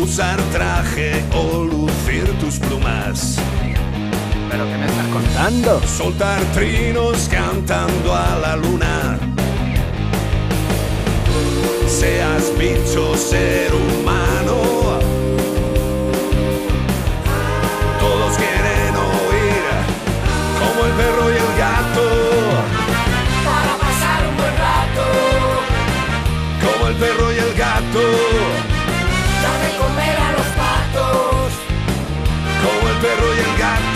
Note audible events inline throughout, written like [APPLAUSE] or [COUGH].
Usar traje o lucir tus plumas. ¿Pero qué me estás contando? Soltar trinos cantando a la luna. Seas bicho, ser humano.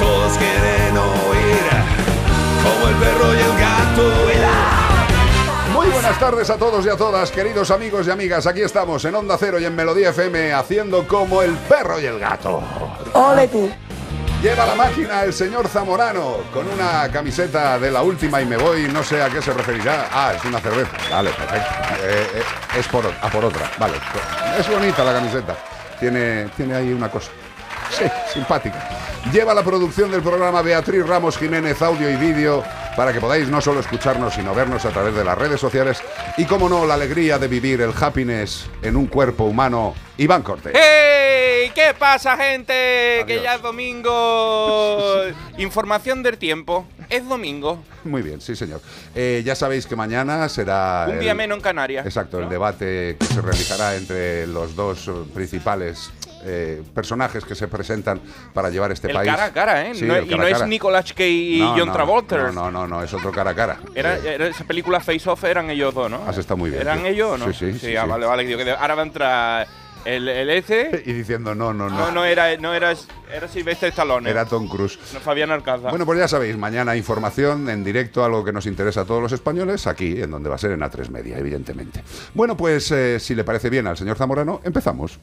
Todos quieren oír como el perro y el gato. Muy buenas tardes a todos y a todas, queridos amigos y amigas. Aquí estamos en Onda Cero y en Melodía FM haciendo como el perro y el gato. Ole tú. Lleva la máquina el señor Zamorano con una camiseta de la última y me voy, no sé a qué se referirá. Ah, es una cerveza. Vale, perfecto. Eh, eh, es por, a por otra. Vale. Es bonita la camiseta. Tiene, tiene ahí una cosa. Sí, simpática. Lleva la producción del programa Beatriz Ramos Jiménez, audio y vídeo, para que podáis no solo escucharnos, sino vernos a través de las redes sociales. Y, como no, la alegría de vivir el happiness en un cuerpo humano, Iván Cortés. ¡Hey! ¿Qué pasa, gente? Que ya es domingo. [LAUGHS] Información del tiempo. Es domingo. Muy bien, sí, señor. Eh, ya sabéis que mañana será. Un el- día menos en Canarias. Exacto, el debate que se realizará entre los dos eh, principales eh, personajes que se presentan para llevar este El país. cara a cara, ¿eh? Sí, No- el y no es. Nicolas Cage y No, John no, Travolta. No, no, no, no, es otro cara a cara. Era, era esa película Face Off, eran ellos dos, ¿no? Has estado muy bien, ¿Eran tío. ellos o no? Sí, sí, sí, ah, vale, vale. digo que ahora va a entrar el, el ese. [LAUGHS] y diciendo no, no, no. No, no era, no era, era Sylvester Stallone. Era Tom Cruise. No, Fabián Alcázar. Bueno, pues ya sabéis, mañana información en directo, algo que nos interesa a todos los españoles, aquí, en donde va a ser en A3 Media, evidentemente. Bueno, pues eh, si le parece bien al señor Zamorano, empezamos.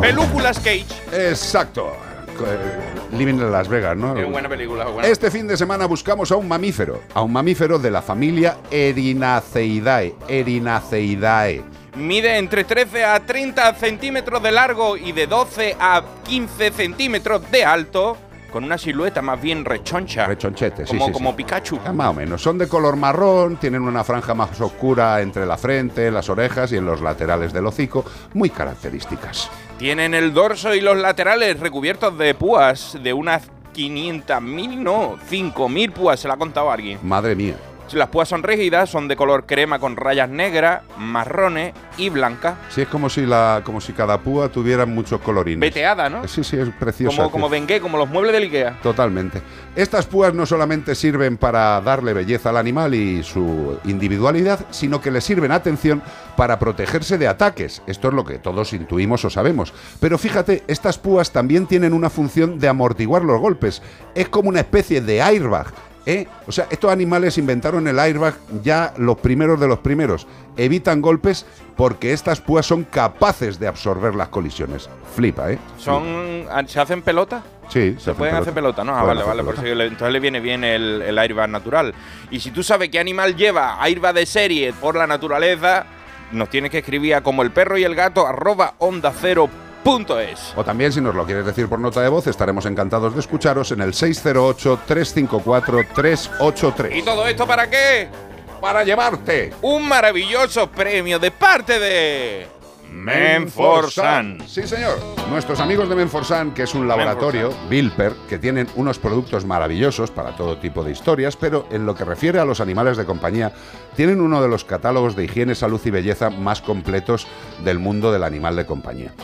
Películas Cage. Exacto. Eh, Living en Las Vegas, ¿no? Qué buena película. buena. Este fin de semana buscamos a un mamífero, a un mamífero de la familia Erinaceidae. Erinaceidae. Mide entre 13 a 30 centímetros de largo y de 12 a 15 centímetros de alto, con una silueta más bien rechoncha. Rechonchete, sí, como, sí, como sí. Pikachu. Ah, Más o menos. Son de color marrón, tienen una franja más oscura entre la frente, las orejas y en los laterales del hocico, muy características. Tienen el dorso y los laterales recubiertos de púas de unas 500.000, no, 5.000 púas, se la ha contado alguien. Madre mía. Las púas son rígidas, son de color crema con rayas negras, marrones y blancas. Sí, es como si, la, como si cada púa tuviera muchos colorines. Veteada, ¿no? Sí, sí, es precioso. Como, como Bengué, como los muebles del Ikea. Totalmente. Estas púas no solamente sirven para darle belleza al animal y su individualidad, sino que le sirven, atención, para protegerse de ataques. Esto es lo que todos intuimos o sabemos. Pero fíjate, estas púas también tienen una función de amortiguar los golpes. Es como una especie de airbag. ¿Eh? O sea, estos animales inventaron el airbag ya los primeros de los primeros. Evitan golpes porque estas púas son capaces de absorber las colisiones. Flipa, ¿eh? Son, ¿Se hacen pelota? Sí, Se pueden hacer pelota, ¿no? Ah, vale, vale, por eso le- entonces le viene bien el, el airbag natural. Y si tú sabes qué animal lleva airbag de serie por la naturaleza, nos tienes que escribir a como el perro y el gato arroba onda cero es. O también, si nos lo quieres decir por nota de voz, estaremos encantados de escucharos en el 608-354-383. ¿Y todo esto para qué? Para llevarte Un maravilloso premio de parte de Menforsan. Sí, señor. Nuestros amigos de Menforsan, que es un laboratorio, Bilper, que tienen unos productos maravillosos para todo tipo de historias, pero en lo que refiere a los animales de compañía, tienen uno de los catálogos de higiene, salud y belleza más completos del mundo del animal de compañía.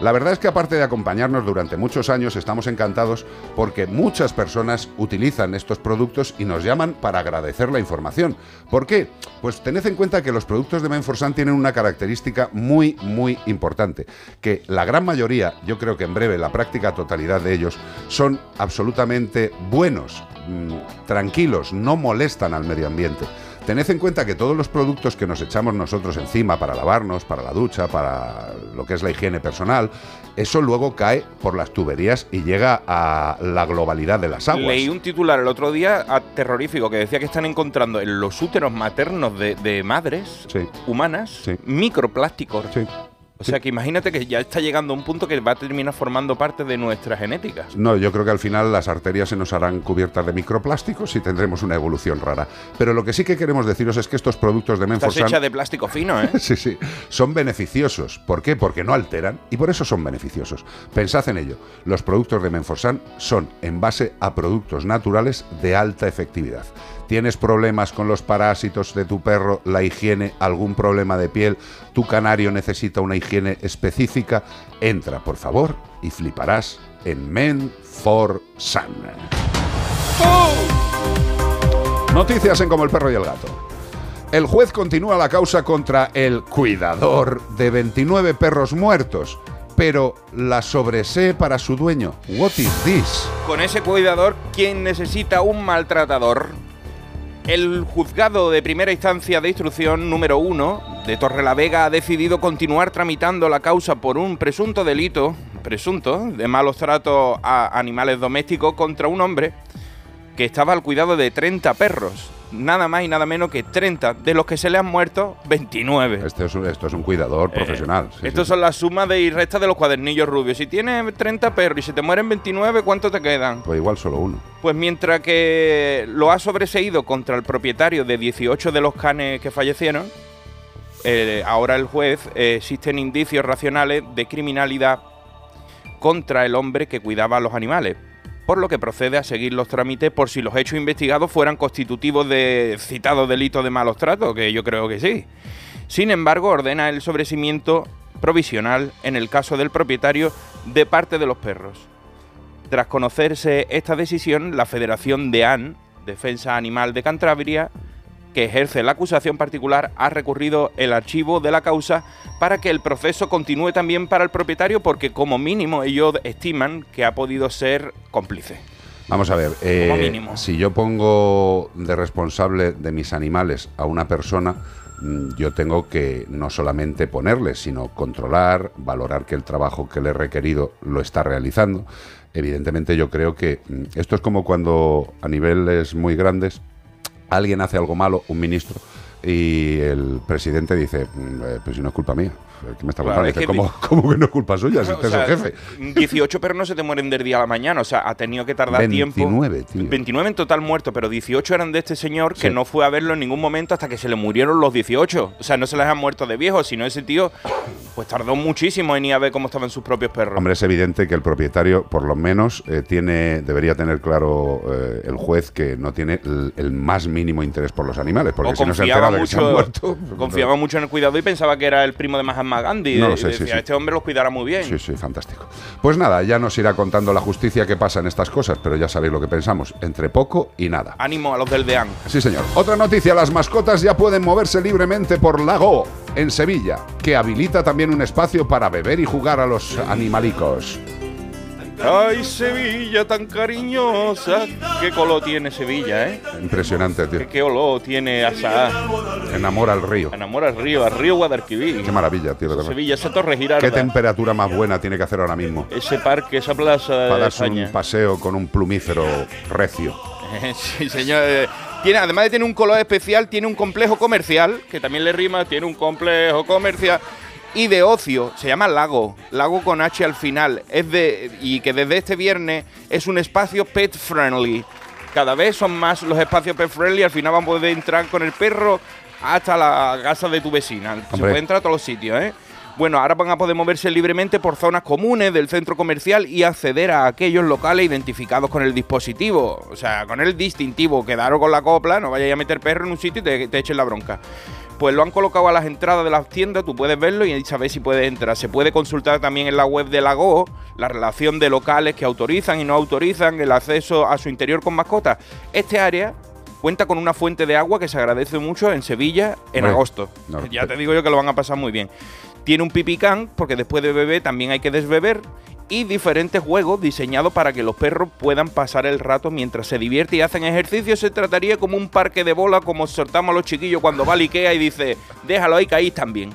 La verdad es que aparte de acompañarnos durante muchos años, estamos encantados porque muchas personas utilizan estos productos y nos llaman para agradecer la información. ¿Por qué? Pues tened en cuenta que los productos de Menforsan tienen una característica muy, muy importante, que la gran mayoría, yo creo que en breve la práctica totalidad de ellos, son absolutamente buenos, mm, tranquilos, no molestan al medio ambiente. Tened en cuenta que todos los productos que nos echamos nosotros encima para lavarnos, para la ducha, para lo que es la higiene personal, eso luego cae por las tuberías y llega a la globalidad de las aguas. Leí un titular el otro día terrorífico que decía que están encontrando en los úteros maternos de, de madres Sí. humanas Sí. microplásticos. Sí. O sea que imagínate que ya está llegando a un punto que va a terminar formando parte de nuestra genética. No, yo creo que al final las arterias se nos harán cubiertas de microplásticos y tendremos una evolución rara. Pero lo que sí que queremos deciros es que estos productos de Estás Menforsan hecha de plástico fino, ¿eh? [LAUGHS] Sí, sí. Son beneficiosos. ¿Por qué? Porque no alteran y por eso son beneficiosos. Pensad en ello. Los productos de Menforsan son en base a productos naturales de alta efectividad. ¿Tienes problemas con los parásitos de tu perro, la higiene, algún problema de piel? ¿Tu canario necesita una higiene específica? Entra, por favor, y fliparás en Menforsan. Noticias en Como el perro y el gato. El juez continúa la causa contra el cuidador de 29 perros muertos, pero la sobresee para su dueño. What is this? Con ese cuidador, ¿quién necesita un maltratador? El juzgado de primera instancia de instrucción número 1 de Torrelavega ha decidido continuar tramitando la causa por un presunto delito, presunto, de malos tratos a animales domésticos contra un hombre que estaba al cuidado de 30 perros. Nada más y nada menos que 30, de los que se le han muerto 29. Este es un- esto es un cuidador profesional. sí, Estos sí, son las sumas de y restas de los cuadernillos rubios. Si tienes 30 perros y se te mueren 29, ¿cuánto te quedan? Pues igual solo uno. Pues mientras que lo ha sobreseído contra el propietario de 18 de los canes que fallecieron, eh, ahora el juez eh, existen indicios racionales de criminalidad contra el hombre que cuidaba a los animales, por lo que procede a seguir los trámites por si los hechos investigados fueran constitutivos de citados delitos de malos tratos, que yo creo que sí. Sin embargo, ordena el sobrecimiento provisional en el caso del propietario de parte de los perros. Tras conocerse esta decisión, la Federación de AN, Defensa Animal de Cantabria, que ejerce la acusación particular, ha recurrido el archivo de la causa para que el proceso continúe también para el propietario porque como mínimo ellos estiman que ha podido ser cómplice. Vamos a ver, eh, mínimo. si yo pongo de responsable de mis animales a una persona, mm, yo tengo que no solamente ponerle, sino controlar, valorar que el trabajo que le he requerido lo está realizando. Evidentemente yo creo que mm, esto es como cuando a niveles muy grandes alguien hace algo malo, un ministro, y el presidente dice, "Mm, eh, pues si no es culpa mía. ¿Qué me está Claro, contando? es Dice, que ¿cómo, [LAUGHS] que no es culpa suya si O usted es el jefe? 18 perros no se te mueren del día a la mañana, o sea, ha tenido que tardar 29, tiempo. tío. 29 en total muertos, pero 18 eran de este señor que Sí. no fue a verlo en ningún momento hasta que se le murieron los 18. O sea, no se les han muerto de viejos, sino ese tío, pues tardó muchísimo en ir a ver cómo estaban sus propios perros. Hombre, es evidente que el propietario, por lo menos, eh, tiene, debería tener claro eh, el juez que no tiene el, el más mínimo interés por los animales, porque o si no se entera de que se han muerto. [LAUGHS] confiaba mucho en el cuidado y pensaba que era el primo de Mahatma Gandhi. No lo sé, decía, sí, sí. este hombre los cuidará muy bien. Sí, sí, fantástico. Pues nada, ya nos irá contando la justicia que pasa en estas cosas, pero ya sabéis lo que pensamos, entre poco y nada. Ánimo a los del DEAN. Sí, señor. Otra noticia, las mascotas ya pueden moverse libremente por Lago, en Sevilla, que habilita también un espacio para beber y jugar a los animalicos. Ay, Sevilla tan cariñosa. Qué color tiene Sevilla, ¿eh? Impresionante, tío. qué olor tiene asa. Enamora al río. Enamora al río, al río Guadalquivir. Qué maravilla, tío. de verdad. Sevilla, esa torre Girarda. ¿Qué temperatura más buena tiene que hacer ahora mismo? ese parque, esa plaza Para de darse España. un paseo con un plumífero recio. [LAUGHS] sí, señor. Tiene, además de tener un color especial, tiene un complejo comercial, que también le rima, tiene un complejo comercial. Y de ocio, se llama Lago, Lago con H al final. Es de, y que desde este viernes es un espacio pet friendly. Cada vez son más los espacios pet friendly, al final van a poder entrar con el perro hasta la casa de tu vecina. Se puede entrar a todos los sitios, ¿eh? Bueno, ahora van a poder moverse libremente por zonas comunes del centro comercial y acceder a aquellos locales identificados con el dispositivo, o sea, con el distintivo. Quedaros con la copla, no vayáis a meter perro en un sitio y te, te echen la bronca. Pues lo han colocado a las entradas de las tiendas, tú puedes verlo y saber si puedes entrar. Se puede consultar también en la web de la GO la relación de locales que autorizan y no autorizan el acceso a su interior con mascotas. Este área cuenta con una fuente de agua que se agradece mucho en Sevilla en agosto. no, ya te- te digo yo que lo van a pasar muy bien. Tiene un pipicán, porque después de beber también hay que desbeber. Y diferentes juegos diseñados para que los perros puedan pasar el rato mientras se divierten y hacen ejercicio. Se trataría como un parque de bola, como soltamos a los chiquillos cuando va al Ikea y dice, déjalo ahí ahí también.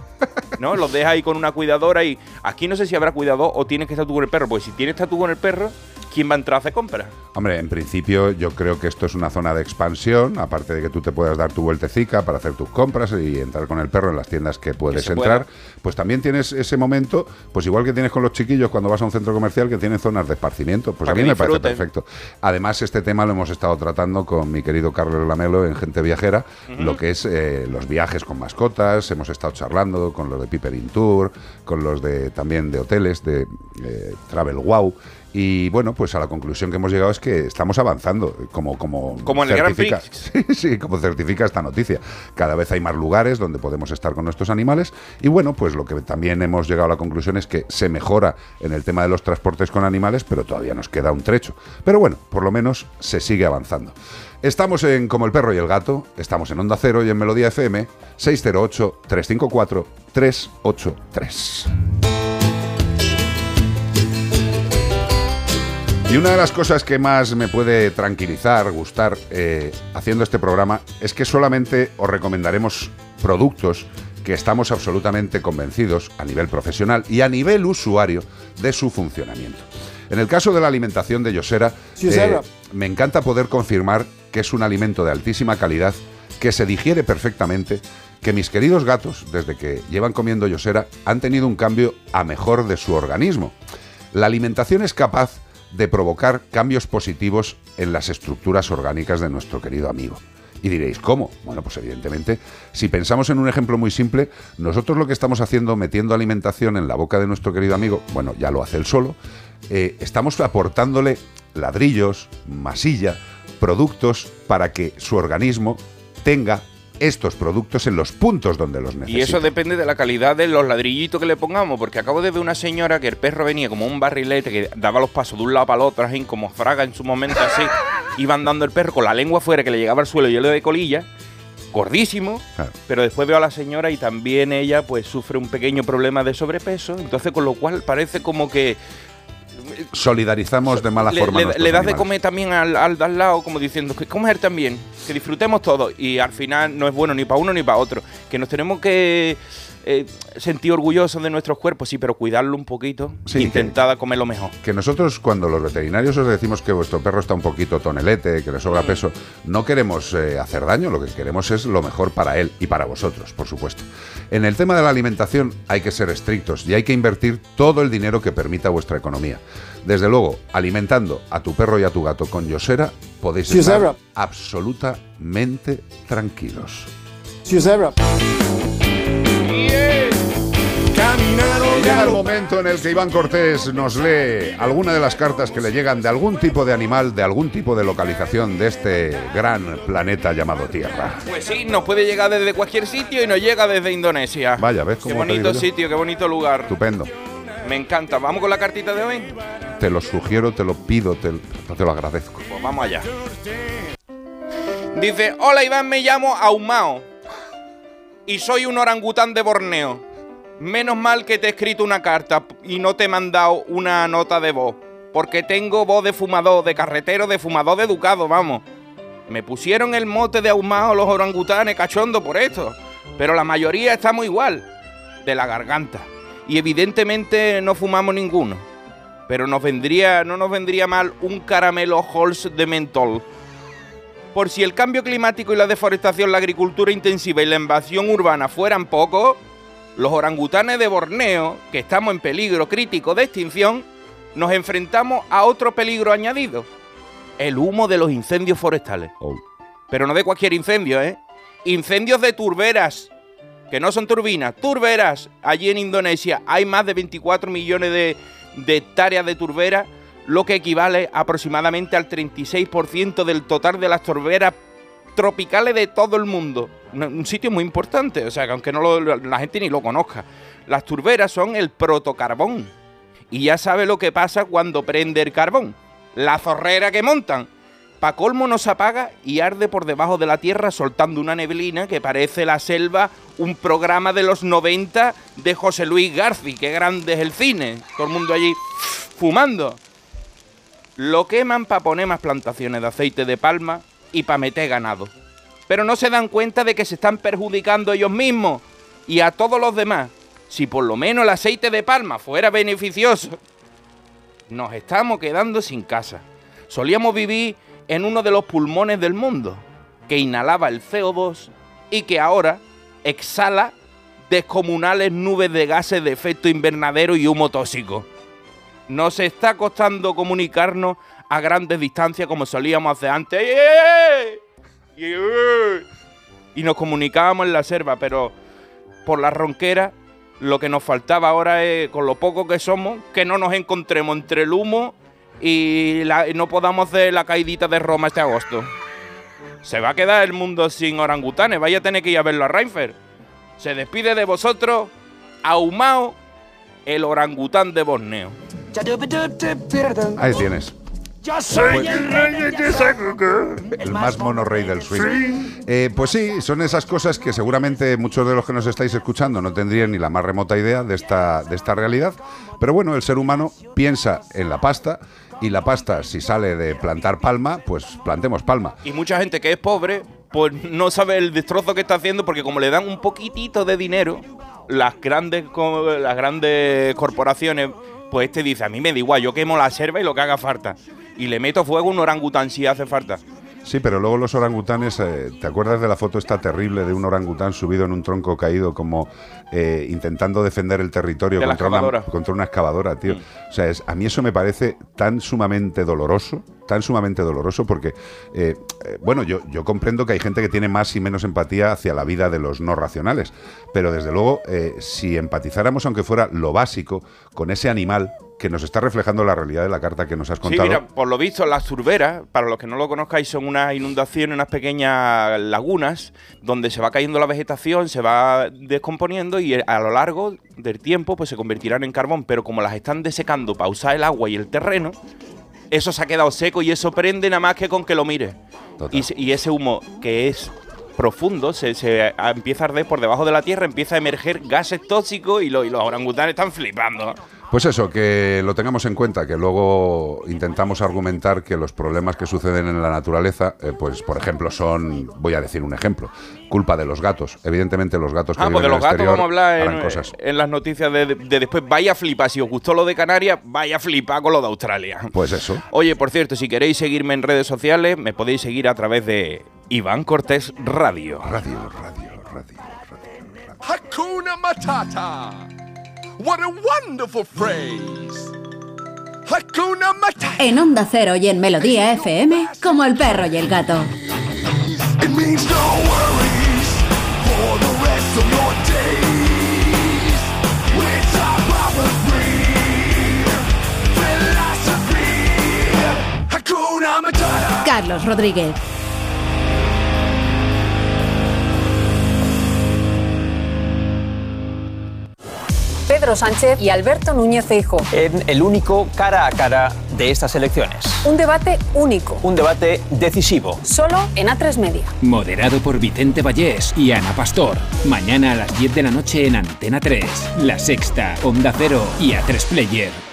¿No? Los deja ahí con una cuidadora y aquí no sé si habrá cuidador o tienes que estar tú con el perro. Pues si tienes que estar tú con el perro, ¿quién va a entrar a hacer compras? Hombre, en principio yo creo que esto es una zona de expansión, aparte de que tú te puedas dar tu vueltecica para hacer tus compras y entrar con el perro en las tiendas que puedes entrar, pueda. pues también tienes ese momento, pues igual que tienes con los chiquillos cuando vas a un centro comercial que tienen zonas de esparcimiento, pues Para a mí me parece perfecto. Además, este tema lo hemos estado tratando con mi querido Carlos Lamelo en Gente Viajera, lo que es eh, los viajes con mascotas, hemos estado charlando con los de Piper In Tour, con los de también de hoteles, de eh, Travel Wow. Y bueno, pues a la conclusión que hemos llegado es que estamos avanzando, como como Como en el Grand certifica- Prix. [LAUGHS] Sí, sí, como certifica esta noticia. Cada vez hay más lugares donde podemos estar con nuestros animales y bueno, pues lo que también hemos llegado a la conclusión es que se mejora en el tema de los transportes con animales, pero todavía nos queda un trecho. Pero bueno, por lo menos se sigue avanzando. Estamos en Como el perro y el gato, estamos en Onda Cero y en Melodía FM 608 Y una de las cosas que más me puede tranquilizar, gustar, eh, haciendo este programa, es que solamente os recomendaremos productos que estamos absolutamente convencidos a nivel profesional y a nivel usuario de su funcionamiento. En el caso de la alimentación de Yosera, eh, me encanta poder confirmar que es un alimento de altísima calidad, que se digiere perfectamente, que mis queridos gatos, desde que llevan comiendo Yosera, han tenido un cambio a mejor de su organismo. La alimentación es capaz de provocar cambios positivos en las estructuras orgánicas de nuestro querido amigo. Y diréis, ¿cómo? Bueno, pues evidentemente, si pensamos en un ejemplo muy simple, nosotros lo que estamos haciendo, metiendo alimentación en la boca de nuestro querido amigo, bueno, ya lo hace él solo, eh, estamos aportándole ladrillos, masilla, productos para que su organismo tenga estos productos en los puntos donde los necesita. Y eso depende de la calidad de los ladrillitos que le pongamos, porque acabo de ver una señora que el perro venía como un barrilete que daba los pasos de un lado para el otro, así como fraga en su momento así, [LAUGHS] iban dando el perro con la lengua fuera que le llegaba al suelo lleno de colilla, gordísimo, Claro. pero después veo a la señora y también ella pues sufre un pequeño problema de sobrepeso, entonces con lo cual parece como que Solidarizamos de mala le, forma. le- das de comer también al, al al lado, como diciendo que comer también, que disfrutemos todos. Y al final no es bueno ni para uno ni para otro. Que nos tenemos que eh, sentir orgullosos de nuestros cuerpos, sí, pero cuidarlo un poquito. Sí, e intentar comerlo mejor. que nosotros cuando los veterinarios os decimos que vuestro perro está un poquito tonelete, que le sobra peso, no queremos eh, hacer daño, lo que queremos es lo mejor para él y para vosotros, por supuesto. En el tema de la alimentación hay que ser estrictos y hay que invertir todo el dinero que permita vuestra economía. Desde luego, alimentando a tu perro y a tu gato con Yosera, podéis estar absolutamente tranquilos. Llega el momento en el que Iván Cortés nos lee alguna de las cartas que le llegan de algún tipo de animal, de algún tipo de localización de este gran planeta llamado Tierra. Pues sí, nos puede llegar desde cualquier sitio y nos llega desde Indonesia. Vaya, ¿ves Qué cómo te bonito sitio, qué bonito lugar. Estupendo. Me encanta. ¿Vamos con la cartita de hoy? Te lo sugiero, te lo pido, te, te lo agradezco. Pues vamos allá. Dice, hola Iván, me llamo Ahumao y soy un orangután de Borneo. Menos mal que te he escrito una carta y no te he mandado una nota de voz, porque tengo voz de fumador, de carretero, de fumador de educado, vamos. Me pusieron el mote de Ahumao los orangutanes cachondo por esto, pero la mayoría estamos igual, de la garganta. Y evidentemente no fumamos ninguno. Pero nos vendría, no nos vendría mal un caramelo Halls de mentol. Por si el cambio climático y la deforestación, la agricultura intensiva y la invasión urbana fueran poco, los orangutanes de Borneo, que estamos en peligro crítico de extinción, nos enfrentamos a otro peligro añadido, el humo de los incendios forestales. Oh. Pero no de cualquier incendio, ¿eh? Incendios de turberas, que no son turbinas, turberas. Allí en Indonesia hay más de 24 millones de, de hectáreas de turberas, lo que equivale aproximadamente al 36% del total de las turberas tropicales de todo el mundo. Un, sitio muy importante, o sea, que aunque no lo- la gente ni lo conozca. Las turberas son el protocarbón. Y ya sabe lo que pasa cuando prende el carbón. La zorrera que montan. Pa' colmo no se apaga y arde por debajo de la tierra soltando una neblina que parece la selva, un programa de los 90 de José Luis Garci. Qué grande es el cine. Todo el mundo allí fumando. Lo queman para poner más plantaciones de aceite de palma y para meter ganado. Pero no se dan cuenta de que se están perjudicando ellos mismos y a todos los demás. Si por lo menos el aceite de palma fuera beneficioso, nos estamos quedando sin casa. Solíamos vivir en uno de los pulmones del mundo, que inhalaba el CO2 y que ahora exhala descomunales nubes de gases de efecto invernadero y humo tóxico. Nos está costando comunicarnos a grandes distancias como solíamos hacer antes. Y nos comunicábamos en la selva, pero por la ronquera lo que nos faltaba ahora es, con lo poco que somos, que no nos encontremos entre el humo y, la- no podamos hacer la caidita de Roma este agosto. Se va a quedar el mundo sin orangutanes, vaya a tener que ir a verlo a Reinfer. Se despide de vosotros, ahumado, el orangután de Borneo. Ahí tienes. Yo soy el rey de El más mono rey del swing. Eh, pues sí, son esas cosas que seguramente muchos de los que nos estáis escuchando no tendrían ni la más remota idea de esta, de esta realidad. Pero bueno, el ser humano piensa en la pasta y la pasta, si sale de plantar palma, pues plantemos palma. Y mucha gente que es pobre, pues no sabe el destrozo que está haciendo porque como le dan un poquitito de dinero, las grandes, las grandes corporaciones, pues este dice, a mí me da igual, yo quemo la selva y lo que haga falta. Y le meto fuego a un orangután si hace falta. Sí, pero luego los orangutanes, eh, ¿te acuerdas de la foto esta terrible de un orangután subido en un tronco caído como eh, intentando defender el territorio De contra una, excavadora. contra una excavadora, tío? Mm. O sea, es- a mí eso me parece tan sumamente doloroso, tan sumamente doloroso porque, eh, bueno, yo, yo comprendo que hay gente que tiene más y menos empatía hacia la vida de los no racionales, pero desde luego, si empatizáramos, aunque fuera lo básico, con ese animal que nos está reflejando la realidad de la carta que nos has Sí, contado. mira, por lo visto las turberas, para los que no lo conozcáis, son unas inundaciones, unas pequeñas lagunas donde se va cayendo la vegetación, se va descomponiendo y a lo largo del tiempo pues se convertirán en carbón, pero como las están desecando para usar el agua y el terreno, eso se ha quedado seco y eso prende nada más que con que lo mire. Total. Y, se- y ese humo que es profundo se, empieza a arder por debajo de la tierra, empieza a emerger gases tóxicos y, lo- y los orangutanes están flipando. Pues eso, que lo tengamos en cuenta, que luego intentamos argumentar que los problemas que suceden en la naturaleza, eh, pues por ejemplo son, voy a decir un ejemplo, culpa de los gatos. Evidentemente los gatos que Ah, viven pues de en el los gatos exterior vamos a hablar en, cosas. en las noticias de, de después. Vaya a flipar. Si os gustó lo de Canarias, vaya a flipar con lo de Australia. Pues eso. Oye, por cierto, si queréis seguirme en redes sociales, me podéis seguir a través de Iván Cortés Radio. Radio, radio, radio, radio. Hakuna Matata. What a wonderful phrase. Hakuna Matata. En Onda Cero y en Melodía FM, como el perro y el gato. It means no worries for the rest of your days. It's our free philosophy. Hakuna Matata. Carlos Rodríguez. Pedro Sánchez y Alberto Núñez Feijóo. en el único cara a cara de estas elecciones. Un debate único, Un debate decisivo. solo en A3 Media. Moderado por Vicente Vallés y Ana Pastor. Mañana a las 10 de la noche en Antena 3, La Sexta, Onda Cero y A3 Player.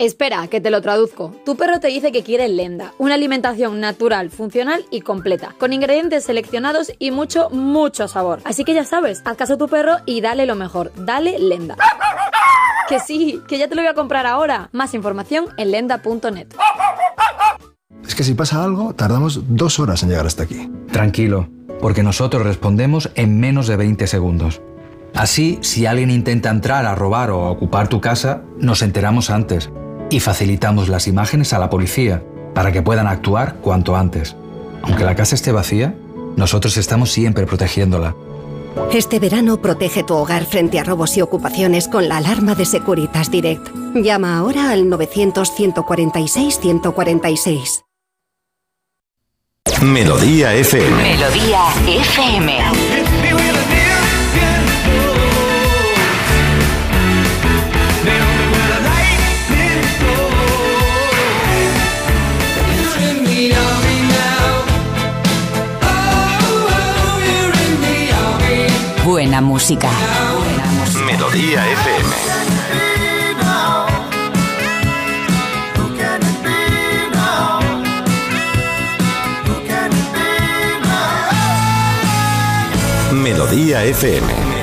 Espera, que te lo traduzco. Tu perro te dice que quiere Lenda, una alimentación natural, funcional y completa, con ingredientes seleccionados y mucho, mucho sabor. Así que ya sabes, haz caso a tu perro y dale lo mejor, dale Lenda. Que sí, que ya te lo voy a comprar ahora. Más información en lenda.net. Es que si pasa algo, tardamos dos horas en llegar hasta aquí. Tranquilo, porque nosotros respondemos en menos de 20 segundos. Así, si alguien intenta entrar a robar o a ocupar tu casa, nos enteramos antes y facilitamos las imágenes a la policía para que puedan actuar cuanto antes. Aunque la casa esté vacía, nosotros estamos siempre protegiéndola. Este verano protege tu hogar frente a robos y ocupaciones con la alarma de Securitas Direct. Llama ahora al 900-146-146. Melodía FM. Melodía FM. Buena música. Melodía FM. Melodía FM.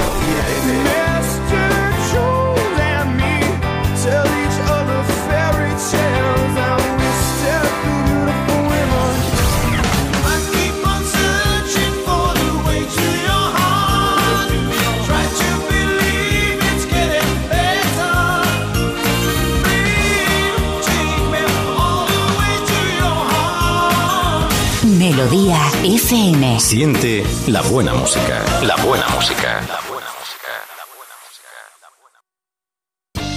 Melodía FM. Siente la buena música. La buena música.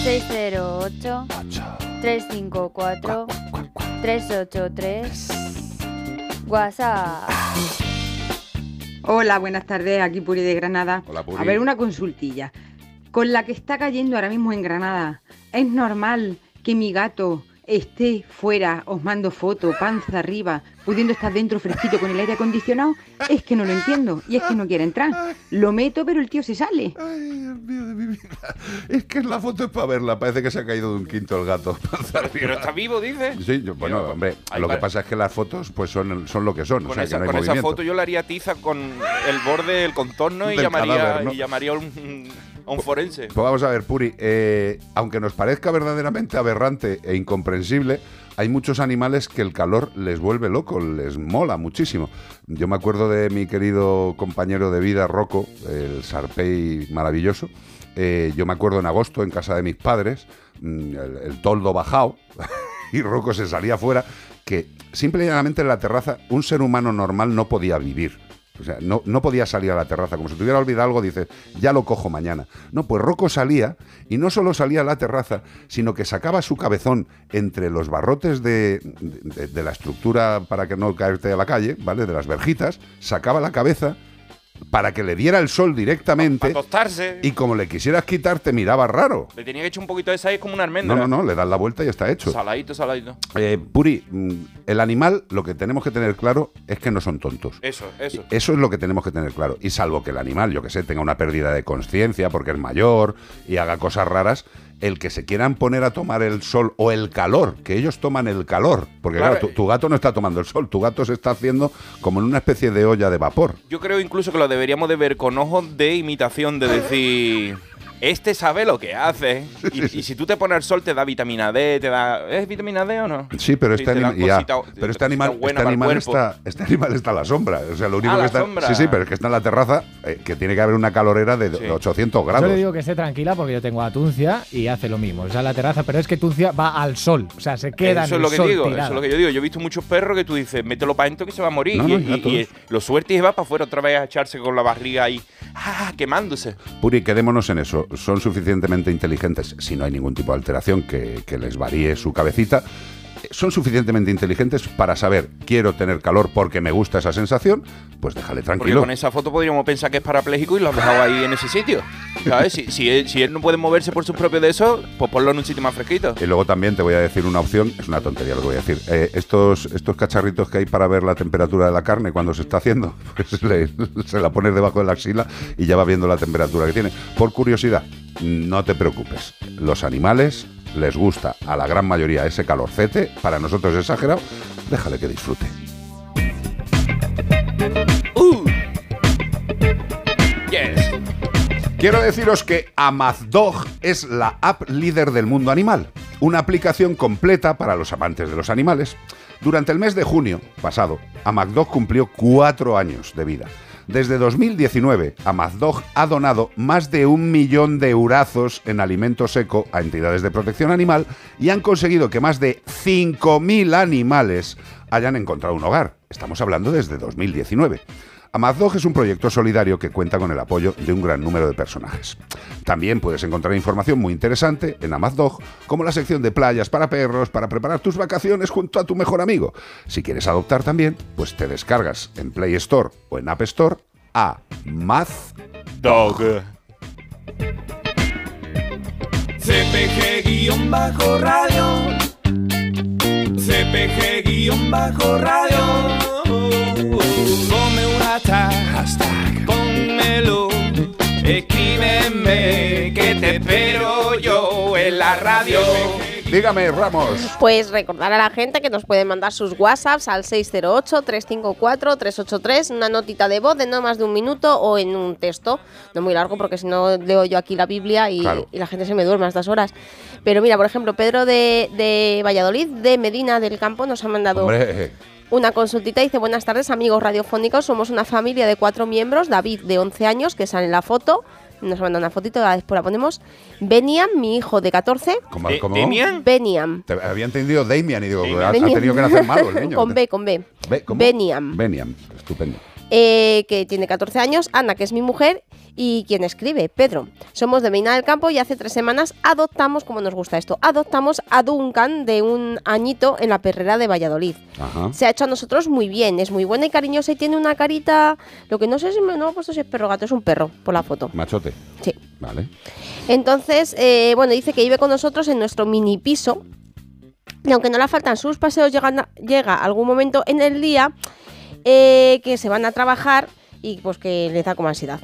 608 354 383 WhatsApp. Hola, buenas tardes, aquí Puri de Granada. Hola, Puri. A ver, una consultilla. Con la que está cayendo ahora mismo en Granada, ¿es normal que mi gato esté fuera, os mando foto, panza arriba, pudiendo estar dentro fresquito con el aire acondicionado? Es que no lo entiendo y es que no quiere entrar. Lo meto, pero el tío se sale. Es que la foto es para verla. Parece que se ha caído de un quinto el gato. [LAUGHS] Pero está vivo, dice. Sí, yo- bueno, hombre, Ay, lo que pasa es que las fotos pues son, son lo que son. Con, o sea, esa, que no hay con esa foto yo le haría tiza con el borde, el contorno y Del llamaría, cadáver, ¿no? y llamaría un, un forense. Pues vamos a ver, Puri, eh, aunque nos parezca verdaderamente aberrante e incomprensible, hay muchos animales que el calor les vuelve loco, les mola muchísimo. Yo me acuerdo de mi querido compañero de vida, Rocco, el sarpey maravilloso. Eh, yo me acuerdo en agosto en casa de mis padres, mm, el, el toldo bajado, [LAUGHS] y Rocco se salía afuera, que simple y llanamente en la terraza un ser humano normal no podía vivir. O sea, no, no podía salir a la terraza. Como si tuviera olvidado algo, dices, ya lo cojo mañana. No, pues Rocco salía y no solo salía a la terraza, sino que sacaba su cabezón entre los barrotes de, de- de la estructura para que no caerte a la calle, ¿vale? De las verjitas, sacaba la cabeza para que le diera el sol directamente. Y como le quisieras quitar, te miraba raro. Le tenía que echar un poquito de sal como una almendra. No, no, no, le das la vuelta y ya está hecho. Saladito, saladito. Eh, Puri, mm, el animal, lo que tenemos que tener claro es que no son tontos. Eso, eso. Eso es lo que tenemos que tener claro. Y salvo que el animal, yo que sé, tenga una pérdida de conciencia porque es mayor y haga cosas raras, el que se quieran poner a tomar el sol o el calor, que ellos toman el calor. Porque claro, Claro. tu, tu gato no está tomando el sol, tu gato se está haciendo como en una especie de olla de vapor. Yo creo incluso que lo deberíamos de ver con ojos de imitación, de decir... Este sabe lo que hace. Y, y si tú te pones al sol te da vitamina D, te da... ¿Es vitamina D o no? Sí, pero Sí, este, ya, cosita- pero este animal, este para el animal cuerpo. está, este animal está a la sombra. O sea, lo único Ah, que la está. sombra. Sí, sí, pero es que está en la terraza, eh, que tiene que haber una calorera de 800 Yo grados. le digo que esté tranquila porque yo tengo a Tuncia y hace lo mismo. O sea, la terraza, pero es que Tuncia va al sol. O sea, se queda Eso en es el lo que sol digo, tirada. eso es lo que yo digo. Yo he visto muchos perros que tú dices, mételo para adentro que se va a morir. No, y, no, y- gatos. y lo suerte y va para afuera otra vez a echarse con la barriga ahí, ah, quemándose. Puri, quedémonos en eso. Son suficientemente inteligentes, si no hay ningún tipo de alteración que, que les varíe su cabecita. Son suficientemente inteligentes para saber, quiero tener calor porque me gusta esa sensación, pues déjale Porque tranquilo. con esa foto podríamos pensar que es parapléjico y lo han dejado ahí en ese sitio. ¿Sabes? Si, si él, si él no puede moverse por sus propios de eso, pues ponlo en un sitio más fresquito. Y luego también te voy a decir una opción, es una tontería lo que voy a decir. Eh, estos, estos cacharritos que hay para ver la temperatura de la carne cuando se está haciendo, [LAUGHS] pues le- se la pones debajo de la axila y ya va viendo la temperatura que tiene. Por curiosidad, no te preocupes. Los animales les gusta a la gran mayoría ese calorcete, para nosotros es exagerado, déjale que disfrute. Yes. Quiero deciros que Amazdog es la app líder del mundo animal, una aplicación completa para los amantes de los animales. Durante el mes de junio pasado, Amazdog cumplió cuatro años de vida. Desde 2019, Amazdog ha donado más de un millón de eurazos en alimento seco a entidades de protección animal y han conseguido que más de 5.000 animales hayan encontrado un hogar. Estamos hablando desde 2019. Amazdog es un proyecto solidario que cuenta con el apoyo de un gran número de personajes. También puedes encontrar información muy interesante en Amazdog, como la sección de playas para perros, para preparar tus vacaciones junto a tu mejor amigo. Si quieres adoptar también, pues te descargas en Play Store o en App Store a Mazdog. CPG-radio. CPG-radio. Ponme un hashtag. Pónmelo. Escríbeme que te espero yo en la radio. Dígame, Ramos. Pues recordar a la gente que nos pueden mandar sus WhatsApps al 608-354-383, una notita de voz de no más de un minuto o en un texto, no muy largo porque si no leo yo aquí la Biblia y, Claro. y la gente se me duerme a estas horas. Pero mira, por ejemplo, Pedro de, de Valladolid, de Medina del Campo, nos ha mandado Hombre, una consultita. Dice, buenas tardes amigos radiofónicos, somos una familia de cuatro miembros, David de 11 años, que sale en la foto. Nos manda una fotito, después la ponemos. Beniam, mi hijo de 14. ¿Cómo? cómo? Beniam. Te había entendido Damian y digo, ha, ha Beniam. tenido que nacer malo el niño. [LAUGHS] con B, con B. Beniam. Beniam, estupendo. Eh, que tiene 14 años, Ana, que es mi mujer, y quien escribe, Pedro. Somos de Medina del Campo y hace tres semanas adoptamos, como nos gusta esto, adoptamos a Duncan de un añito en la perrera de Valladolid. Ajá. Se ha hecho a nosotros muy bien, es muy buena y cariñosa y tiene una carita, lo que no sé si me no he puesto si es perro gato, es un perro, por la foto. Machote. Sí. Vale. Entonces, eh, bueno, dice que vive con nosotros en nuestro mini piso. Y aunque no le faltan sus paseos, llega, llega algún momento en el día eh, que se van a trabajar y pues que le da como ansiedad.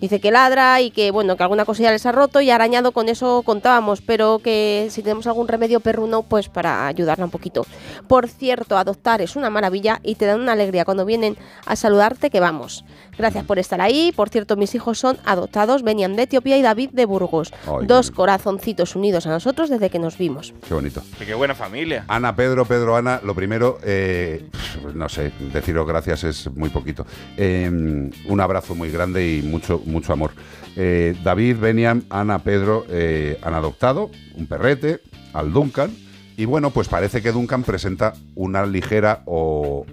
Dice que ladra y que bueno, que alguna cosilla les ha roto y arañado con eso contábamos, pero que si tenemos algún remedio perruno, pues para ayudarla un poquito. Por cierto, adoptar es una maravilla y te dan una alegría cuando vienen a saludarte que vamos. Gracias por estar ahí. Por cierto, mis hijos son adoptados, venían de Etiopía y David de Burgos. Ay, Dos corazoncitos unidos a nosotros desde que nos vimos. Qué bonito. Qué buena familia. Ana, Pedro, Pedro, Ana, lo primero, eh, no sé, deciros gracias es muy poquito. Eh, un abrazo muy grande y mucho, mucho amor. Eh, David, Beniam, Ana, Pedro eh, han adoptado un perrete, al Duncan, y bueno, pues parece que Duncan presenta una ligera o,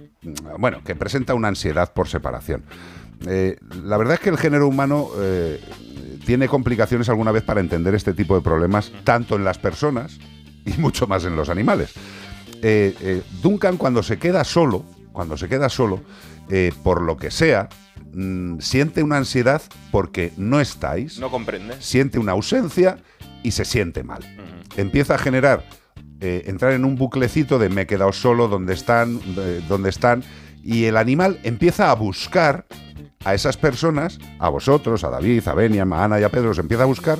bueno, que presenta una ansiedad por separación. Eh, la verdad es que el género humano eh, tiene complicaciones alguna vez para entender este tipo de problemas, tanto en las personas y [LAUGHS] mucho más en los animales. Eh, Duncan cuando se queda solo, cuando se queda solo, por lo que sea, mm, siente una ansiedad porque no estáis, No comprende. siente una ausencia y se siente mal. Empieza a generar, entrar en un buclecito de me he quedado solo, donde están, dónde están, y el animal empieza a buscar a esas personas, a vosotros, a David, a Beniam, a Ana y a Pedro, os empieza a buscar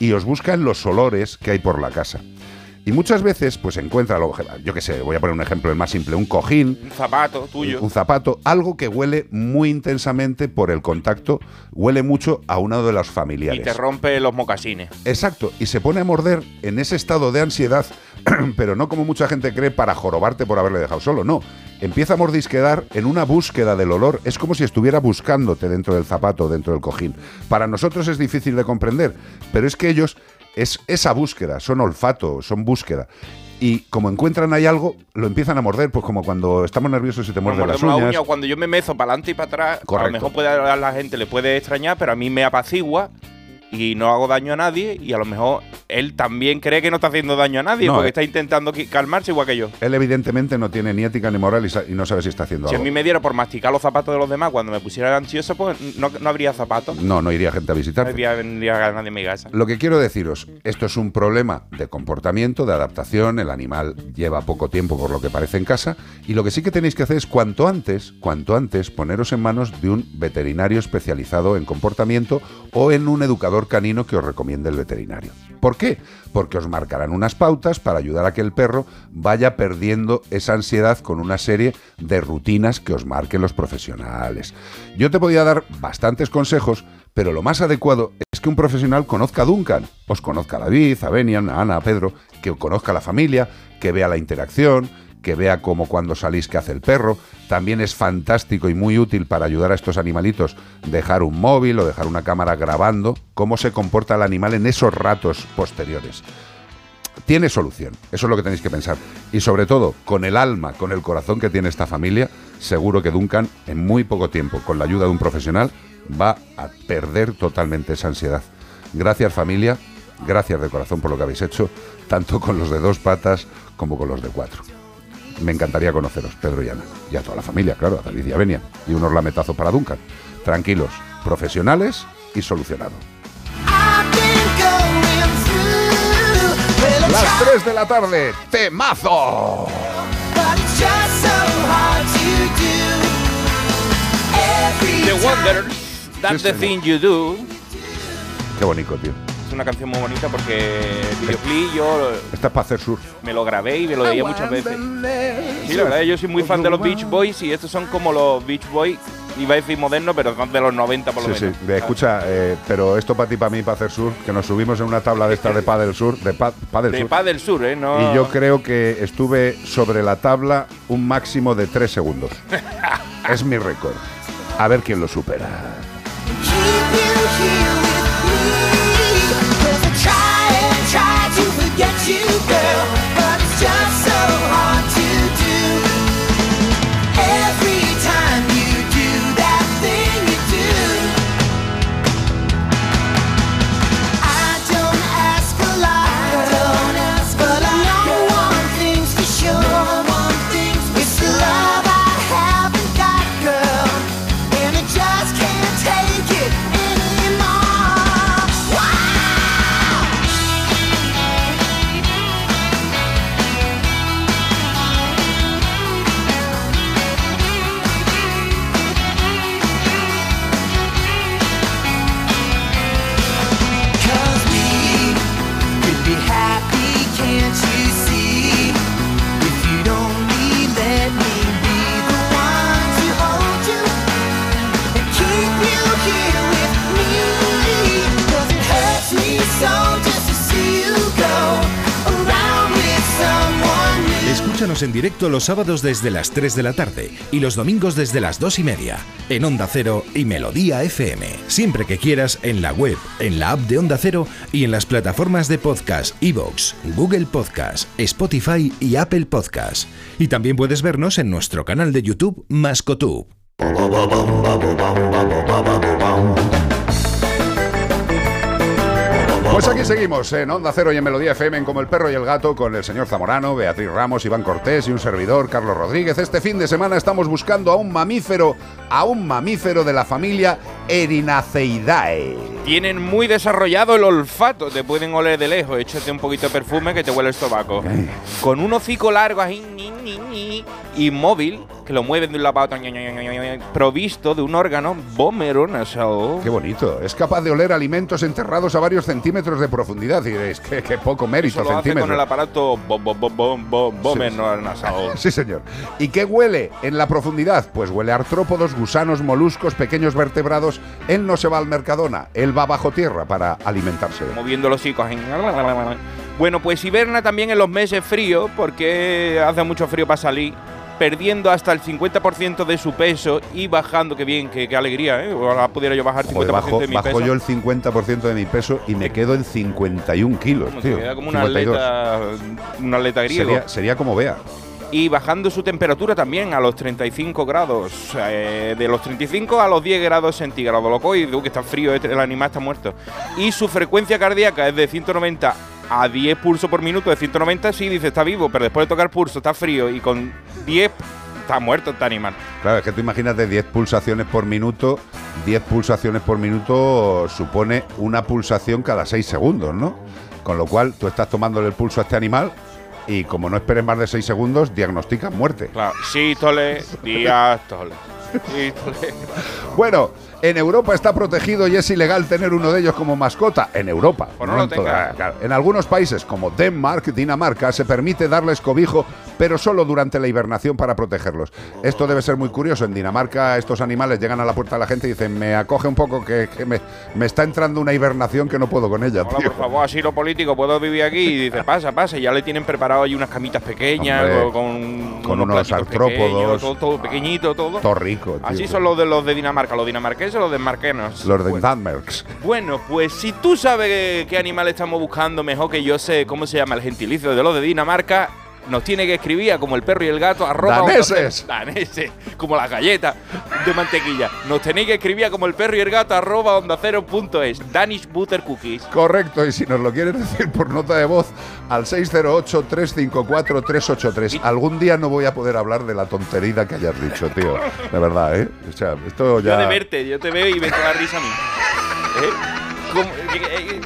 y os busca en los olores que hay por la casa. Y muchas veces, pues encuentra, lo- yo qué sé, voy a poner un ejemplo el más simple, un cojín, Un zapato tuyo. un zapato, algo que huele muy intensamente por el contacto, huele mucho a uno de los y familiares. te rompe los mocasines. Exacto, y se pone a morder en ese estado de ansiedad, [CLEARS THROAT] pero no como mucha gente cree para jorobarte por haberle dejado solo, no. Empieza a mordisquedar en una búsqueda del olor, es como si estuviera buscándote dentro del zapato, dentro del cojín. Para nosotros es difícil de comprender, pero es que ellos es esa búsqueda, son olfato, son búsqueda. Y como encuentran ahí algo, lo empiezan a morder, pues como cuando estamos nerviosos y te muerden las uñas. uña, cuando yo me mezo para adelante y para atrás, a lo mejor puede, a la gente le puede extrañar, pero a mí me apacigua y no hago daño a nadie y a lo mejor él también cree que no está haciendo daño a nadie No, porque eh. está intentando calmarse igual que yo. Él evidentemente no tiene ni ética ni moral y, no sabe si está haciendo Si a algo. mí me diera por masticar los zapatos de los demás cuando me pusiera ansioso, pues no, no habría zapatos. No, no iría gente a No visitarte. habría vendría nadie a mi casa. Lo que quiero deciros, esto es un problema de comportamiento, de adaptación, el animal lleva poco tiempo por lo que parece en casa, y lo que sí que tenéis que hacer es cuanto antes, cuanto antes, poneros en manos de un veterinario especializado en comportamiento o en un educador canino que os recomiende el veterinario. ¿Por qué? Porque os marcarán unas pautas para ayudar a que el perro vaya perdiendo esa ansiedad con una serie de rutinas que os marquen los profesionales. Yo te podía dar bastantes consejos, pero lo más adecuado es que un profesional conozca a Duncan, os conozca a David, a Benian, a Ana, a Pedro, que conozca a la familia, que vea la interacción, que vea cómo cuando salís que hace el perro. También es fantástico y muy útil para ayudar a estos animalitos dejar un móvil o dejar una cámara grabando cómo se comporta el animal en esos ratos posteriores. Tiene solución, eso es lo que tenéis que pensar. Y sobre todo, con el alma, con el corazón que tiene esta familia, seguro que Duncan, en muy poco tiempo, con la ayuda de un profesional, va a perder totalmente esa ansiedad. Gracias familia, gracias de corazón por lo que habéis hecho, tanto con los de dos patas como con los de cuatro. Me encantaría conoceros, Pedro y Ana, y a toda la familia, claro, a David y a Benia, y unos lametazos para Duncan. Tranquilos, profesionales y solucionado. Las 3 de la tarde, temazo. The Wonders, That's Sí, the señor. Thing You Do. Qué bonito, tío. Una canción muy bonita porque el videoclip yo Esta es para hacer surf. me lo grabé y me lo veía muchas veces. Sí, la verdad, yo soy muy fan de los Beach Boys y estos son como los Beach Boys, iba a decir modernos, pero son de los 90 por lo Sí, sí. menos. Ve, escucha, eh, pero esto para ti, para mí, para hacer surf, que nos subimos en una tabla de esta de Padel Sur, de pa, Padel De Sur. Paz del Sur, ¿eh? No... Y yo creo que estuve sobre la tabla un máximo de tres segundos. [LAUGHS] es mi récord. A ver quién lo supera. Escúchanos en directo los sábados desde las 3 de la tarde y los domingos desde las 2 y media en Onda Cero y Melodía FM. Siempre que quieras en la web, en la app de Onda Cero y en las plataformas de podcast iVoox, Google Podcast, Spotify y Apple Podcast. Y también puedes vernos en nuestro canal de YouTube Mascotube. Pues aquí seguimos en Onda Cero y en Melodía FM en Como el Perro y el Gato con el señor Zamorano, Beatriz Ramos, Iván Cortés y un servidor, Carlos Rodríguez. Este fin de semana estamos buscando a un mamífero, a un mamífero de la familia Erinaceidae. Tienen muy desarrollado el olfato, te pueden oler de lejos, échate un poquito de perfume que te huele el sobaco. Con un hocico largo así, ni, ni, ni, y móvil, que lo mueven de un lado para otro, provisto de un órgano vómero nasal. Qué bonito. Es capaz de oler alimentos enterrados a varios centímetros de profundidad. Y diréis, qué, qué poco mérito, Eso lo hace con el aparato vómero nasal. [LAUGHS] Sí, señor. ¿Y qué huele en la profundidad? Pues huele a artrópodos, gusanos, moluscos, pequeños vertebrados. Él no se va al Mercadona, él va bajo tierra para alimentarse. moviendo los así. Bueno, pues hiberna también en los meses fríos, porque hace mucho frío para salir, perdiendo hasta el 50% de su peso y bajando, qué bien, qué, qué alegría, ¿eh? Ojalá pudiera yo bajar 50% Joder, bajo, de mi bajo peso. yo el 50% de mi peso y me quedo en 51 kilos, Como tío. queda como una 52. atleta, un atleta griego. Sería, sería como vea. Y bajando su temperatura también a los 35 grados. eh, de los 35 a los 10 grados centígrados. Loco, y que está frío, este- el animal está muerto. Y su frecuencia cardíaca es de 190 a 10 pulsos por minuto. De 190 sí, dice, está vivo, pero después de tocar pulso está frío. Y con 10 está muerto este animal. Claro, es que tú imagínate 10 pulsaciones por minuto. 10 pulsaciones por minuto supone una pulsación cada 6 segundos, ¿no? Con lo cual tú estás tomándole el pulso a este animal y como no esperes más de 6 segundos, diagnosticas muerte. Claro, sístole, diástole. sístole. Bueno, en Europa está protegido y es ilegal tener uno de ellos como mascota. En Europa. Pues no lo en toda- claro. En algunos países como Denmark, Dinamarca, se permite darles cobijo, pero solo durante la hibernación para protegerlos. Esto debe ser muy curioso. En Dinamarca estos animales llegan a la puerta de la gente y dicen, me acoge un poco que, que me, me está entrando una hibernación que no puedo con ella. Hola, tío". por favor, asilo político, puedo vivir aquí. Y dice, pasa, pasa. Y ya le tienen preparado ahí unas camitas pequeñas, Hombre, con, con unos artrópodos. pequeños, todo, todo pequeñito, todo. Todo rico, tío. Así son los de los de Dinamarca, los dinamarqueses, los denmarquenos. Los de Danmarks. Bueno, pues si tú sabes qué animal estamos buscando mejor que yo sé cómo se llama el gentilicio de los de Dinamarca, nos tiene que escribir a como el perro y el gato arroba Daneses. daneses, como las galletas de mantequilla. Nos tenéis que escribir a como el perro y el gato arroba onda cero punto es. Danish Butter Cookies. Correcto, y si nos lo quieres decir por nota de voz, al 608-354-383. Algún día no voy a poder hablar de la tontería que hayas dicho, tío. De verdad, ¿eh? O sea, esto Yo ya... de verte, yo te veo y me da risa a mí. ¿Eh? Eh,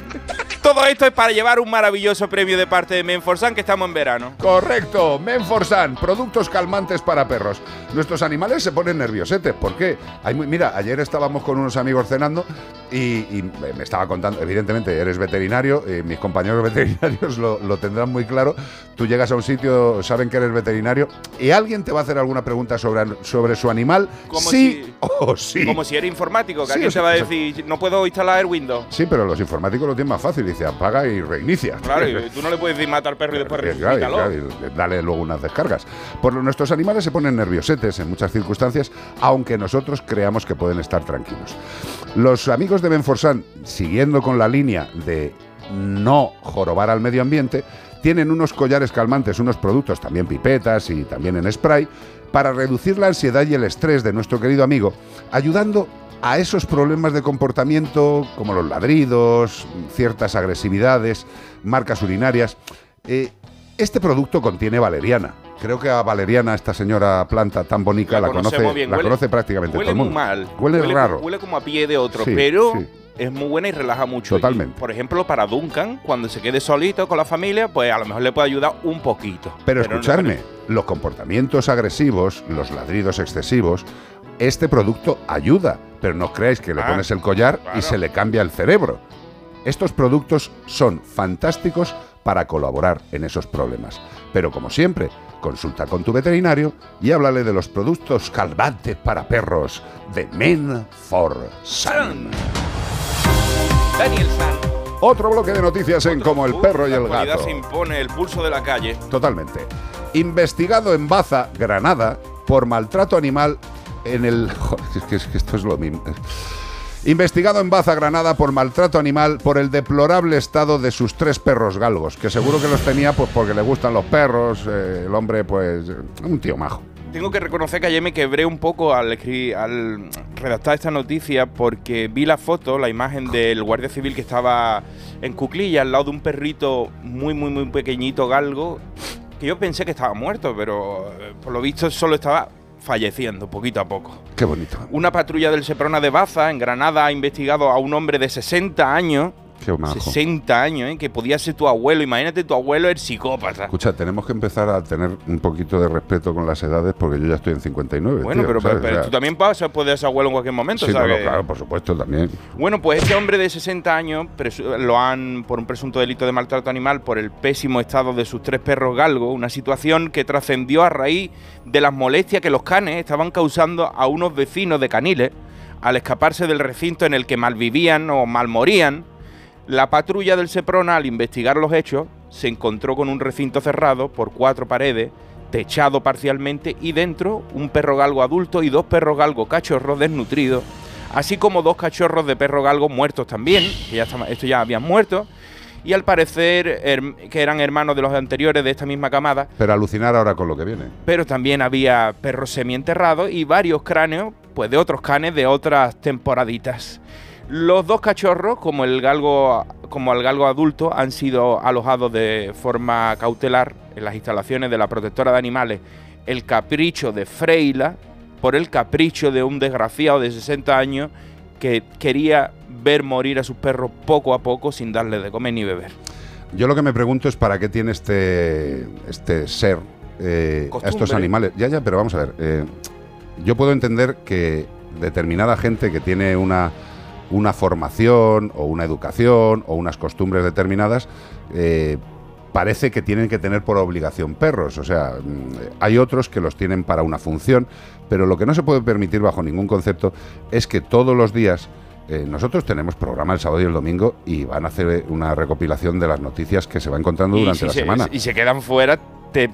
todo esto es para llevar un maravilloso premio de parte de Menforsan que estamos en verano. Correcto, Menforsan, productos calmantes para perros. Nuestros animales se ponen nerviosetes. ¿Por qué? Hay muy- mira, ayer estábamos con unos amigos cenando y, y me estaba contando, evidentemente eres veterinario, y mis compañeros [LAUGHS] veterinarios lo, lo tendrán muy claro. Tú llegas a un sitio, saben que eres veterinario y alguien te va a hacer alguna pregunta sobre, sobre su animal. Como sí si- [LAUGHS] o sí. Como si era informático, que Sí, alguien te va a decir, no puedo instalar Windows. Sí, pero los informáticos lo tienen más fácil. Dice, apaga y reinicia. Claro, y [LAUGHS] tú no le puedes decir mata al perro y después Eh, claro, dale luego unas descargas. Por lo nuestros animales se ponen nerviosetes en muchas circunstancias, aunque nosotros creamos que pueden estar tranquilos. Los amigos de Benforsan, siguiendo con la línea de no jorobar al medio ambiente, tienen unos collares calmantes, unos productos, también pipetas y también en spray, para reducir la ansiedad y el estrés de nuestro querido amigo, ayudando a esos problemas de comportamiento como los ladridos, ciertas agresividades, marcas urinarias. Eh, este producto contiene valeriana. Creo que a valeriana, esta señora planta tan bonita, la, conoce, bien, la huele- conoce prácticamente Huele todo el muy mundo. mal. Huele, raro. Huele como a pie de otro, Sí, pero sí. es muy buena y relaja mucho. Totalmente. Y, por ejemplo, para Duncan, cuando se quede solito con la familia, pues a lo mejor le puede ayudar un poquito. Pero escucharme, los comportamientos agresivos, los ladridos excesivos, este producto ayuda, pero no creáis que le Ah, pones el collar y se le cambia el cerebro. Estos productos son fantásticos para colaborar en esos problemas. Pero como siempre, consulta con tu veterinario y háblale de los productos calmantes para perros de Men for Sun. Daniel San. Otro bloque de noticias en Como el perro y La el gato. se impone el pulso de la calle. Totalmente. Investigado en Baza, Granada, por maltrato animal en el. [LAUGHS] Joder, es que, es que esto es lo mismo. Investigado en Baza, Granada, por maltrato animal por el deplorable estado de sus tres perros galgos, que seguro que los tenía pues porque le gustan los perros, eh, el hombre pues un tío majo. Tengo que reconocer que ayer me quebré un poco al, al redactar esta noticia porque vi la foto, la imagen del guardia civil que estaba en cuclilla al lado de un perrito muy, muy, muy pequeñito galgo que yo pensé que estaba muerto, pero eh, por lo visto solo estaba falleciendo poquito a poco. Qué bonito. Una patrulla del Seprona de Baza, en Granada, ha investigado a un hombre de 60 años. Qué majo. 60 años, ¿eh? que podía ser tu abuelo. Imagínate tu abuelo, el psicópata. Escucha, tenemos que empezar a tener un poquito de respeto con las edades porque yo ya estoy en 59. Bueno, tío, pero, ¿sabes? pero O sea, tú también vas a poder ser abuelo en cualquier momento, sí, ¿sabes? bueno, claro, por supuesto, también. Bueno, pues este hombre de 60 años lo han, por un presunto delito de maltrato animal, por el pésimo estado de sus tres perros galgos, una situación que trascendió a raíz de las molestias que los canes estaban causando a unos vecinos de Caniles al escaparse del recinto en el que malvivían o malmorían. La patrulla del Seprona, al investigar los hechos, se encontró con un recinto cerrado por cuatro paredes, techado parcialmente y dentro un perro galgo adulto y dos perros galgo cachorros desnutridos, así como dos cachorros de perro galgo muertos también, que ya estos ya habían muerto, y al parecer que eran hermanos de los anteriores de esta misma camada, Pero alucinar ahora con lo que viene. pero también había perros semienterrados y varios cráneos, pues de otros canes de otras temporaditas. Los dos cachorros, como el galgo, como el galgo adulto, han sido alojados de forma cautelar en las instalaciones de la protectora de animales El Capricho de Freila, por el capricho de un desgraciado de 60 años que quería ver morir a sus perros poco a poco sin darle de comer ni beber. Yo lo que me pregunto es para qué tiene este, este ser eh, a estos animales. Ya, ya, pero vamos a ver. eh, yo puedo entender que determinada gente que tiene una, una formación o una educación o unas costumbres determinadas, eh, parece que tienen que tener por obligación perros. O sea, mm, hay otros que los tienen para una función, pero lo que no se puede permitir bajo ningún concepto es que todos los días eh, nosotros tenemos programa el sábado y el domingo y van a hacer una recopilación de las noticias que se va encontrando Y durante si la se- semana. Y se quedan fuera te-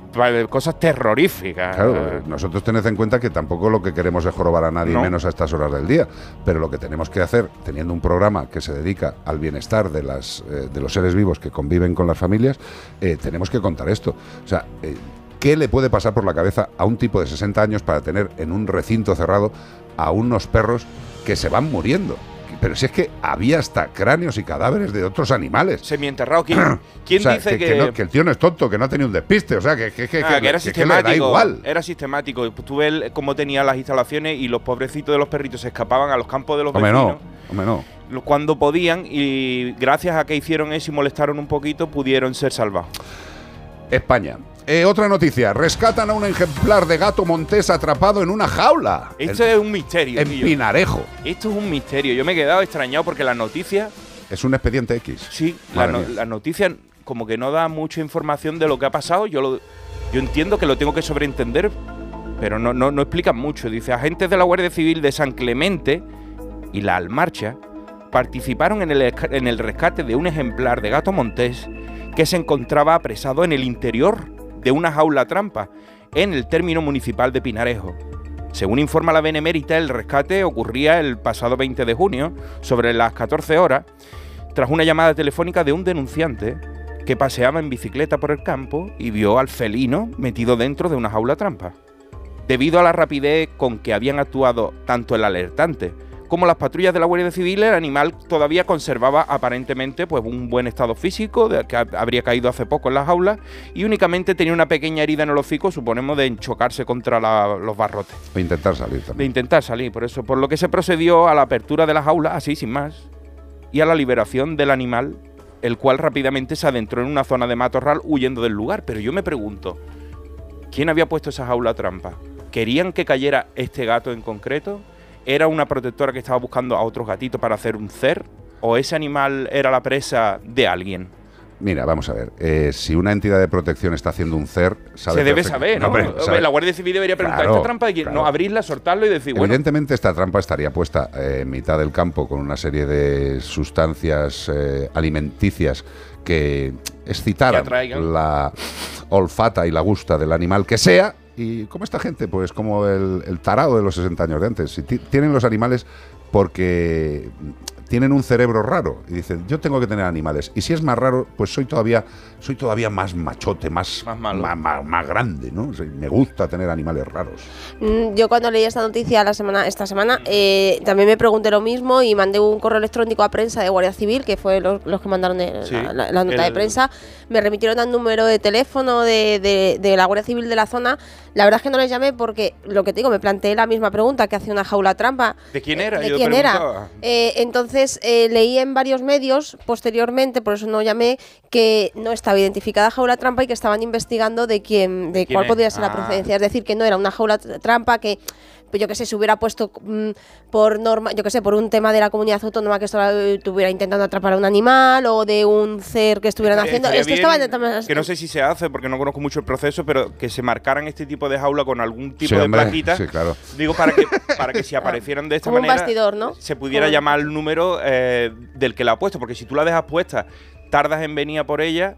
cosas terroríficas. Claro, nosotros tened en cuenta que tampoco lo que queremos es jorobar a nadie, No. menos a estas horas del día. Pero lo que tenemos que hacer, teniendo un programa que se dedica al bienestar de, las, eh, de los seres vivos que conviven con las familias, eh, tenemos que contar esto. O sea, eh, ¿qué le puede pasar por la cabeza a un tipo de 60 años para tener en un recinto cerrado a unos perros que se van muriendo? Pero si es que había hasta cráneos y cadáveres de otros animales. Semienterrado. ¿Quién, [CLEARS THROAT] quién O sea, dice que, que no- que el tío no es tonto, que no ha tenido un despiste. O sea, que, Ah, era le da sistemático. igual. Era sistemático. Pues Tú ves cómo tenía las instalaciones y los pobrecitos de los perritos se escapaban a los campos de los Hombre, vecinos. no. Hombre, no. lo- Cuando podían y gracias a que hicieron eso y molestaron un poquito, pudieron ser salvados. España. Eh, otra noticia. Rescatan a un ejemplar de gato montés atrapado en una jaula. Esto es un misterio. en tío. Pinarejo. Esto es un misterio. Yo me he quedado extrañado porque la noticia, Es un expediente X. sí, la, no- noticia como que no da mucha información de lo que ha pasado. Yo, lo, yo entiendo que lo tengo que sobreentender, pero no, no, no explican mucho. Dice, agentes de la Guardia Civil de San Clemente y la Almarcha participaron en el, en el rescate de un ejemplar de gato montés que se encontraba apresado en el interior de una jaula trampa en el término municipal de Pinarejo. Según informa la Benemérita, el rescate ocurría el pasado 20 de junio, sobre las 14 horas, tras una llamada telefónica de un denunciante que paseaba en bicicleta por el campo y vio al felino metido dentro de una jaula trampa. Debido a la rapidez con que habían actuado tanto el alertante como las patrullas de la Guardia Civil, el animal todavía conservaba aparentemente pues, un buen estado físico, de que hab- habría caído hace poco en la jaula, y únicamente tenía una pequeña herida en el hocico, suponemos, de chocarse contra la- los barrotes O intentar salir de también. intentar salir, por eso, por lo que se procedió a la apertura de la jaula, así sin más, y a la liberación del animal, el cual rápidamente se adentró en una zona de matorral huyendo del lugar. Pero yo me pregunto, ¿quién había puesto esa jaula trampa? ¿Querían que cayera este gato en concreto? ¿Era una protectora que estaba buscando a otros gatitos para hacer un cer? ¿O ese animal era la presa de alguien? Mira, vamos a ver. eh, si una entidad de protección está haciendo un CER, sabe se debe saber, ¿no? hombre, sabe- La Guardia Civil debería preguntar, Claro, ¿esta trampa de quién? claro. No, abrirla, soltarlo y decir, bueno, Evidentemente esta trampa estaría puesta eh, en mitad del campo con una serie de sustancias eh, alimenticias que excitaran Que la olfata y la gusta del animal que sea. Y como esta gente, pues como el, el tarado de los 60 años de antes. Si ti- tienen los animales porque tienen un cerebro raro y dicen, yo tengo que tener animales. Y si es más raro, pues soy todavía, soy todavía más machote, más, Más malo. más, más- más grande, ¿no? O sea, me gusta tener animales raros. Mm, Yo cuando leí esta noticia la semana, esta semana eh, también me pregunté lo mismo y mandé un correo electrónico a prensa de Guardia Civil, que fue los, los que mandaron Sí, la, la- la nota de prensa. Me remitieron al número de teléfono de, de- de la Guardia Civil de la zona. La verdad es que no les llamé porque, lo que te digo, me planteé la misma pregunta que hacía una jaula trampa. ¿de quién era? ¿De Yo quién era? Eh, entonces eh, leí en varios medios posteriormente, por eso no llamé, que no estaba identificada jaula trampa y que estaban investigando de quién, de ¿Quién cuál podría ser la Ah. procedencia. Es decir, que no era una jaula tr- trampa que yo que sé, se hubiera puesto mm, por norma, yo que sé, por un tema de la comunidad autónoma que estuviera estuviera intentando atrapar a un animal o de un cer que estuvieran Estaría- haciendo. estaría Esto estaba bien, intentando- que no sé si se hace porque no conozco mucho el proceso, pero que se marcaran este tipo de jaula con algún tipo Sí, de hombre, plaquita. sí, claro. Digo para que [LAUGHS] para que si aparecieran de esta como un manera bastidor, ¿no? se pudiera Como- llamar el número eh, del que la ha puesto, porque si tú la dejas puesta, tardas en venir a por ella.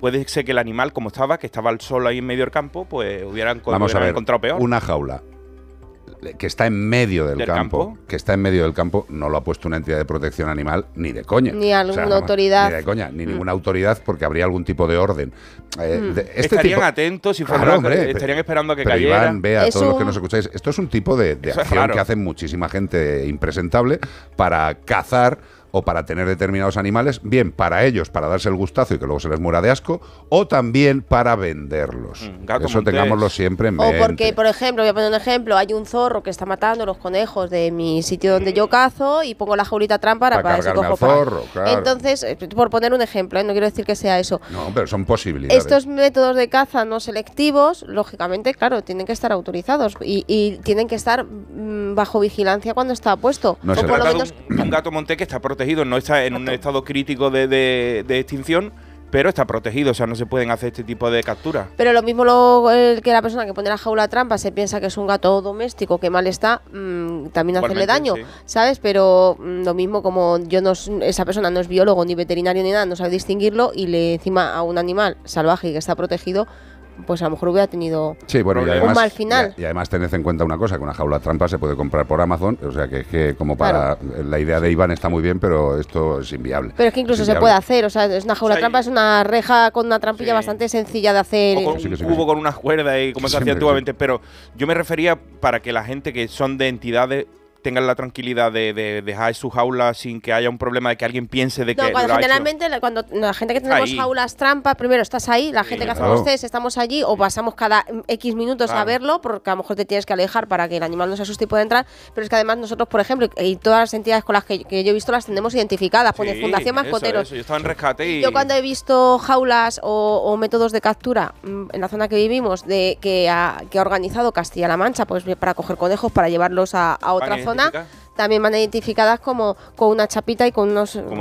Puede ser que el animal, como estaba, que estaba al sol ahí en medio del campo, pues hubieran, Vamos a ver, encontrado peor. una jaula que está en medio del, ¿Del campo, campo? que está en medio del campo, no lo ha puesto una entidad de protección animal ni de coña. Ni alguna autoridad. Ni de coña, ni Mm. ninguna autoridad porque habría algún tipo de orden. Eh, Mm. de- este estarían tipo- atentos si Claro, hombre, estarían esperando a que pero cayera. Iván, vea, Es todos los que nos escucháis, esto es un tipo de, de Eso es acción que hace muchísima gente impresentable para cazar o para tener determinados animales, bien para ellos, para darse el gustazo y que luego se les muera de asco, o también para venderlos. Mm, Eso tengámoslo siempre en O mente. porque, por ejemplo, voy a poner un ejemplo, hay un zorro que está matando los conejos de mi sitio donde yo cazo y pongo la jaulita trampa para, Para para cojo zorro, claro. Entonces, eh, por poner un ejemplo, ¿eh? no quiero decir que sea eso. No, pero son posibilidades. Estos métodos de caza no selectivos, lógicamente, claro, tienen que estar autorizados y, y tienen que estar mm, bajo vigilancia cuando está puesto. No o por lo menos un, [CLEARS THROAT] un gato montés que está protegido, no está en un estado crítico de, de- de extinción, pero está protegido, o sea, no se pueden hacer este tipo de capturas. Pero lo mismo lo, el que la persona que pone la jaula trampa se piensa que es un gato doméstico que mal está, mm, también hacerle daño, sí. ¿sabes? Pero mm, lo mismo como yo no, esa persona no es biólogo ni veterinario ni nada, no sabe distinguirlo y le encima a un animal salvaje y que está protegido, pues a lo mejor hubiera tenido Sí, bueno, y un mal final. y, y además tened en cuenta una cosa, que una jaula trampa se puede comprar por Amazon, o sea que es que como para... La idea de Iván está muy bien, pero esto es inviable. Pero es que incluso Es se puede hacer, o sea, es una jaula trampa, es una reja con una trampilla bastante sencilla de hacer. O con un cubo con unas cuerdas y como se hacía antiguamente. Pero yo me refería para que la gente que son de entidades tengan la tranquilidad de, de dejar su jaula sin que haya un problema de que alguien piense de No, que cuando hecho. generalmente cuando la gente que tenemos Ahí. jaulas trampa, primero estás ahí, la gente que claro. hacemos test estamos allí o pasamos cada X minutos a verlo porque a lo mejor te tienes que alejar para que el animal no se asuste y pueda entrar, pero es que además nosotros, por ejemplo, y todas las entidades con las que, que yo he visto las tenemos identificadas, pone Sí, Fundación Mascoteros. Yo estaba en rescate y. Yo cuando he visto jaulas o, o métodos de captura mm, en la zona que vivimos de que ha, que ha organizado Castilla-La Mancha pues para coger conejos para llevarlos a, a otra ¿Van también van identificadas como con una chapita y con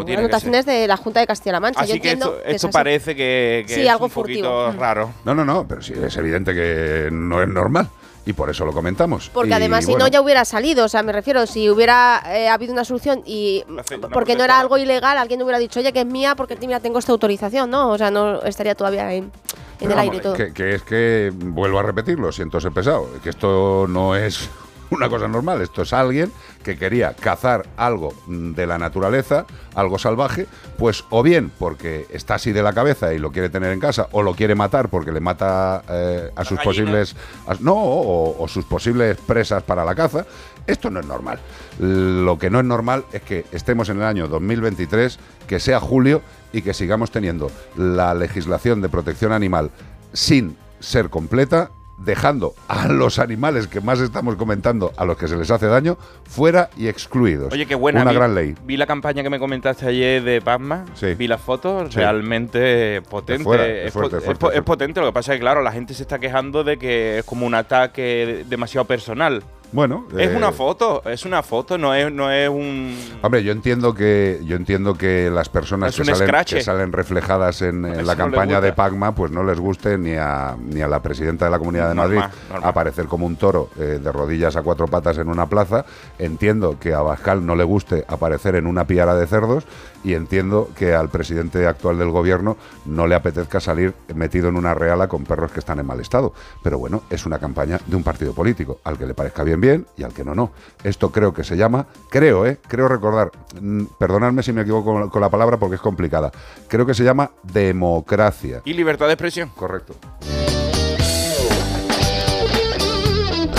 que anotaciones de la Junta de Castilla-La Mancha. Yo Así que entiendo esto, que parece que, que Sí, es algo un furtivo. Raro. No, no, no, pero sí, es evidente que no es normal y por eso lo comentamos. Porque Y, además, si bueno, no, ya hubiera salido. O sea, me refiero, si hubiera eh, habido una solución y. Porque no era algo ilegal, alguien hubiera dicho, oye, que es mía porque mira, tengo esta autorización, ¿no? O sea, no estaría todavía en, el vamos, aire y todo. Que, que es que, vuelvo a repetirlo, siento ser pesado, que esto no es [LAUGHS] una cosa normal, esto es alguien que quería cazar algo mm, de la naturaleza, algo salvaje, pues o bien porque está así de la cabeza y lo quiere tener en casa, o lo quiere matar porque le mata eh, a sus gallina. posibles... a- no, o, o sus posibles presas para la caza. Esto no es normal. Lo que no es normal es que estemos en el año 2023, que sea julio y que sigamos teniendo la legislación de protección animal sin ser completa, dejando a los animales que más estamos comentando, a los que se les hace daño, fuera y excluidos. Oye, qué buena. Una vi, gran ley. Vi la campaña que me comentaste ayer de Pasma. Vi las fotos. Sí. Realmente potente. Es fuera, es po- fuerte, es fuerte, po- es fuerte. potente. Lo que pasa es que, claro, la gente se está quejando de que es como un ataque demasiado personal. Bueno, Es eh, una foto, es una foto, no es, no es un. Hombre, yo entiendo que yo entiendo que las personas que salen, que salen reflejadas en, la no campaña de. Pacma, pues no les guste ni a, ni a la presidenta de la Comunidad de Normal, Madrid normal. aparecer como un toro eh, de rodillas a cuatro patas en una plaza. Entiendo que a Bascal no le guste aparecer en una piara de cerdos y entiendo que al presidente actual del gobierno no le apetezca salir metido en una reala con perros que están en mal estado. Pero bueno, es una campaña de un partido político, al que le parezca bien bien y al que no no. Esto creo que se llama, creo, eh, creo recordar, mm, perdonadme si me equivoco con, con la palabra porque es complicada. Creo que se llama democracia. Y libertad de expresión. Correcto.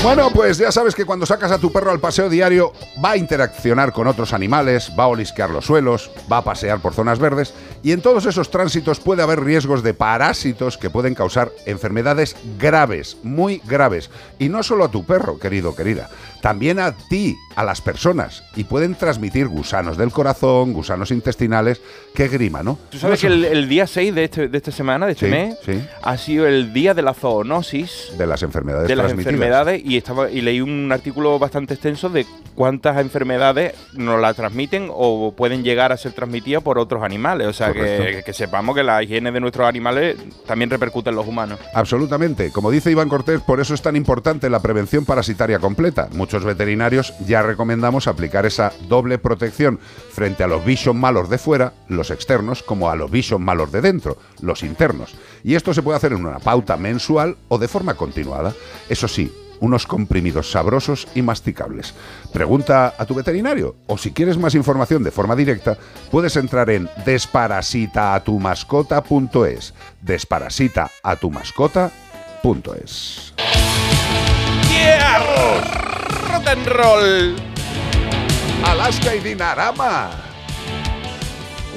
Bueno, pues ya sabes que cuando sacas a tu perro al paseo diario va a interaccionar con otros animales, va a olisquear los suelos, va a pasear por zonas verdes y en todos esos tránsitos puede haber riesgos de parásitos que pueden causar enfermedades graves, muy graves. Y no solo a tu perro, querido, querida, también a ti, a las personas. Y pueden transmitir gusanos del corazón, gusanos intestinales, qué grima, ¿no? Tú sabes que el, el día 6 de, este, de esta semana, de este Sí, mes, sí. ha sido el día de la zoonosis. De las enfermedades de las transmitidas. enfermedades y estaba y leí un artículo bastante extenso de cuántas enfermedades nos la transmiten o pueden llegar a ser transmitidas por otros animales. O sea, que, sepamos que la higiene de nuestros animales también repercute en los humanos. Absolutamente. Como dice Iván Cortés, por eso es tan importante la prevención parasitaria completa. Muchos veterinarios ya recomendamos aplicar esa doble protección frente a los bichos malos de fuera, los externos, como a los bichos malos de dentro, los internos. Y esto se puede hacer en una pauta mensual o de forma continuada. Eso sí, unos comprimidos sabrosos y masticables. Pregunta a tu veterinario o si quieres más información de forma directa, puedes entrar en desparasitaatumascota.es. Desparasitaatumascota.es. ¡Yeah! ¡Rock and roll! Alaska y Dinarama.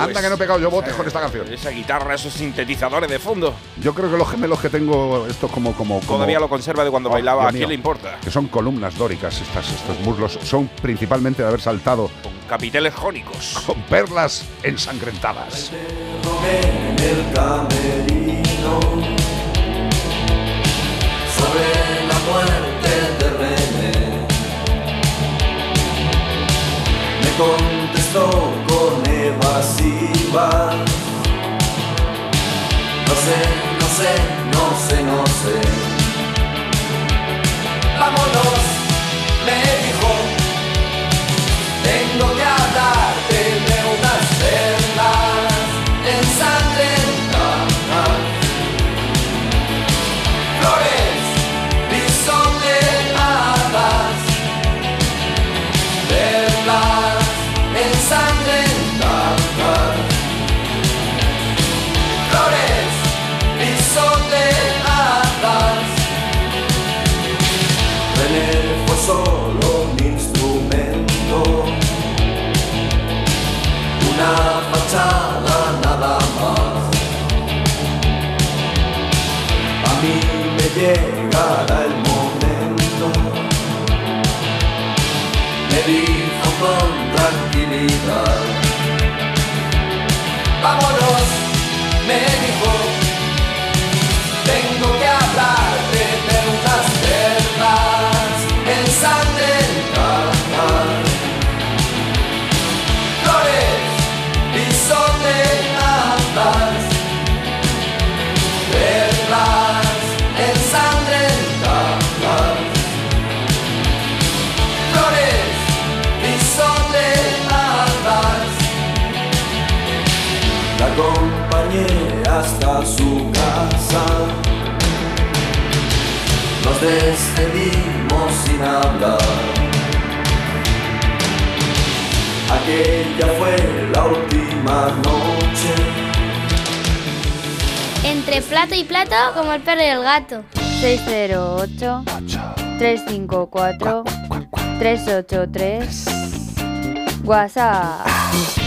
Anda que no he pegado yo botes con esta canción. Esa guitarra, esos sintetizadores de fondo. Yo creo que los gemelos que tengo, estos como... como, como Todavía lo conserva de cuando Oh, bailaba. Dios ¿A quién mío. le importa? Que son columnas dóricas estas, estos muslos. Son principalmente de haber saltado Capiteles jónicos. con perlas ensangrentadas. en el camerino sobre la muerte de René. Me contestó con evasivas. No sé, no sé, no sé, no sé. Vámonos, me dijo. Llegará el momento, me dijo con tranquilidad. Vámonos, me dijo, casa. Nos despedimos sin hablar. Aquella fue la última noche. Entre plato y plato, como el perro y el gato. 608 354 383 WhatsApp.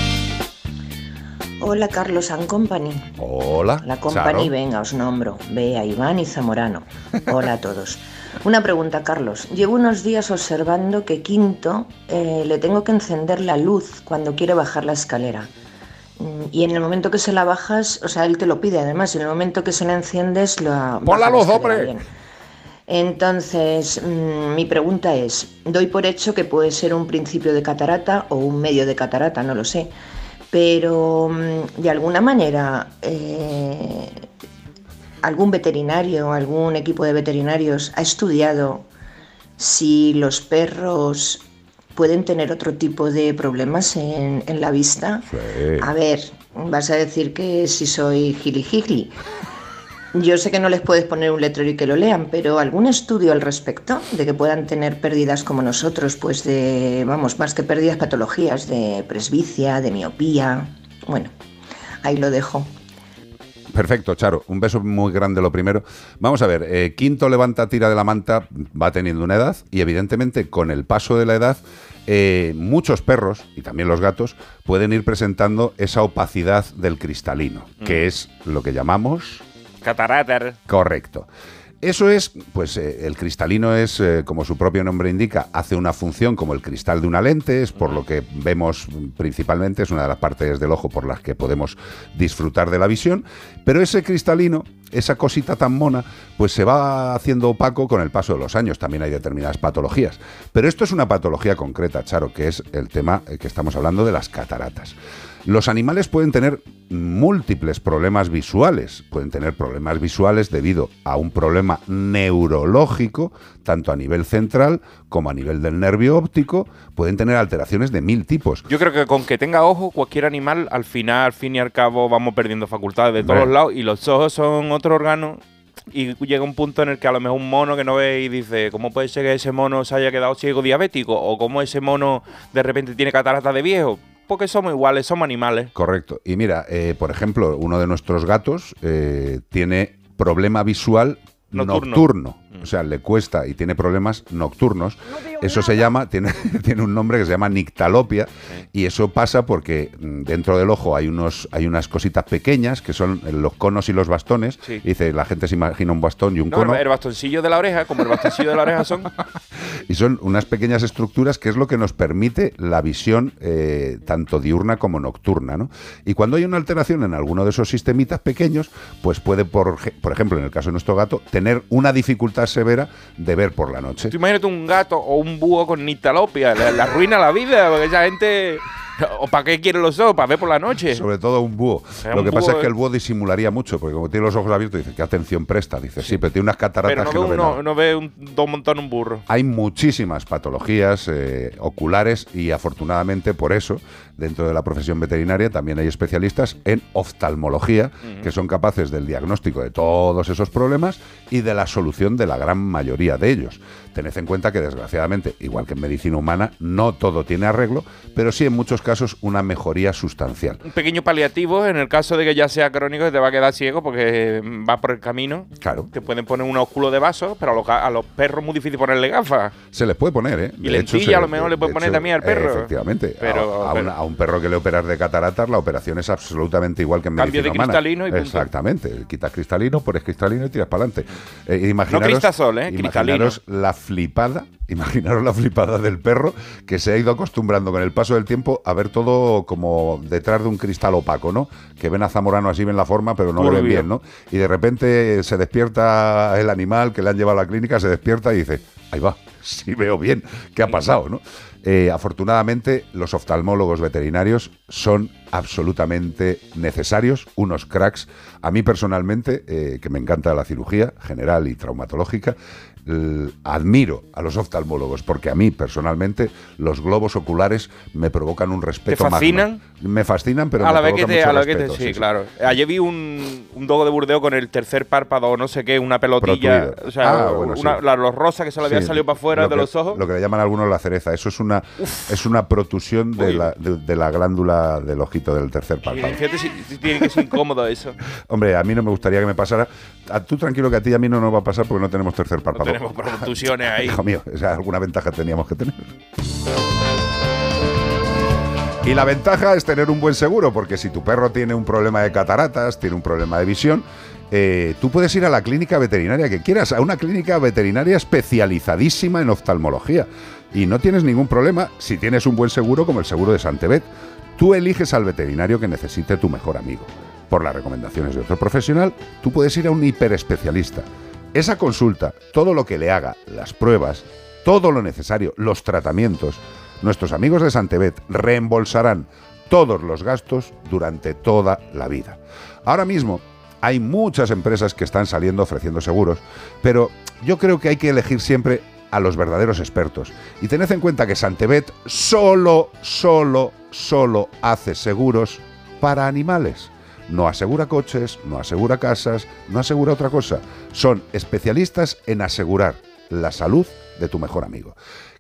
Hola Carlos and Company. Hola. La Company, Charo. venga, os nombro. Bea, Iván y Zamorano. Hola a todos. Una pregunta, Carlos. Llevo unos días observando que Quinto eh, le tengo que encender la luz cuando quiere bajar la escalera. Mm, Y en el momento que se la bajas, o sea, él te lo pide además, y en el momento que se la enciendes, la. Pon la luz, hombre. bien. Entonces, mm, mi pregunta es, doy por hecho que puede ser un principio de catarata o un medio de catarata, no lo sé, pero mm, de alguna manera eh, algún veterinario, algún equipo de veterinarios ha estudiado si los perros pueden tener otro tipo de problemas en, en la vista. A ver, vas a decir que si soy gili Yo sé que no les puedes poner un letrero y que lo lean, pero algún estudio al respecto de que puedan tener pérdidas como nosotros, pues de, vamos, más que pérdidas, patologías de presbicia, de miopía. Bueno, ahí lo dejo. Perfecto, Charo. Un beso muy grande lo primero. Vamos a ver, eh, Quinto levanta, tira de la manta, va teniendo una edad y evidentemente con el paso de la edad eh, muchos perros y también los gatos pueden ir presentando esa opacidad del cristalino, que es lo que llamamos Cataratar. Correcto. Eso es, pues eh, el cristalino es, eh, como su propio nombre indica, hace una función como el cristal de una lente, es por lo que vemos principalmente, es una de las partes del ojo por las que podemos disfrutar de la visión, pero ese cristalino, esa cosita tan mona, pues se va haciendo opaco con el paso de los años, también hay determinadas patologías. Pero esto es una patología concreta, Charo, que es el tema eh, que estamos hablando de las cataratas. Los animales pueden tener múltiples problemas visuales. Pueden tener problemas visuales debido a un problema neurológico, tanto a nivel central como a nivel del nervio óptico. Pueden tener alteraciones de mil tipos. Yo creo que con que tenga ojo, cualquier animal, al final, al fin y al cabo, vamos perdiendo facultades de todos Hombre. lados. Y los ojos son otro órgano. Y llega un punto en el que a lo mejor un mono que no ve y dice, ¿cómo puede ser que ese mono se haya quedado ciego diabético? ¿O cómo ese mono de repente tiene catarata de viejo? Porque somos iguales, somos animales. Correcto. Y mira, eh, por ejemplo, uno de nuestros gatos eh, tiene problema visual Nocturno. nocturno. O sea, le cuesta y tiene problemas nocturnos. Eso se llama, [LAUGHS] tiene, tiene un nombre que se llama nictalopia. Y eso pasa porque mm, dentro del ojo hay, unos, hay unas cositas pequeñas que son los conos y los bastones. Sí. Y dice, la gente se imagina un bastón y un No, cono. el, el bastoncillo de la oreja, como el bastoncillo de la oreja son. [LAUGHS] Y son unas pequeñas estructuras que es lo que nos permite la visión eh, tanto diurna como nocturna. ¿no? Y cuando hay una alteración en alguno de esos sistemitas pequeños, pues puede, por, por ejemplo, en el caso de nuestro gato, tener una dificultad severa de ver por la noche. Imagínate un gato o un búho con nictalopia, le, le arruina la vida, porque esa gente... [LAUGHS] ¿O para qué quiere los ojos? ¿Para ver por la noche? Sobre todo un búho. sea, Lo un que pasa es que el búho disimularía mucho, porque como tiene los ojos abiertos, dice, ¿qué atención presta? Dice, sí, pero tiene unas cataratas Pero no que ve, no ve uno- nada". no ve un, dos montones un burro. Hay muchísimas patologías eh, oculares y afortunadamente por eso dentro de la profesión veterinaria también hay especialistas en oftalmología que son capaces del diagnóstico de todos esos problemas y de la solución de la gran mayoría de ellos. Tened en cuenta que desgraciadamente, igual que en medicina humana, no todo tiene arreglo, pero sí en muchos casos una mejoría sustancial. Un pequeño paliativo en el caso de que ya sea crónico y te va a quedar ciego porque va por el camino. Claro. Te pueden poner un óculo de vaso, pero a los, a los perros es muy difícil ponerle gafas. Se les puede poner, ¿eh? Y De hecho, lentilla se- a lo mejor le puede de poner hecho, también al perro. eh, efectivamente. Pero- a, a pero- un, a un perro que le operas de cataratas, la operación es absolutamente igual que en Cambio medicina de humana. cristalino y punto. Exactamente. Quitas cristalino, pones cristalino y tiras para adelante. Eh, imaginaros, cristasol, ¿eh? Imaginaros la flipada, [LAUGHS] imaginaros la flipada del perro que se ha ido acostumbrando con el paso del tiempo a ver todo como detrás de un cristal opaco, ¿no? Que ven a Zamorano así, ven la forma, pero no lo ven bien, ¿no? Y de repente se despierta el animal que le han llevado a la clínica, se despierta y dice, ahí va, [LAUGHS] sí veo bien, ¿qué ha pasado, no? Eh, afortunadamente, los oftalmólogos veterinarios son absolutamente necesarios, unos cracks. A mí personalmente, eh, que me encanta la cirugía general y traumatológica, admiro a los oftalmólogos porque a mí personalmente los globos oculares me provocan un respeto. ¿Te fascinan? magno. Me fascinan, pero a me la vez que provocan te, mucho a la vez que te- sí, sí, claro. Ayer vi un, un dogo de Burdeos con el tercer párpado o no sé qué, una pelotilla, o sea, Ah, bueno, una- sí. la- los rosas que se le habían salido para afuera lo de que- los ojos. Lo que le llaman algunos la cereza. Eso es una, es una protusión de la, de, de la glándula del ojito del tercer párpado. fíjate si, si tiene que ser incómodo eso. [LAUGHS] Hombre, a mí no me gustaría que me pasara. A, tú tranquilo que a ti y a mí no nos va a pasar porque no tenemos tercer párpado. Tenemos protusiones ahí. Hijo mío, esa alguna ventaja teníamos que tener. Y la ventaja es tener un buen seguro, porque si tu perro tiene un problema de cataratas, tiene un problema de visión, eh, tú puedes ir a la clínica veterinaria que quieras, a una clínica veterinaria especializadísima en oftalmología. Y no tienes ningún problema si tienes un buen seguro como el seguro de Santebet. Tú eliges al veterinario que necesite tu mejor amigo. Por las recomendaciones de otro profesional, tú puedes ir a un hiperespecialista. Esa consulta, todo lo que le haga, las pruebas, todo lo necesario, los tratamientos, nuestros amigos de Santebet reembolsarán todos los gastos durante toda la vida. Ahora mismo hay muchas empresas que están saliendo ofreciendo seguros, pero yo creo que hay que elegir siempre a los verdaderos expertos. Y tened en cuenta que Santebet solo, solo, solo hace seguros para animales. No asegura coches, no asegura casas, no asegura otra cosa. Son especialistas en asegurar la salud de tu mejor amigo.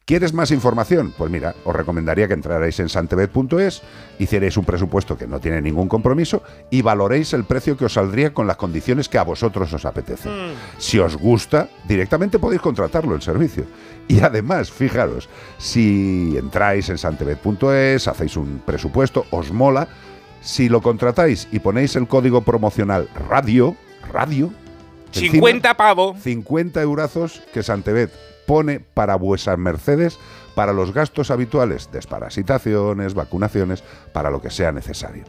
¿Quieres más información? Pues mira, os recomendaría que entrarais en santebet.es, hicierais un presupuesto que no tiene ningún compromiso y valoréis el precio que os saldría con las condiciones que a vosotros os apetece. Si os gusta, directamente podéis contratarlo el servicio. Y además, fijaros, si entráis en santebet.es, hacéis un presupuesto, os mola, si lo contratáis y ponéis el código promocional radio, radio, encima, 50 pavos. 50 eurazos que Santebet pone para vuestras mercedes para los gastos habituales, desparasitaciones, vacunaciones, para lo que sea necesario.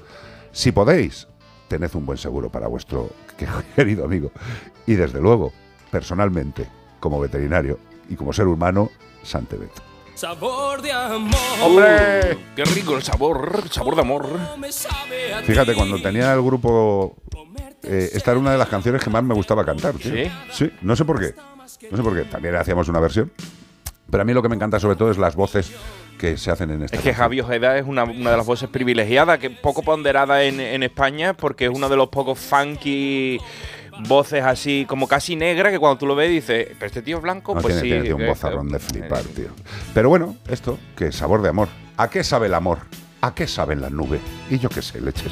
Si podéis, tened un buen seguro para vuestro [LAUGHS] querido amigo. Y desde luego, personalmente, como veterinario y como ser humano, Santebet. Sabor de amor. ¡Hombre! ¡Qué rico el sabor! Sabor de amor. Fíjate, cuando tenía el grupo, eh, esta era una de las canciones que más me gustaba cantar. tío. ¿Sí? Sí, no sé por qué. No sé por qué. También hacíamos una versión. Pero a mí lo que me encanta sobre todo es las voces que se hacen en esta Es que Javi Ojeda es una, una de las voces privilegiadas, que poco ponderada en, en España, porque es uno de los pocos funky voces así, como casi negra, que cuando tú lo ves dices, pero este tío es blanco, No, pues tiene, sí. tiene- un que- bozarrón de flipar, tío. Pero bueno, esto, que sabor de amor. ¿A qué sabe el amor? ¿A qué saben las nubes? Y yo qué sé, leches.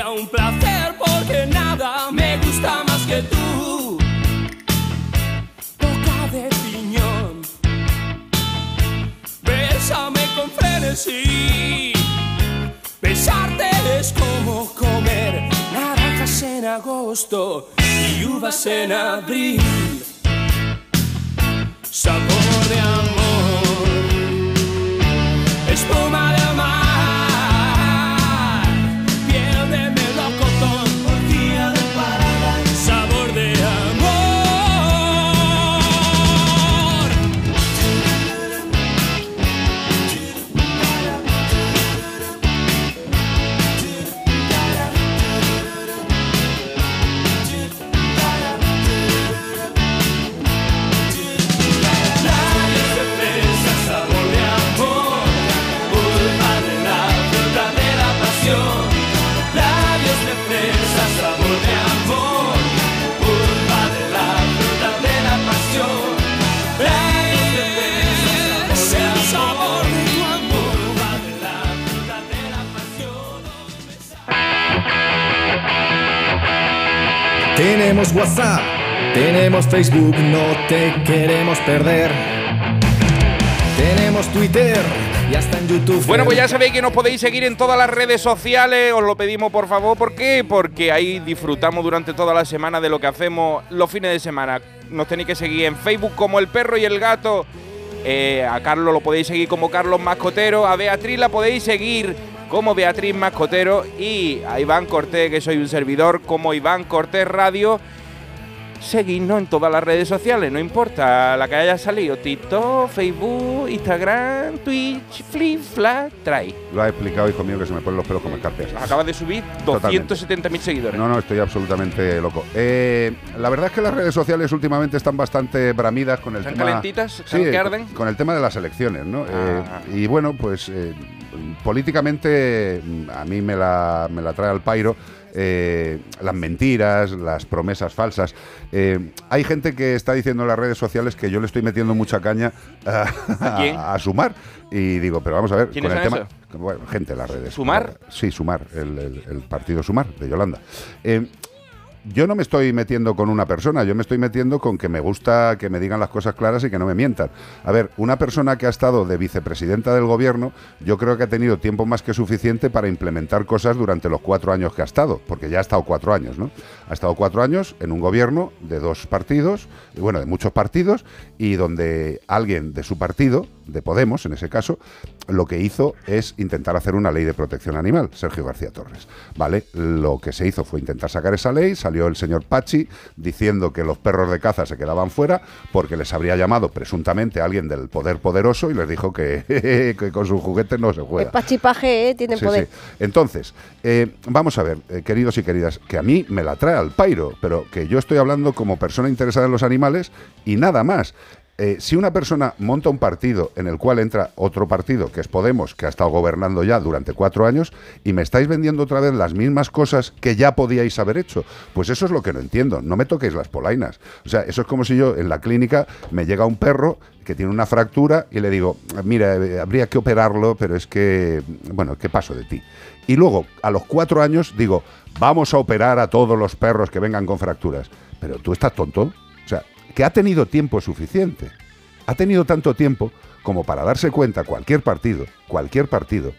sería un placer porque nada me gusta más que tú. Boca de piñón, bésame con frenesí. Besarte es como comer naranjas en agosto y uvas en abril. Sabor de amor, espuma Tenemos WhatsApp, tenemos Facebook, no te queremos perder. Tenemos Twitter y hasta en YouTube. Bueno, pues ya sabéis que nos podéis seguir en todas las redes sociales, os lo pedimos por favor. ¿Por qué? Porque ahí disfrutamos durante toda la semana de lo que hacemos los fines de semana. Nos tenéis que seguir en Facebook como El Perro y el Gato. Eh, a Carlos lo podéis seguir como Carlos Mascotero. A Beatriz la podéis seguir como Beatriz Mascotero. Y a Iván Cortés, que soy un servidor, como Iván Cortés Radio. Seguidnos en todas las redes sociales, no importa la que haya salido. TikTok, Facebook, Instagram, Twitch, Flip, Flat, Try. Lo ha explicado, hijo mío, que se me ponen los pelos como escarpias. Acabas de subir Totalmente. 270.000 seguidores. No, no, estoy absolutamente loco. Eh, la verdad es que las redes sociales últimamente están bastante bramidas con el ¿Están tema. calentitas? Sí, ¿Están que eh, arden? Con el tema de las elecciones, ¿no? Eh, Ah. y bueno, pues eh, políticamente mm, a mí me la, me la trae al pairo. Eh, las mentiras, las promesas falsas. Eh, hay gente que está diciendo en las redes sociales que yo le estoy metiendo mucha caña a, ¿A quién? a Sumar. Y digo, pero vamos a ver, ¿Quiénes con el tema. Bueno, gente en las redes. ¿Sumar? Sí, Sumar, el, el- el partido Sumar de Yolanda. Eh, yo no me estoy metiendo con una persona, yo me estoy metiendo con que me gusta que me digan las cosas claras y que no me mientan. A ver, una persona que ha estado de vicepresidenta del gobierno, yo creo que ha tenido tiempo más que suficiente para implementar cosas durante los cuatro años que ha estado, porque ya ha estado cuatro años, ¿no? Ha estado cuatro años en un gobierno de dos partidos, bueno, de muchos partidos, y donde alguien de su partido, de Podemos en ese caso, lo que hizo es intentar hacer una ley de protección animal, Sergio García Torres. ¿Vale? Lo que se hizo fue intentar sacar esa ley, salió el señor Pachi diciendo que los perros de caza se quedaban fuera porque les habría llamado presuntamente alguien del poder poderoso y les dijo que, [LAUGHS] que con sus juguetes no se El juega. pachipaje, ¿eh? Tiene Sí, poder. sí. Entonces, eh, vamos a ver, eh, queridos y queridas, que a mí me la trae al pairo, pero que yo estoy hablando como persona interesada en los animales y nada más. Eh, si una persona monta un partido en el cual entra otro partido, que es Podemos, que ha estado gobernando ya durante cuatro años, y me estáis vendiendo otra vez las mismas cosas que ya podíais haber hecho, pues eso es lo que no entiendo. No me toquéis las polainas. O sea, eso es como si yo en la clínica me llega un perro que tiene una fractura y le digo, mira, eh, habría que operarlo, pero es que, bueno, ¿qué paso de ti? Y luego, a los cuatro años, digo, vamos a operar a todos los perros que vengan con fracturas. Pero tú estás tonto. Que ha tenido tiempo suficiente. Ha tenido tanto tiempo como para darse cuenta cualquier partido, cualquier partido,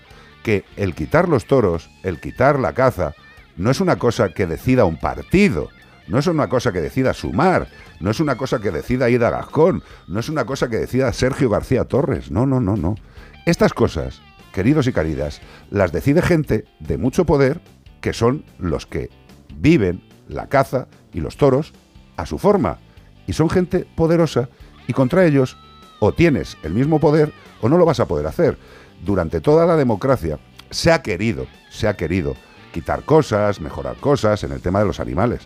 que el quitar los toros, el quitar la caza, no es una cosa que decida un partido, no es una cosa que decida Sumar, no es una cosa que decida Ida Gascón, no es una cosa que decida Sergio García Torres, no, no, no, no. Estas cosas, queridos y queridas, las decide gente de mucho poder que son los que viven la caza y los toros a su forma. Y son gente poderosa y contra ellos o tienes el mismo poder o no lo vas a poder hacer. Durante toda la democracia se ha querido, se ha querido quitar cosas, mejorar cosas en el tema de los animales.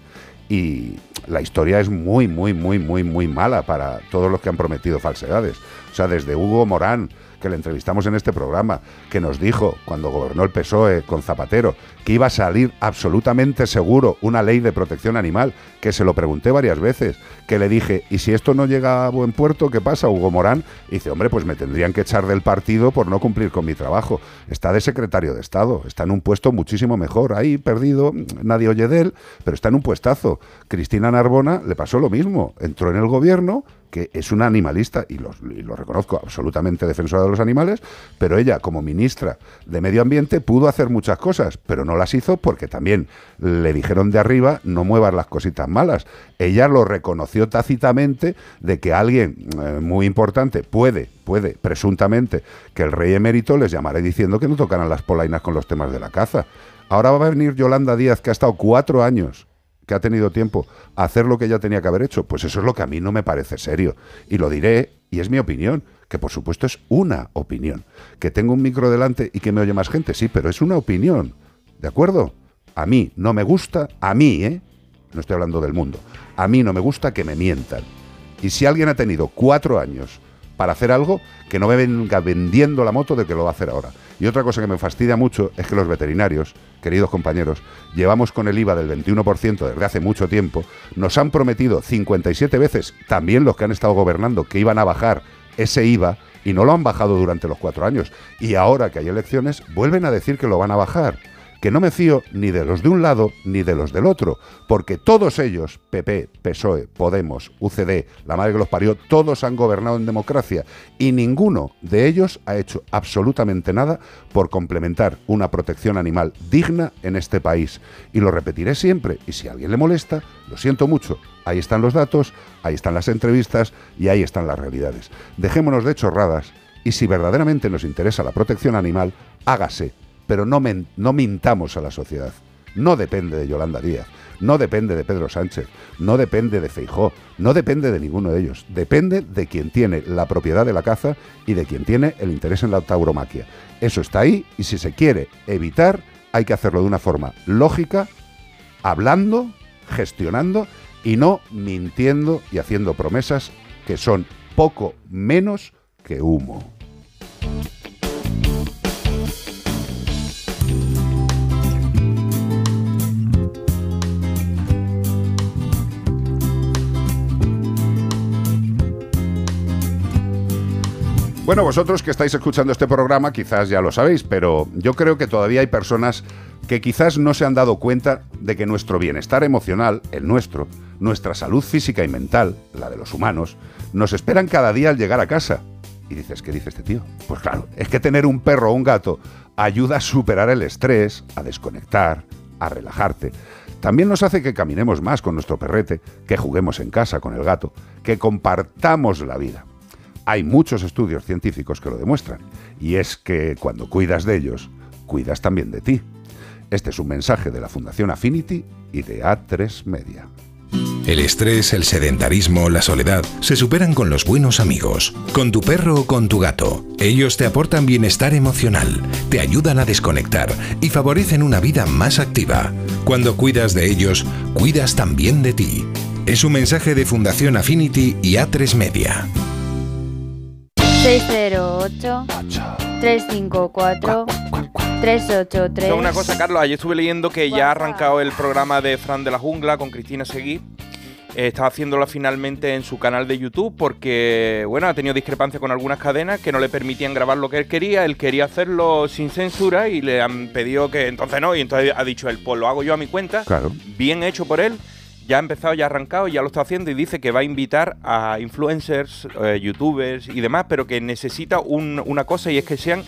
Y la historia es muy, muy, muy, muy, muy mala para todos los que han prometido falsedades. O sea, desde Hugo Morán, que le entrevistamos en este programa, que nos dijo, cuando gobernó el PSOE con Zapatero, que iba a salir absolutamente seguro una ley de protección animal, que se lo pregunté varias veces, que le dije, ¿y si esto no llega a buen puerto, qué pasa, Hugo Morán? Y dice, hombre, pues me tendrían que echar del partido por no cumplir con mi trabajo. Está de secretario de Estado, está en un puesto muchísimo mejor, ahí perdido, nadie oye de él, pero está en un puestazo. Cristina Narbona le pasó lo mismo, entró en el gobierno, que es una animalista, y lo, y lo reconozco, absolutamente defensora de los animales, pero ella, como ministra de Medio Ambiente, pudo hacer muchas cosas, pero no las hizo porque también le dijeron de arriba no muevas las cositas malas. Ella lo reconoció tácitamente de que alguien eh, muy importante puede, puede, presuntamente, que el rey emérito les llamara diciendo que no tocaran las polainas con los temas de la caza. Ahora va a venir Yolanda Díaz, que ha estado cuatro años que ha tenido tiempo a hacer lo que ella tenía que haber hecho, pues eso es lo que a mí no me parece serio. Y lo diré, y es mi opinión, que por supuesto es una opinión. Que tengo un micro delante y que me oye más gente, sí, pero es una opinión. ¿De acuerdo? A mí no me gusta, a mí, ¿eh? No estoy hablando del mundo. A mí no me gusta que me mientan. Y si alguien ha tenido cuatro años para hacer algo, que no me venga vendiendo la moto de que lo va a hacer ahora. Y otra cosa que me fastidia mucho es que los veterinarios, queridos compañeros, llevamos con el IVA del 21% desde hace mucho tiempo, nos han prometido 57 veces, también los que han estado gobernando, que iban a bajar ese IVA y no lo han bajado durante los cuatro años. Y ahora que hay elecciones, vuelven a decir que lo van a bajar. Que no me fío ni de los de un lado ni de los del otro, porque todos ellos, PP, PSOE, Podemos, UCD, la madre que los parió, todos han gobernado en democracia y ninguno de ellos ha hecho absolutamente nada por complementar una protección animal digna en este país. Y lo repetiré siempre, y si a alguien le molesta, lo siento mucho, ahí están los datos, ahí están las entrevistas y ahí están las realidades. Dejémonos de chorradas y si verdaderamente nos interesa la protección animal, hágase, pero no, no mintamos a la sociedad. No depende de Yolanda Díaz, no depende de Pedro Sánchez, no depende de Feijó, no depende de ninguno de ellos. Depende de quien tiene la propiedad de la caza y de quien tiene el interés en la tauromaquia. Eso está ahí y si se quiere evitar, hay que hacerlo de una forma lógica, hablando, gestionando y no mintiendo y haciendo promesas que son poco menos que humo. Bueno, vosotros que estáis escuchando este programa quizás ya lo sabéis, pero yo creo que todavía hay personas que quizás no se han dado cuenta de que nuestro bienestar emocional, el nuestro, nuestra salud física y mental, la de los humanos, nos esperan cada día al llegar a casa. Y dices, ¿qué dice este tío? Pues claro, es que tener un perro o un gato ayuda a superar el estrés, a desconectar, a relajarte. También nos hace que caminemos más con nuestro perrete, que juguemos en casa con el gato, que compartamos la vida. Hay muchos estudios científicos que lo demuestran, y es que cuando cuidas de ellos, cuidas también de ti. Este es un mensaje de la Fundación Affinity y de A3 Media. El estrés, el sedentarismo, la soledad se superan con los buenos amigos, con tu perro o con tu gato. Ellos te aportan bienestar emocional, te ayudan a desconectar y favorecen una vida más activa. Cuando cuidas de ellos, cuidas también de ti. Es un mensaje de Fundación Affinity y A3 Media. 608 354 383 Una cosa, Carlos, ayer estuve leyendo que ya ha arrancado el programa de Fran de la Jungla con Cristina Seguí. Eh, está haciéndolo finalmente en su canal de YouTube porque, bueno, ha tenido discrepancia con algunas cadenas que no le permitían grabar lo que él quería. Él quería hacerlo sin censura y le han pedido que entonces no. Y entonces ha dicho él, pues lo hago yo a mi cuenta. Claro. Bien hecho por él. Ya ha empezado, ya ha arrancado, ya lo está haciendo y dice que va a invitar a influencers, eh, youtubers y demás, pero que necesita un- una cosa y es que sean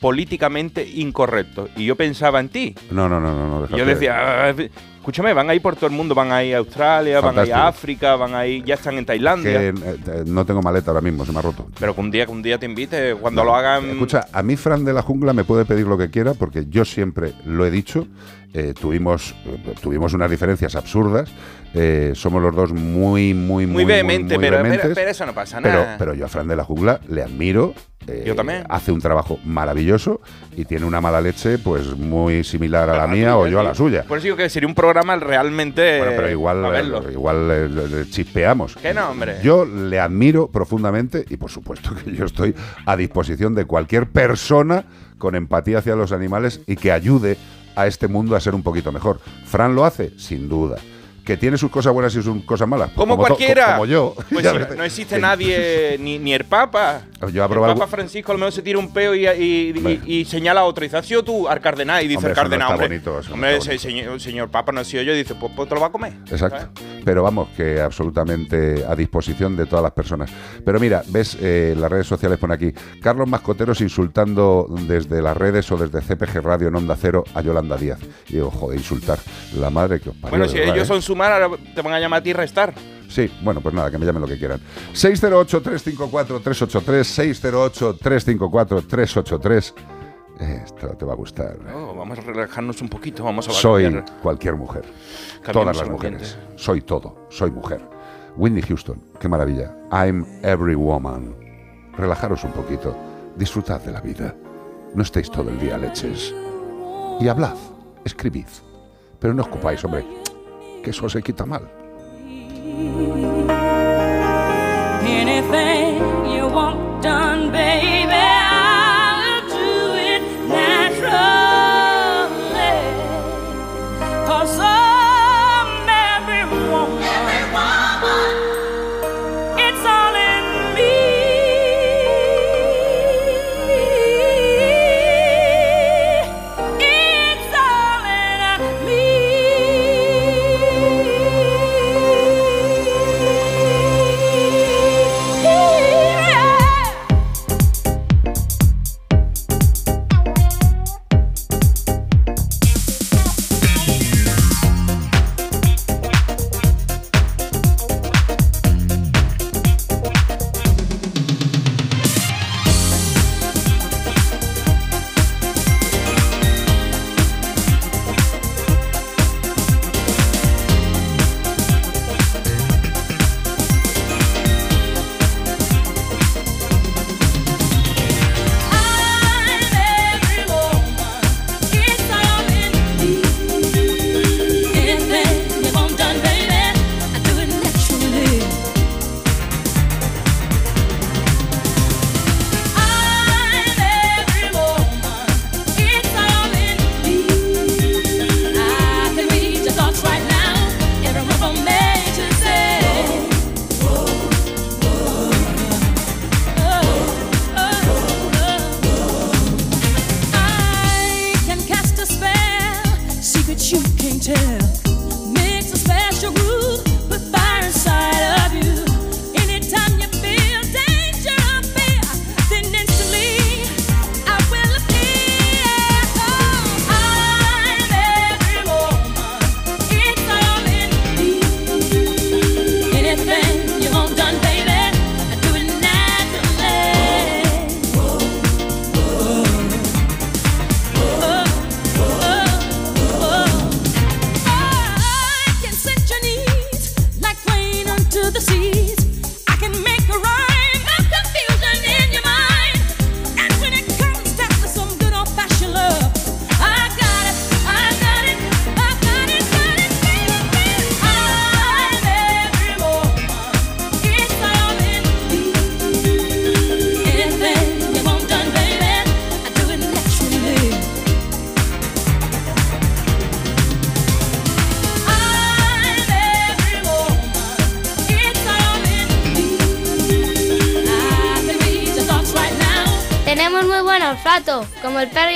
políticamente incorrectos. Y yo pensaba en ti. No, no, no, no. no yo decía, "Ah, escúchame, van a ir por todo el mundo, van a ir a Australia, van a ir a. África, van a ir, ya están en Tailandia. que eh, eh, no tengo maleta ahora mismo, se me ha roto. Pero que un día, que un día te invite, cuando lo hagan. Escucha, a mí Fran de la Jungla me puede pedir lo que quiera porque yo siempre lo he dicho. eh, tuvimos, eh, tuvimos unas diferencias absurdas. eh, somos los dos muy, muy, muy, muy vehemente, muy pero, pero- eso no pasa Pero, nada. pero yo a Fran de la Jungla le admiro. Yo también. Hace un trabajo maravilloso y tiene una mala leche pues muy similar a la mía o yo a la suya. Por eso digo que sería un programa realmente. Bueno, pero igual, a verlo. eh, igual eh, le- le chispeamos. Yo le admiro profundamente y por supuesto que yo estoy a disposición de cualquier persona con empatía hacia los animales y que ayude a este mundo a ser un poquito mejor. Fran lo hace, sin duda. Que tiene sus cosas buenas y sus cosas malas. Como, cualquiera. como yo. Pues [LAUGHS] no existe nadie, ni, ni el Papa. Yo el Papa Francisco a lo mejor se tira un peo y, y- y- y señala a otro. Y dice, ¿has sido tú al cardenal? Y dice Hombre, el no cardenal, hombre, bonito, hombre, ese señor, señor Papa no he sido yo. Y dice, pues, pues te lo va a comer. Exacto. pero vamos, que absolutamente a disposición de todas las personas. Pero mira, ves, eh, las redes sociales pone aquí, Carlos Mascoteros insultando desde las redes o desde CPG Radio en Onda Cero a Yolanda Díaz. Y digo, joder, insultar, la madre que os parió. Bueno, si verdad, ellos ¿eh? son sumar, ahora te van a llamar a ti y restar. Sí, bueno, pues nada, que me llamen lo que quieran. 608-354-383, 608-354-383. Eh, Esto te va a gustar. Oh, vamos a relajarnos un poquito, vamos a Soy cualquier mujer. Cambiamos Todas las mujeres. Soy todo. Soy mujer. Whitney Houston, qué maravilla. I'm every woman. Relajaros un poquito. Disfrutad de la vida. No estéis todo el día leches. Y hablad, escribid. Pero no os ocupáis, hombre, que eso se quita mal. Anything you want done, baby,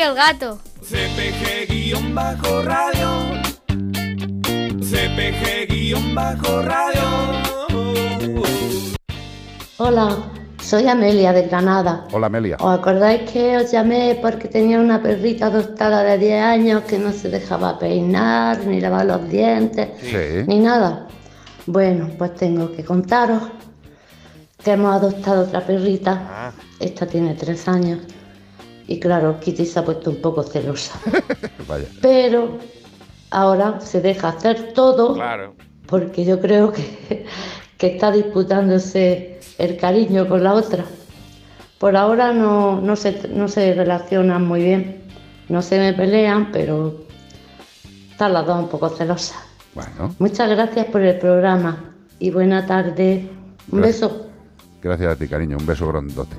el gato. CPG-radio. CPG-radio. Hola, soy Amelia de Granada. Hola, Amelia. ¿Os acordáis que os llamé porque tenía una perrita adoptada de 10 años que no se dejaba peinar, ni lavar los dientes, Sí. ni nada? Bueno, pues tengo que contaros que hemos adoptado otra perrita. Esta tiene 3 años. Y claro, Kitty se ha puesto un poco celosa. [LAUGHS] Vaya. Pero ahora se deja hacer todo Claro. porque yo creo que, que está disputándose el cariño con la otra. Por ahora no, no, se, no se relacionan muy bien, no se me pelean, pero están las dos un poco celosas. Bueno, Muchas gracias por el programa y buena tarde. Un Gracias. beso. Gracias a ti, cariño. Un beso grandote.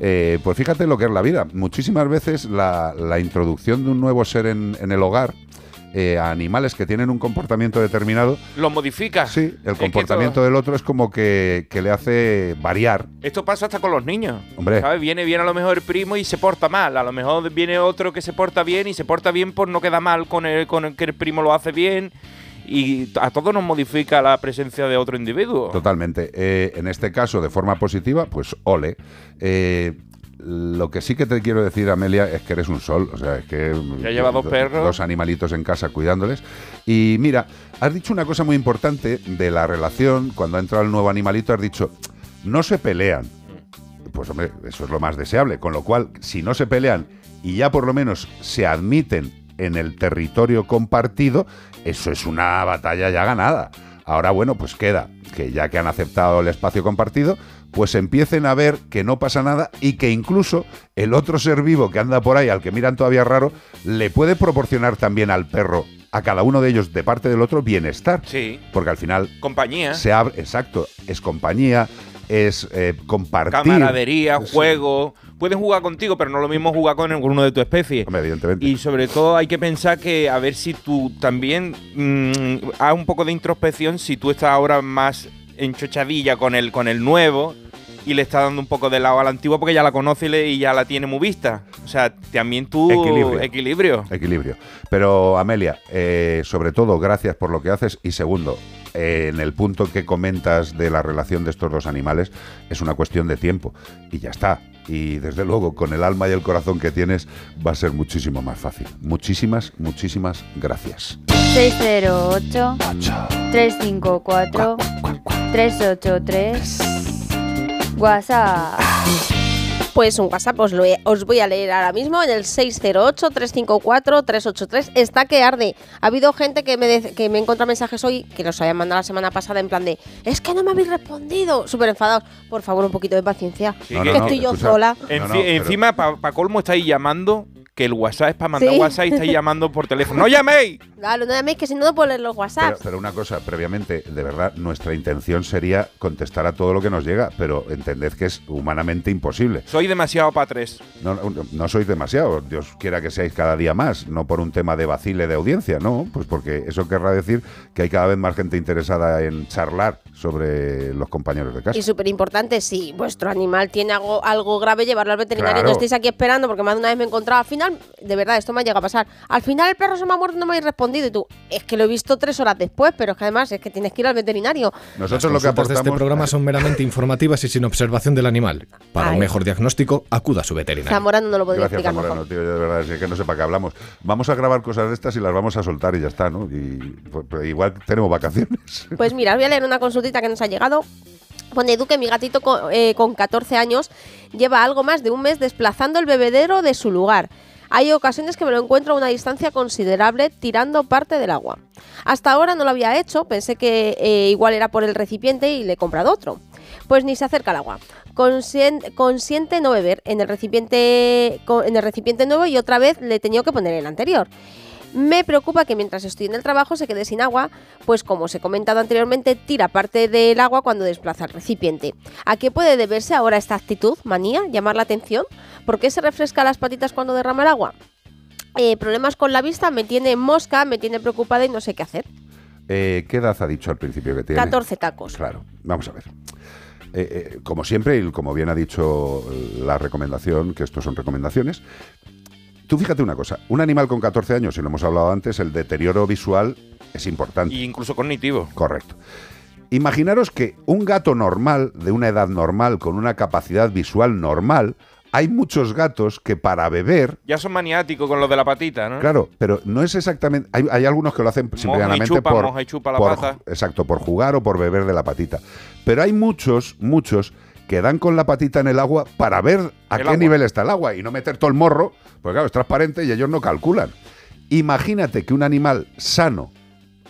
Eh, pues fíjate lo que es la vida. Muchísimas veces la, la introducción de un nuevo ser en, en el hogar eh, a animales que tienen un comportamiento determinado, Lo modifica. sí, el comportamiento todo- del otro es como que, que le hace variar. Esto pasa hasta con los niños. Hombre. ¿Sabes? Viene bien a lo mejor el primo y se porta mal. A lo mejor viene otro que se porta bien y se porta bien por no queda mal con el, con el que el primo lo hace bien. Y a todos nos modifica la presencia de otro individuo. Totalmente. Eh, en este caso, de forma positiva, pues ole. Eh, lo que sí que te quiero decir, Amelia, es que eres un sol. O sea, es que. Ya lleva dos do- perros. Dos animalitos en casa cuidándoles. Y mira, has dicho una cosa muy importante de la relación. Cuando ha entrado el nuevo animalito, has dicho, no se pelean. Pues hombre, eso es lo más deseable. Con lo cual, si no se pelean y ya por lo menos se admiten en el territorio compartido, eso es una batalla ya ganada. Ahora, bueno, pues queda que ya que han aceptado el espacio compartido, pues empiecen a ver que no pasa nada y que incluso el otro ser vivo que anda por ahí, al que miran todavía raro, le puede proporcionar también al perro, a cada uno de ellos, de parte del otro, bienestar. Sí. Porque al final Compañía. se abre, exacto, es compañía, es eh, compartir. camaradería, juego. Pueden jugar contigo, pero no lo mismo jugar con, con uno de tu especie. evidentemente. Y sobre todo hay que pensar que a ver si tú también mm, haz un poco de introspección si tú estás ahora más enchochadilla con el, con el nuevo y le estás dando un poco de lado a la antigua porque ya la conoce y, le- y ya la tiene muy vista. O sea, también tú... Equilibrio. Equilibrio. Equilibrio. Pero Amelia, eh, sobre todo, gracias por lo que haces. Y segundo, eh, en el punto que comentas de la relación de estos dos animales, es una cuestión de tiempo. Y ya está. Y desde luego, con el alma y el corazón que tienes, va a ser muchísimo más fácil. Muchísimas, muchísimas gracias. 608 354 383 WhatsApp. Pues un WhatsApp os, lo he- os voy a leer ahora mismo en el 608-354-383. Está que arde. Ha habido gente que me, de- que me encontrado mensajes hoy que los habían mandado la semana pasada en plan de es que no me habéis respondido. Súper enfadados. Por favor, un poquito de paciencia. No, que no, no, estoy yo escucha. sola. Enci- Encima, para colmo, estáis llamando, que el WhatsApp es para mandar Sí. WhatsApp y estáis llamando por teléfono. ¡No llaméis! Claro, no llaméis que si no, no puedo leer los WhatsApp. pero una cosa, previamente, de verdad, nuestra intención sería contestar a todo lo que nos llega, pero entended que es humanamente imposible. Soy demasiado para tres. No, no, no sois demasiado, Dios quiera que seáis cada día más, no por un tema de vacile de audiencia, no, pues porque eso querrá decir que hay cada vez más gente interesada en charlar sobre los compañeros de casa. Y súper importante, si vuestro animal tiene algo, algo grave, llevarlo al veterinario y Claro. no estéis aquí esperando, porque más de una vez me he encontrado. Al final, de verdad, esto me ha llegado a pasar. Al final el perro se me ha muerto y no me habéis respondido. Y tú, es que lo he visto tres horas después, pero es que además es que tienes que ir al veterinario. Nosotros lo que consultas de este aportamos programa son meramente informativas y sin observación del animal. Para Ay. un mejor diagnóstico, acuda a su veterinario. Zamorano no lo podría Gracias, explicar Zamorano, mejor. tío, yo de verdad, es que no sé para qué hablamos. Vamos a grabar cosas de estas y las vamos a soltar y ya está, ¿no? Y pues, pues, igual tenemos vacaciones. [LAUGHS] Pues mira, os voy a leer una consultita que nos ha llegado. Pone Duque, mi gatito con, eh, con 14 años lleva algo más de un mes desplazando el bebedero de su lugar. Hay ocasiones que me lo encuentro a una distancia considerable tirando parte del agua. Hasta ahora no lo había hecho, pensé que eh, igual era por el recipiente y le he comprado otro. Pues ni se acerca al agua. Conscien- consiente no beber en el recipiente en el recipiente nuevo y otra vez le he tenido que poner el anterior. Me preocupa que mientras estoy en el trabajo se quede sin agua, pues como os he comentado anteriormente, tira parte del agua cuando desplaza el recipiente. ¿A qué puede deberse ahora esta actitud, manía, llamar la atención? ¿Por qué se refresca las patitas cuando derrama el agua? Eh, problemas con la vista, me tiene mosca, me tiene preocupada y no sé qué hacer. Eh, ¿Qué edad ha dicho al principio que tiene? 14 tacos. Claro, vamos a ver. Eh, como siempre, y como bien ha dicho la recomendación, que estos son recomendaciones, tú fíjate una cosa, un animal con 14 años, y lo hemos hablado antes, el deterioro visual es importante. Y incluso cognitivo. Correcto. Imaginaros que un gato normal, de una edad normal, con una capacidad visual normal, hay muchos gatos que para beber Ya son maniáticos con lo de la patita, ¿no? Claro, pero no es exactamente. Hay, hay algunos que lo hacen simplemente chupa, por. chupa la por- pata. Exacto, por jugar o por beber de la patita. Pero hay muchos, muchos que dan con la patita en el agua para ver a El qué agua. nivel está el agua y no meter todo el morro, porque claro, es transparente y ellos no calculan. Imagínate que un animal sano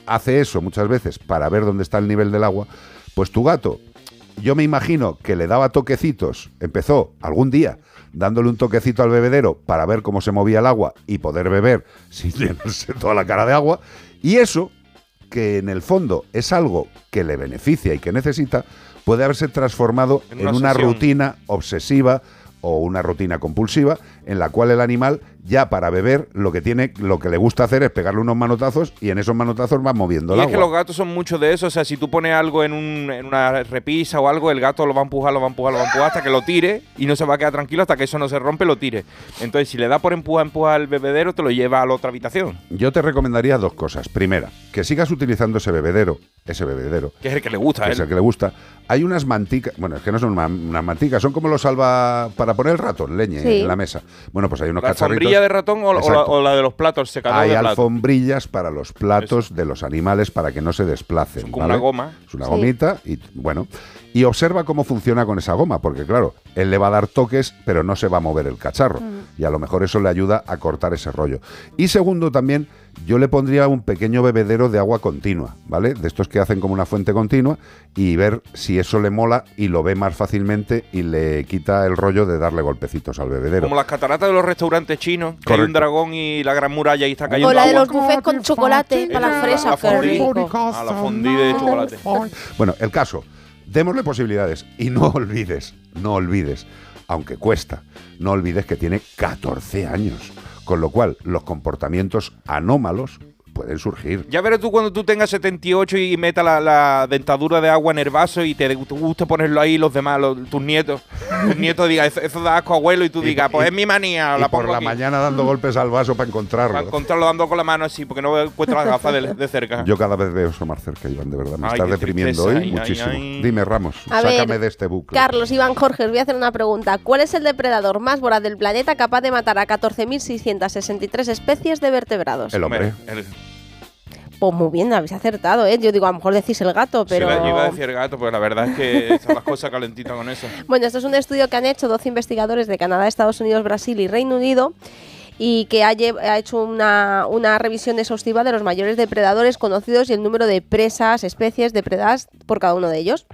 hace eso muchas veces para ver dónde está el nivel del agua, pues tu gato, yo me imagino que le daba toquecitos, empezó algún día dándole un toquecito al bebedero para ver cómo se movía el agua y poder beber [LAUGHS] sin llenarse toda la cara de agua, y eso, que en el fondo es algo que le beneficia y que necesita, puede haberse transformado En en una una obsesión. rutina obsesiva o una rutina compulsiva en la cual el animal Ya para beber, lo que tiene, lo que le gusta hacer es pegarle unos manotazos y en esos manotazos va moviendo el Y es que agua. los gatos son mucho de eso. O sea, si tú pones algo en, un- en una repisa o algo, el gato lo va a empujar, lo va a empujar, lo va a empujar hasta que lo tire y no se va a quedar tranquilo hasta que eso no se rompe, lo tire. Entonces, si le da por empujar, empujar el bebedero, te lo lleva a la otra habitación. Yo te recomendaría dos cosas. Primera, que sigas utilizando ese bebedero, ese bebedero, Que es el que le gusta, que es él. el que le gusta. Hay unas manticas, bueno, es que no son unas manticas, son como los salva para poner el ratón, leñe Sí. en la mesa. Bueno, pues hay unos ¿La cacharritos. Alfombrilla de ratón o, o la, Exacto. o la de los platos, el Hay de platos? alfombrillas para los platos de los animales para que no se desplacen. como ¿vale? una goma. Es una Sí. gomita y bueno. Y observa cómo funciona con esa goma, porque claro, él le va a dar toques, pero no se va a mover el cacharro. Y a lo mejor eso le ayuda a cortar ese rollo. Y segundo, también yo le pondría un pequeño bebedero de agua continua, ¿vale? De estos que hacen como una fuente continua y ver si eso le mola y lo ve más fácilmente y le quita el rollo de darle golpecitos al bebedero. Como las cataratas de los restaurantes chinos, que hay un dragón y la gran muralla y está cayendo O la de los buffets con chocolate para las La fresas, qué fondue. rico. Ah, la fondue de chocolate. Bueno, el caso, démosle posibilidades y no olvides, no olvides, aunque cuesta, no olvides que tiene 14 años, con lo cual los comportamientos anómalos pueden surgir. Ya verás tú cuando tú tengas 78 y meta la, la dentadura de agua en el vaso y te, te guste ponerlo ahí los demás, los- tus nietos. Tus [LAUGHS] nietos digan, eso, eso da asco abuelo y tú digas, pues es mi manía, Y la por la aquí". mañana dando golpes al vaso para encontrarlo. Para encontrarlo dando con la mano así, porque no encuentro las gafas de, de cerca. Yo cada vez veo eso más cerca, Iván, de verdad. Me Ay, estás deprimiendo tristeza, hoy ay, muchísimo. ay. Dime, Ramos, A sácame ver, de este bucle. Carlos Iván Jorge, os voy a hacer una pregunta. ¿Cuál es el depredador más voraz del planeta capaz de matar a 14.663 especies de vertebrados? El hombre. El- Pues muy bien, habéis acertado, ¿eh? Yo digo, a lo mejor decís el gato, pero... Sí, la- yo iba a decir el gato, pues la verdad es que están las cosas calentitas con eso. [LAUGHS] Bueno, esto es un estudio que han hecho 12 investigadores de Canadá, Estados Unidos, Brasil y Reino Unido y que ha, ha hecho una, una revisión exhaustiva de los mayores depredadores conocidos y el número de presas, especies depredadas por cada uno de ellos.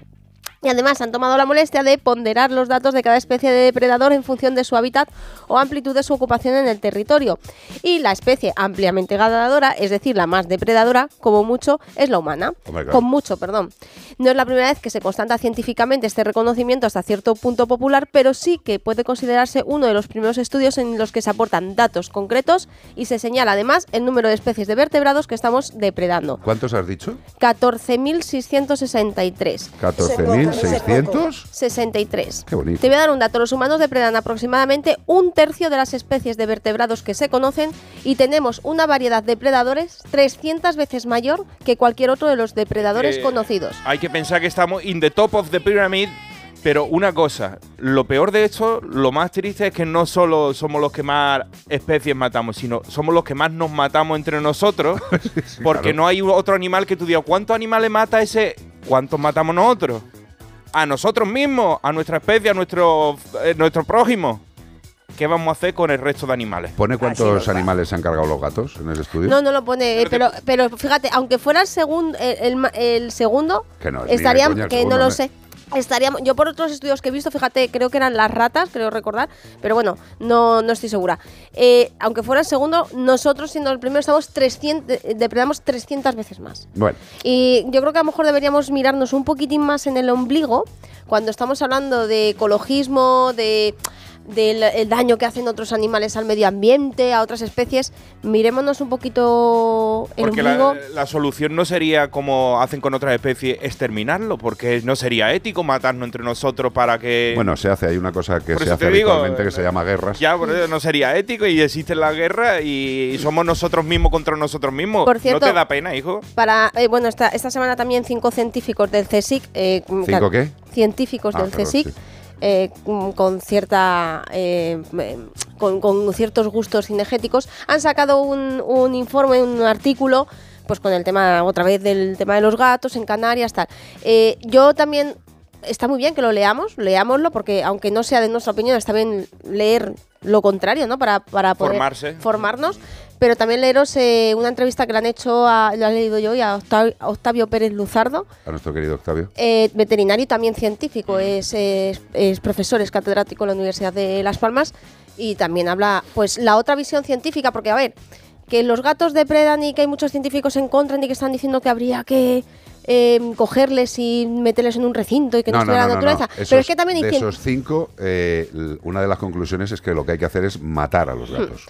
Y además han tomado la molestia de ponderar los datos de cada especie de depredador en función de su hábitat o amplitud de su ocupación en el territorio. Y la especie ampliamente ganadora, es decir, la más depredadora, como mucho, es la humana. Claro. Con mucho, perdón. No es la primera vez que se constata científicamente este reconocimiento hasta cierto punto popular, pero sí que puede considerarse uno de los primeros estudios en los que se aportan datos concretos y se señala además el número de especies de vertebrados que estamos depredando. ¿Cuántos has dicho? 14.663. 14.600. 63. Qué bonito. Te voy a dar un dato. Los humanos depredan aproximadamente un tercio de las especies de vertebrados que se conocen y tenemos una variedad de depredadores 300 veces mayor que cualquier otro de los depredadores Eh, conocidos. Hay que pensar que estamos in the top of the pyramid. Pero una cosa, lo peor de esto, lo más triste es que no solo somos los que más especies matamos, sino somos los que más nos matamos entre nosotros, [LAUGHS] porque claro. no hay otro animal que tú digas, ¿cuántos animales mata ese? ¿Cuántos matamos nosotros? A nosotros mismos, a nuestra especie, a nuestro, eh, nuestro prójimo. ¿Qué vamos a hacer con el resto de animales? ¿Pone cuántos animales se han cargado los gatos en el estudio? No, no lo pone, eh, pero, pero fíjate, aunque fuera el, segun- el, el ma- el segundo, Que no, es ni de estaríamos, coña el que segundo, no lo sé. Estaríamos, yo por otros estudios que he visto, fíjate, creo que eran las ratas, creo recordar, pero bueno, no, no estoy segura. Eh, aunque fuera el segundo, nosotros siendo el primero estamos 300, de- depredamos 300 veces más. Bueno, Y yo creo que a lo mejor deberíamos mirarnos un poquitín más en el ombligo cuando estamos hablando de ecologismo, de del el daño que hacen otros animales al medio ambiente, a otras especies, mirémonos un poquito el Porque la, la solución no sería como hacen con otras especies, exterminarlo, porque no sería ético matarnos entre nosotros para que... bueno, se hace, hay una cosa que Por se hace digo, habitualmente que se llama guerras. Ya, por eso no sería ético y existe la guerra y somos nosotros mismos contra nosotros mismos. Por cierto- ¿No te da pena, hijo? Para, eh, bueno, esta, esta semana también cinco científicos del CSIC. eh, ¿Cinco qué? Científicos Ah, del perdón, CSIC. sí. Eh, mm, con cierta eh, eh, con, con ciertos gustos cinegéticos han sacado un, un informe un artículo pues con el tema otra vez del tema de los gatos en Canarias tal. Eh, yo también está muy bien que lo leamos leámoslo porque aunque no sea de nuestra opinión está bien leer lo contrario no para, para poder Formarse. formarnos pero también leeros eh, una entrevista que le han hecho a, lo he leído yo y a Octavio, Pérez Luzardo A nuestro querido Octavio. eh, veterinario y también científico, es, es- es profesor, es catedrático en la Universidad de Las Palmas y también habla, pues, la otra visión científica, porque, a ver, que los gatos depredan y que hay muchos científicos en contra y que están diciendo que habría que eh, cogerles y meterles en un recinto y que no, estuviera la naturaleza. Pero es que también hay de esos cinco, eh, una de las conclusiones es que lo que hay que hacer es matar a los gatos.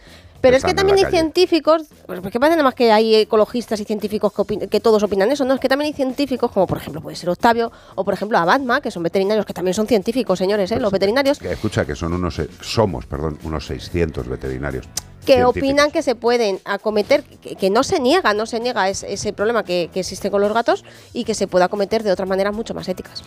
Pero es que también hay calle. científicos, pues porque parece nada más que hay ecologistas y científicos que, que todos opinan eso, no, es que también hay científicos, como por ejemplo puede ser Octavio, o por ejemplo Abadma, que son veterinarios, que también son científicos, señores, ¿eh? los veterinarios, Que escucha que son unos, eh, somos, perdón, unos 600 veterinarios. que opinan que se pueden acometer, que, que no se niega, no se niega es- ese problema que, que existe con los gatos y que se pueda acometer de otras maneras mucho más éticas.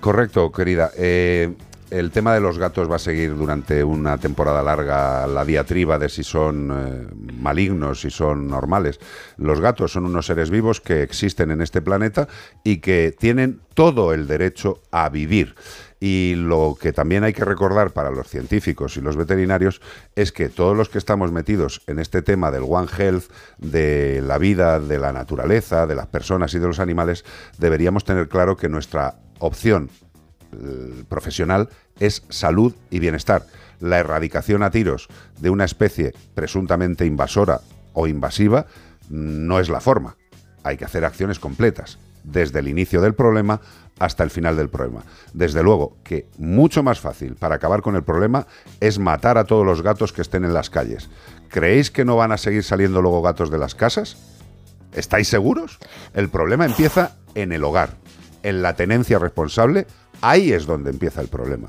Correcto, querida. Eh, el tema de los gatos va a seguir durante una temporada larga la diatriba de si son eh, malignos, si son normales. Los gatos son unos seres vivos que existen en este planeta y que tienen todo el derecho a vivir. Y lo que también hay que recordar para los científicos y los veterinarios es que todos los que estamos metidos en este tema del One Health, de la vida, de la naturaleza, de las personas y de los animales, deberíamos tener claro que nuestra opción eh, profesional es salud y bienestar. La erradicación a tiros de una especie presuntamente invasora o invasiva mm, no es la forma. Hay que hacer acciones completas, desde el inicio del problema hasta el final del problema. Desde luego que mucho más fácil para acabar con el problema es matar a todos los gatos que estén en las calles. ¿Creéis que no van a seguir saliendo luego gatos de las casas? ¿Estáis seguros? El problema empieza en el hogar, en la tenencia responsable, ahí es donde empieza el problema.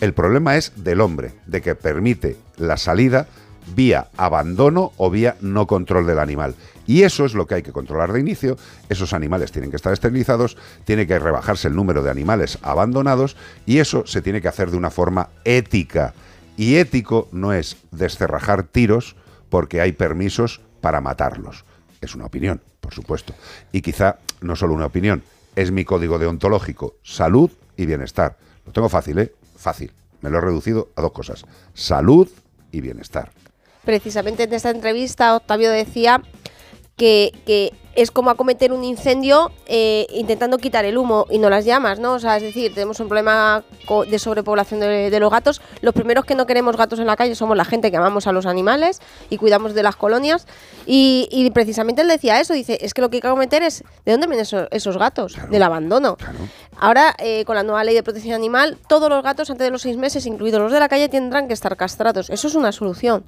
El problema es del hombre, de que permite la salida vía abandono o vía no control del animal. Y eso es lo que hay que controlar de inicio. Esos animales tienen que estar esterilizados, tiene que rebajarse el número de animales abandonados y eso se tiene que hacer de una forma ética. Y ético no es descerrajar tiros porque hay permisos para matarlos. Es una opinión, por supuesto. Y quizá no solo una opinión, es mi código deontológico, salud y bienestar. Lo tengo fácil, ¿eh? Fácil. Me lo he reducido a dos cosas, salud y bienestar. Precisamente en esta entrevista Octavio decía que, que es como acometer un incendio eh, intentando quitar el humo y no las llamas, ¿no? O sea, es decir, tenemos un problema de sobrepoblación de, de los gatos. Los primeros que no queremos gatos en la calle somos la gente que amamos a los animales y cuidamos de las colonias. Y, y precisamente él decía eso, dice, es que lo que hay que acometer es, ¿de dónde vienen esos, esos gatos? Del abandono. Ahora, eh, con la nueva ley de protección animal, todos los gatos antes de los seis meses, incluidos los de la calle, tendrán que estar castrados. Eso es una solución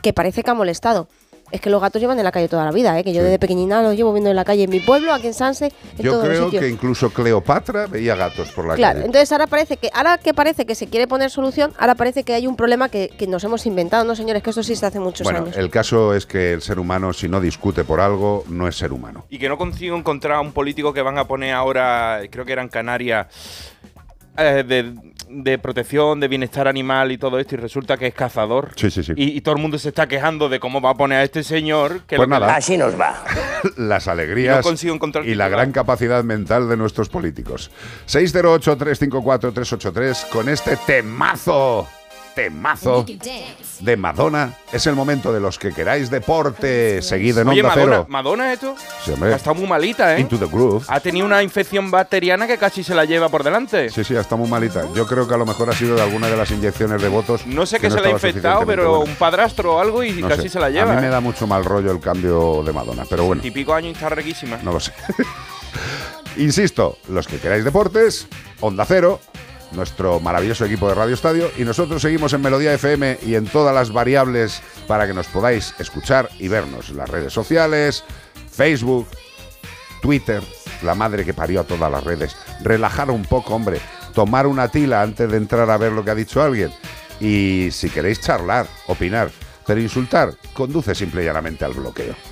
que parece que ha molestado. Es que los gatos llevan en la calle toda la vida, ¿eh? que yo desde pequeñina los llevo viendo en la calle en mi pueblo, aquí en Sanse, en Yo todos los creo sitios. que incluso Cleopatra veía gatos por la Claro, calle. entonces ahora parece que ahora que parece que se quiere poner solución, ahora parece que hay un problema que, que nos hemos inventado, no señores, que esto sí se hace muchos Bueno, años. el caso es que el ser humano, si no discute por algo, no es ser humano. Y que no consigo encontrar a un político que van a poner ahora, creo que era en Canarias, eh, de, de protección, de bienestar animal y todo esto, y resulta que es cazador. Sí, sí, sí. Y, y todo el mundo se está quejando de cómo va a poner a este señor. Que Pues que nada. Así nos va. [LAUGHS] Las alegrías No consigo encontrar y la gran capacidad mental de nuestros políticos. 608-354-383 con este temazo, temazo de Madonna. Es el momento de los que queráis deporte. Seguido en Oye, Onda Madonna, Cero. Madonna esto Sí, hombre. ha estado muy malita, ¿eh? Into the groove. Ha tenido una infección bacteriana que casi se la lleva por delante. Sí, sí, está muy malita. Yo creo que a lo mejor ha sido de alguna de las inyecciones de votos. No sé que qué se le ha infectado, pero buena. un padrastro o algo y No casi sé. se la lleva. A mí me ¿eh? da mucho mal rollo el cambio de Madonna, pero bueno. Típico año y está riquísima. No lo sé. [LAUGHS] Insisto, los que queráis deportes, Onda Cero, nuestro maravilloso equipo de Radio Estadio, y nosotros seguimos en Melodía FM y en todas las variables para que nos podáis escuchar y vernos. Las redes sociales, Facebook, Twitter, la madre que parió a todas las redes. Relajar un poco, hombre. Tomar una tila antes de entrar a ver lo que ha dicho alguien. Y si queréis charlar, opinar, pero insultar, conduce simple y llanamente al bloqueo.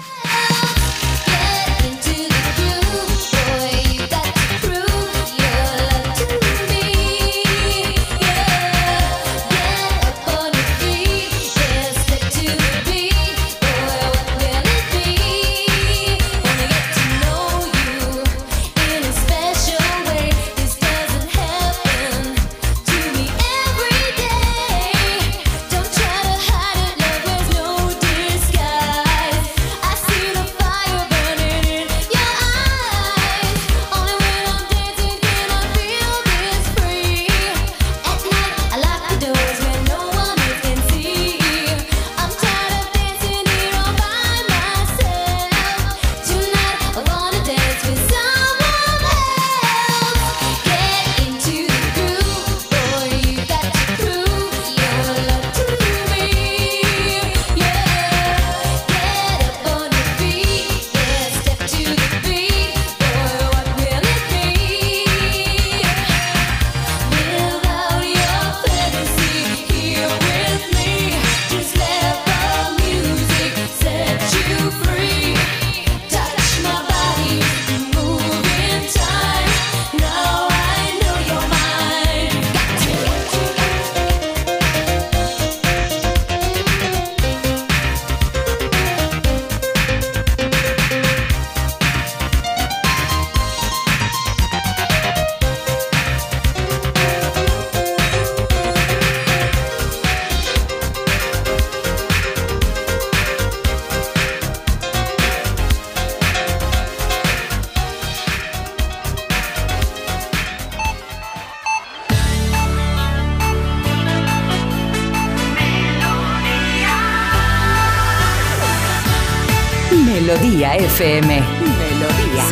Melodía FM. Melodía.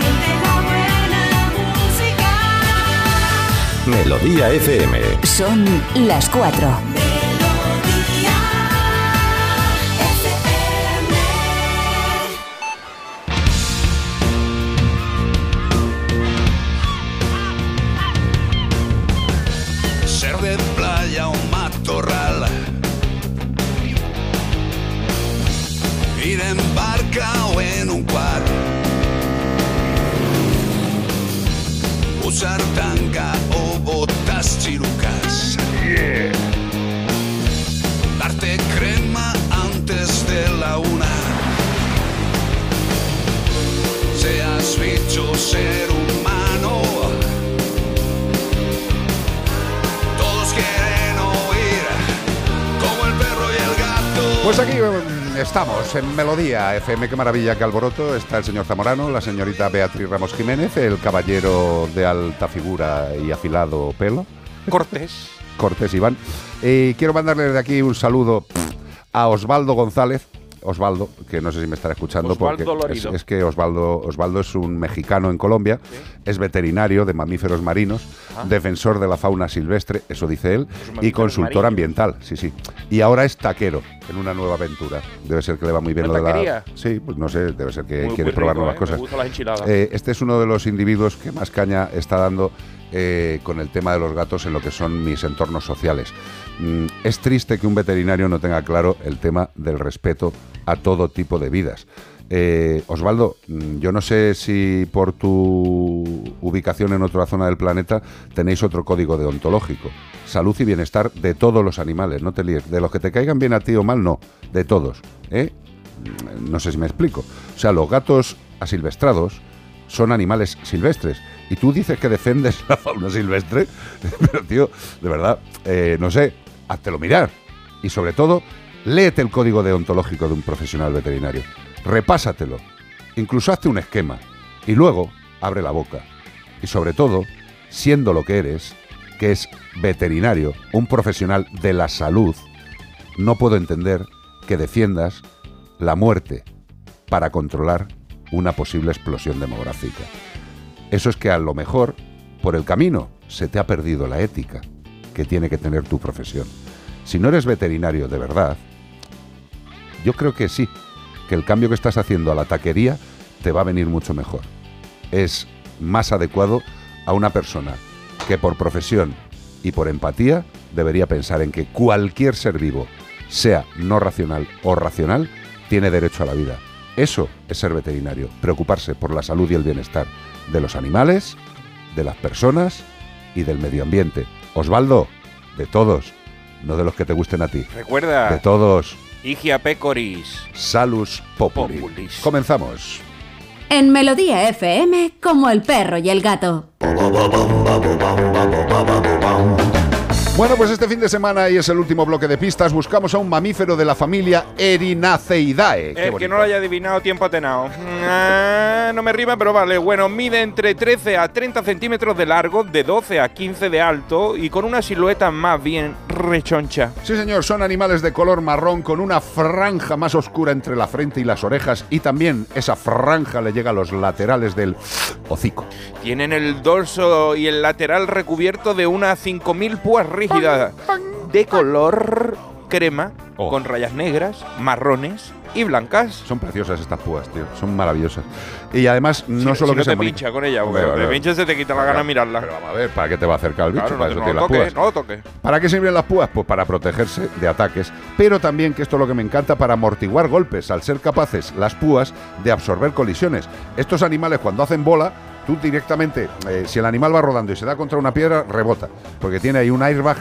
Melodía FM. Son las 4. Melodía FM, qué maravilla, qué alboroto. Está el señor Zamorano, la señorita Beatriz Ramos Jiménez, el caballero de alta figura y afilado pelo. Cortés. Cortés Iván. Y quiero mandarle desde aquí un saludo a Osvaldo González. Osvaldo, que no sé si me estará escuchando, Osvaldo porque es que Osvaldo, Osvaldo es un mexicano en Colombia, es veterinario de mamíferos marinos, Defensor de la fauna silvestre, eso dice él, y consultor ambiental, sí, sí. Y ahora es taquero en una nueva aventura. Debe ser que le va muy bien ¿Una lo de la. Sí, pues no sé, debe ser que Muy- quiere muy probar rico, nuevas ¿eh? cosas. Me las. Eh, este es uno de los individuos que más caña está dando eh, con el tema de los gatos en lo que son mis entornos sociales. Mm, es triste que un veterinario no tenga claro el tema del respeto a todo tipo de vidas. Eh, Osvaldo, mm, yo no sé si por tu ubicación en otra zona del planeta tenéis otro código deontológico. Salud y bienestar de todos los animales, no te líes. De los que te caigan bien a ti o mal, no. De todos. ¿eh? Mm, No sé si me explico. O sea, los gatos asilvestrados son animales silvestres. Y tú dices que defendes [LAUGHS] la fauna silvestre, [LAUGHS] pero tío, de verdad, eh, no sé, háztelo mirar. Y sobre todo, léete el código deontológico de un profesional veterinario. Repásatelo. Incluso hazte un esquema. Y luego, abre la boca. Y sobre todo, siendo lo que eres, que es veterinario, un profesional de la salud, no puedo entender que defiendas la muerte para controlar una posible explosión demográfica. Eso es que a lo mejor, por el camino, se te ha perdido la ética que tiene que tener tu profesión. Si no eres veterinario de verdad, yo creo que sí, que el cambio que estás haciendo a la taquería te va a venir mucho mejor. Es más adecuado a una persona que por profesión y por empatía debería pensar en que cualquier ser vivo, sea no racional o racional, tiene derecho a la vida. Eso es ser veterinario, preocuparse por la salud y el bienestar de los animales, de las personas y del medio ambiente. Osvaldo, de todos, no de los que te gusten a ti. Recuerda. De todos. Igia pecoris. Salus populi. Comenzamos. En Melodía FM, como el perro y el gato. Bueno, pues este fin de semana y es el último bloque de pistas. Buscamos a un mamífero de la familia Erinaceidae. Qué El que no lo haya adivinado, tiempo atenado. Ah, no me rima, pero vale. Bueno, mide entre 13 a 30 centímetros de largo, de 12 a 15 de alto y con una silueta más bien rechoncha. Sí, señor, son animales de color marrón con una franja más oscura entre la frente y las orejas y también esa franja le llega a los laterales del hocico. Tienen el dorso y el lateral recubierto de unas 5.000 púas rígidas de color crema, Oh. con rayas negras, marrones y blancas. Son preciosas estas púas, tío. Son maravillosas. Y además, no Si- solo si que no te bonitas. pincha con ella, porque te pincha se te quita la gana de mirarla. Pero vamos a ver, ¿para qué te va a acercar el bicho? Claro, para no, eso no las púas. no lo toques. ¿Para qué sirven las púas? Pues para protegerse de ataques, pero también, que esto es lo que me encanta, para amortiguar golpes, al ser capaces las púas de absorber colisiones. Estos animales cuando hacen bola, tú directamente, eh, si el animal va rodando y se da contra una piedra, rebota, porque tiene ahí un airbag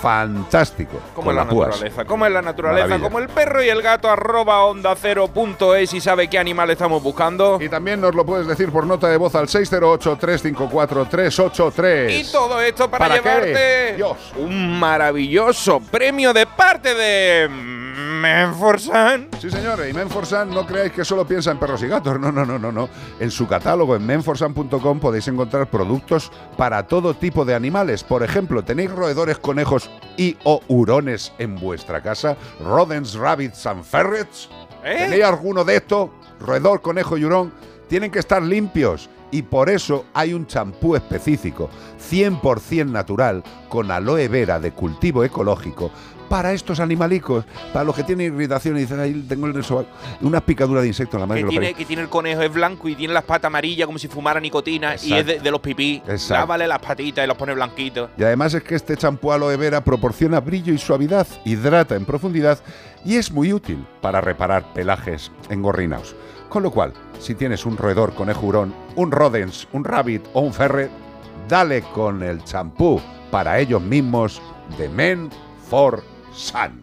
fantástico Como es la naturaleza, como es la naturaleza, Maravilla. como el perro y el gato arroba onda cero punto es y sabe qué animal estamos buscando. Y también nos lo puedes decir por nota de voz al 608-354-383. Y todo esto para, llevarte un maravilloso premio de parte de Menforsan. Sí, señores, y Menforsan no creáis que solo piensa en perros y gatos, no, no, no, no, no. En su catálogo en menforsan.com podéis encontrar productos para todo tipo de animales. Por ejemplo, ¿tenéis roedores, conejos y o hurones en vuestra casa? Rodents, rabbits and ferrets. ¿Eh? ¿Tenéis alguno de estos? Roedor, conejo y hurón. Tienen que estar limpios. Y por eso hay un champú específico, 100% natural, con aloe vera de cultivo ecológico, para estos animalicos, para los que tienen irritación y dicen, ahí tengo el sobaco", una picadura de insecto en la madre Que tiene, parió". que tiene el conejo es blanco y tiene las patas amarillas como si fumara nicotina y es de, de los pipí. Exacto. Lávale las patitas y los pone blanquitos. Y además es que este champú aloe vera proporciona brillo y suavidad, hidrata en profundidad y es muy útil para reparar pelajes engorrinados. Con lo cual, si tienes un roedor conejo hurón, un rodens, un rabbit o un ferret, dale con el champú para ellos mismos de Men for Sun.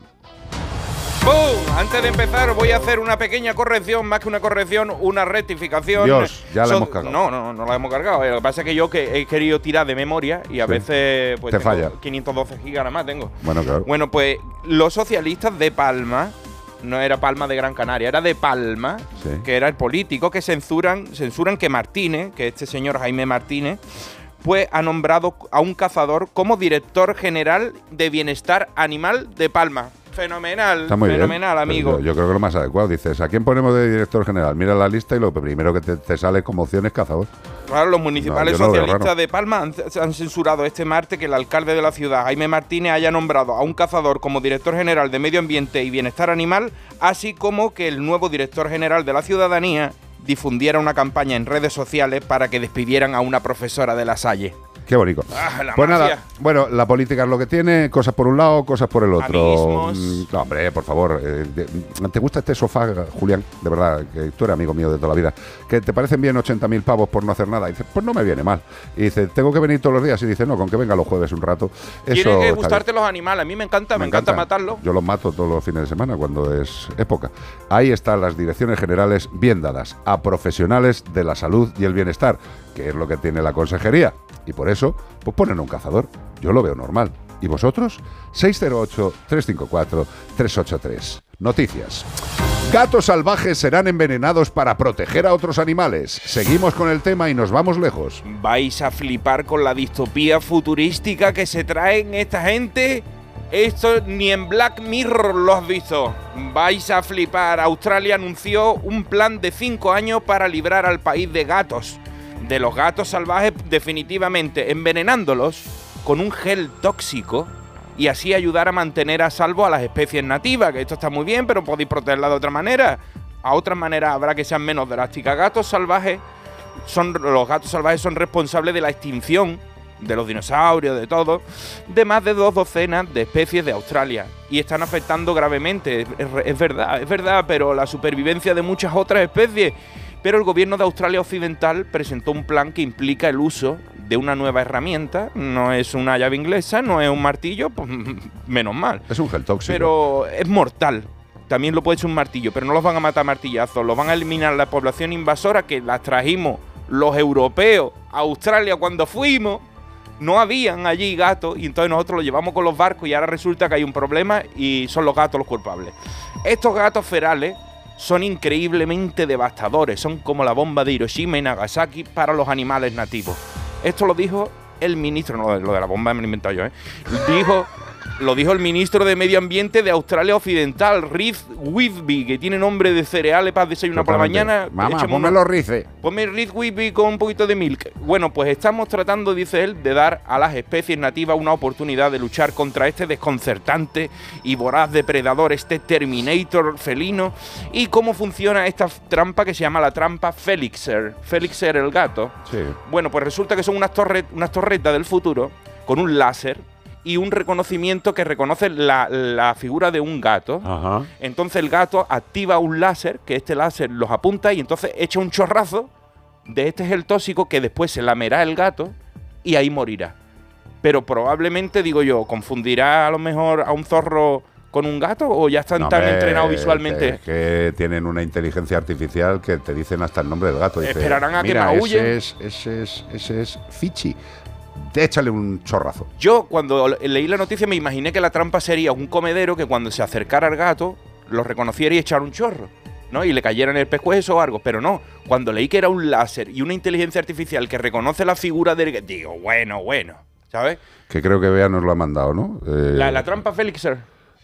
¡Bum! Antes de empezar voy a hacer una pequeña corrección, más que una corrección, una rectificación. Dios, ya la So- hemos cargado. No, no, no la hemos cargado. Eh, Lo que pasa es que yo que he querido tirar de memoria y a Sí. veces pues Te tengo falla. 512 gigas nada más tengo. Bueno, claro. Bueno, pues los socialistas de Palma, no era Palma de Gran Canaria, era de Palma, Sí. que era el político que censuran, censuran que Martínez, que este señor Jaime Martínez, pues ha nombrado a un cazador como director general de bienestar animal de Palma. Fenomenal, Está muy fenomenal, bien. amigo. Yo, yo creo que lo más adecuado. Dices, ¿a quién ponemos de director general? Mira la lista y lo primero que te, te sale como opción es cazador. Claro, los municipales No, yo no lo veo socialistas de Palma han, han censurado este martes que el alcalde de la ciudad, Jaime Martínez, haya nombrado a un cazador como director general de Medio Ambiente y Bienestar Animal, así como que el nuevo director general de la ciudadanía difundiera una campaña en redes sociales para que despidieran a una profesora de la Salle. Qué bonito. Ah, la pues mafia. nada, bueno, la política es lo que tiene, cosas por un lado, cosas por el otro. Amiguismos. Mm, No, hombre, por favor. eh, de- ¿Te gusta este sofá, Julián? De verdad, que tú eres amigo mío de toda la vida. ¿Que te parecen bien 80.000 pavos por no hacer nada? Y dices, pues no me viene mal. Y dice, ¿tengo que venir todos los días? Y dice, no, con que venga los jueves un rato. Eso Tiene que gustarte los animales, a mí me encanta, me, encanta matarlos. Yo los mato todos los fines de semana cuando es época. Ahí están las direcciones generales bien dadas a profesionales de la salud y el bienestar, que es lo que tiene la consejería. Y por eso, pues ponen un cazador. Yo lo veo normal. ¿Y vosotros? 608-354-383. Noticias. Gatos salvajes serán envenenados para proteger a otros animales. Seguimos con el tema y nos vamos lejos. ¿Vais a flipar con la distopía futurística que se traen esta gente? Esto ni en Black Mirror lo has visto. Vais a flipar. Australia anunció un plan de 5 años para librar al país de gatos. De los gatos salvajes definitivamente, envenenándolos con un gel tóxico y así ayudar a mantener a salvo a las especies nativas, que esto está muy bien, pero podéis protegerla de otra manera. A otra manera habrá que sean menos drásticas. Gatos salvajes son los gatos salvajes son responsables de la extinción de los dinosaurios, de todo, de más de dos docenas de especies de Australia y están afectando gravemente. Es verdad, es verdad, pero la supervivencia de muchas otras especies. Pero el gobierno de Australia Occidental presentó un plan que implica el uso de una nueva herramienta. No es una llave inglesa, no es un martillo, [LAUGHS] pues menos mal. Es un gel tóxico. Pero es mortal. También lo puede ser un martillo, pero no los van a matar martillazos. Los van a eliminar la población invasora que las trajimos los europeos a Australia cuando fuimos. No habían allí gatos y entonces nosotros los llevamos con los barcos y ahora resulta que hay un problema y son los gatos los culpables. Estos gatos ferales son increíblemente devastadores, son como la bomba de Hiroshima y Nagasaki para los animales nativos. Esto lo dijo el ministro, no, lo de la bomba me lo he inventado yo, ¿eh? Dijo, lo dijo el ministro de Medio Ambiente de Australia Occidental, Reed Whitby, que tiene nombre de cereales para desayunar por la mañana. Mamá, ponme los rices. Ponme Reed Whitby con un poquito de milk. Bueno, pues estamos tratando, dice él, de dar a las especies nativas una oportunidad de luchar contra este desconcertante y voraz depredador, este Terminator felino. ¿Y cómo funciona esta trampa que se llama la trampa Felixer? Felixer el gato. Sí. Bueno, pues resulta que son unas, torre- unas torretas del futuro con un láser y un reconocimiento que reconoce la, la figura de un gato. Ajá. Entonces el gato activa un láser, que este láser los apunta y entonces echa un chorrazo de este gel tóxico que después se lamerá el gato y ahí morirá. Pero probablemente, digo yo, confundirá a lo mejor a un zorro con un gato o ya están No, tan entrenados visualmente. Es que tienen una inteligencia artificial que te dicen hasta el nombre del gato. Dice, Esperarán a que Mira, maullen". ese es, ese es, ese es Fichi. Échale un chorrazo. Yo cuando leí la noticia me imaginé que la trampa sería un comedero que cuando se acercara al gato lo reconociera y echara un chorro. ¿no? Y le cayera en el pescuezo o algo, pero no. Cuando leí que era un láser y una inteligencia artificial que reconoce la figura del gato, digo, bueno, bueno, ¿sabes? Que creo que Bea nos lo ha mandado, ¿no? Eh, La, la trampa Felixer.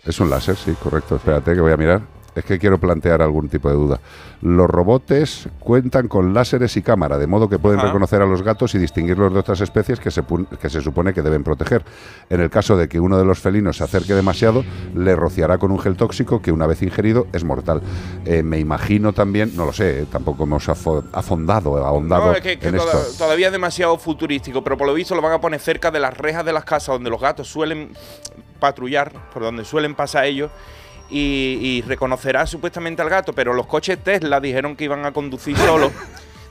Es un láser, sí, correcto. Espérate que voy a mirar. Es que quiero plantear algún tipo de duda. Los robots cuentan con láseres y cámara, de modo que pueden Ajá. reconocer a los gatos y distinguirlos de otras especies que se, que se supone que deben proteger. En el caso de que uno de los felinos se acerque demasiado, le rociará con un gel tóxico que una vez ingerido es mortal. Eh, me imagino también, no lo sé, eh, tampoco hemos afo- afondado, ahondado No, es que, que en toda- esto. todavía es demasiado futurístico, pero por lo visto lo van a poner cerca de las rejas de las casas donde los gatos suelen patrullar, por donde suelen pasar ellos, y, y reconocerá supuestamente al gato, pero los coches Tesla dijeron que iban a conducir solos. [LAUGHS]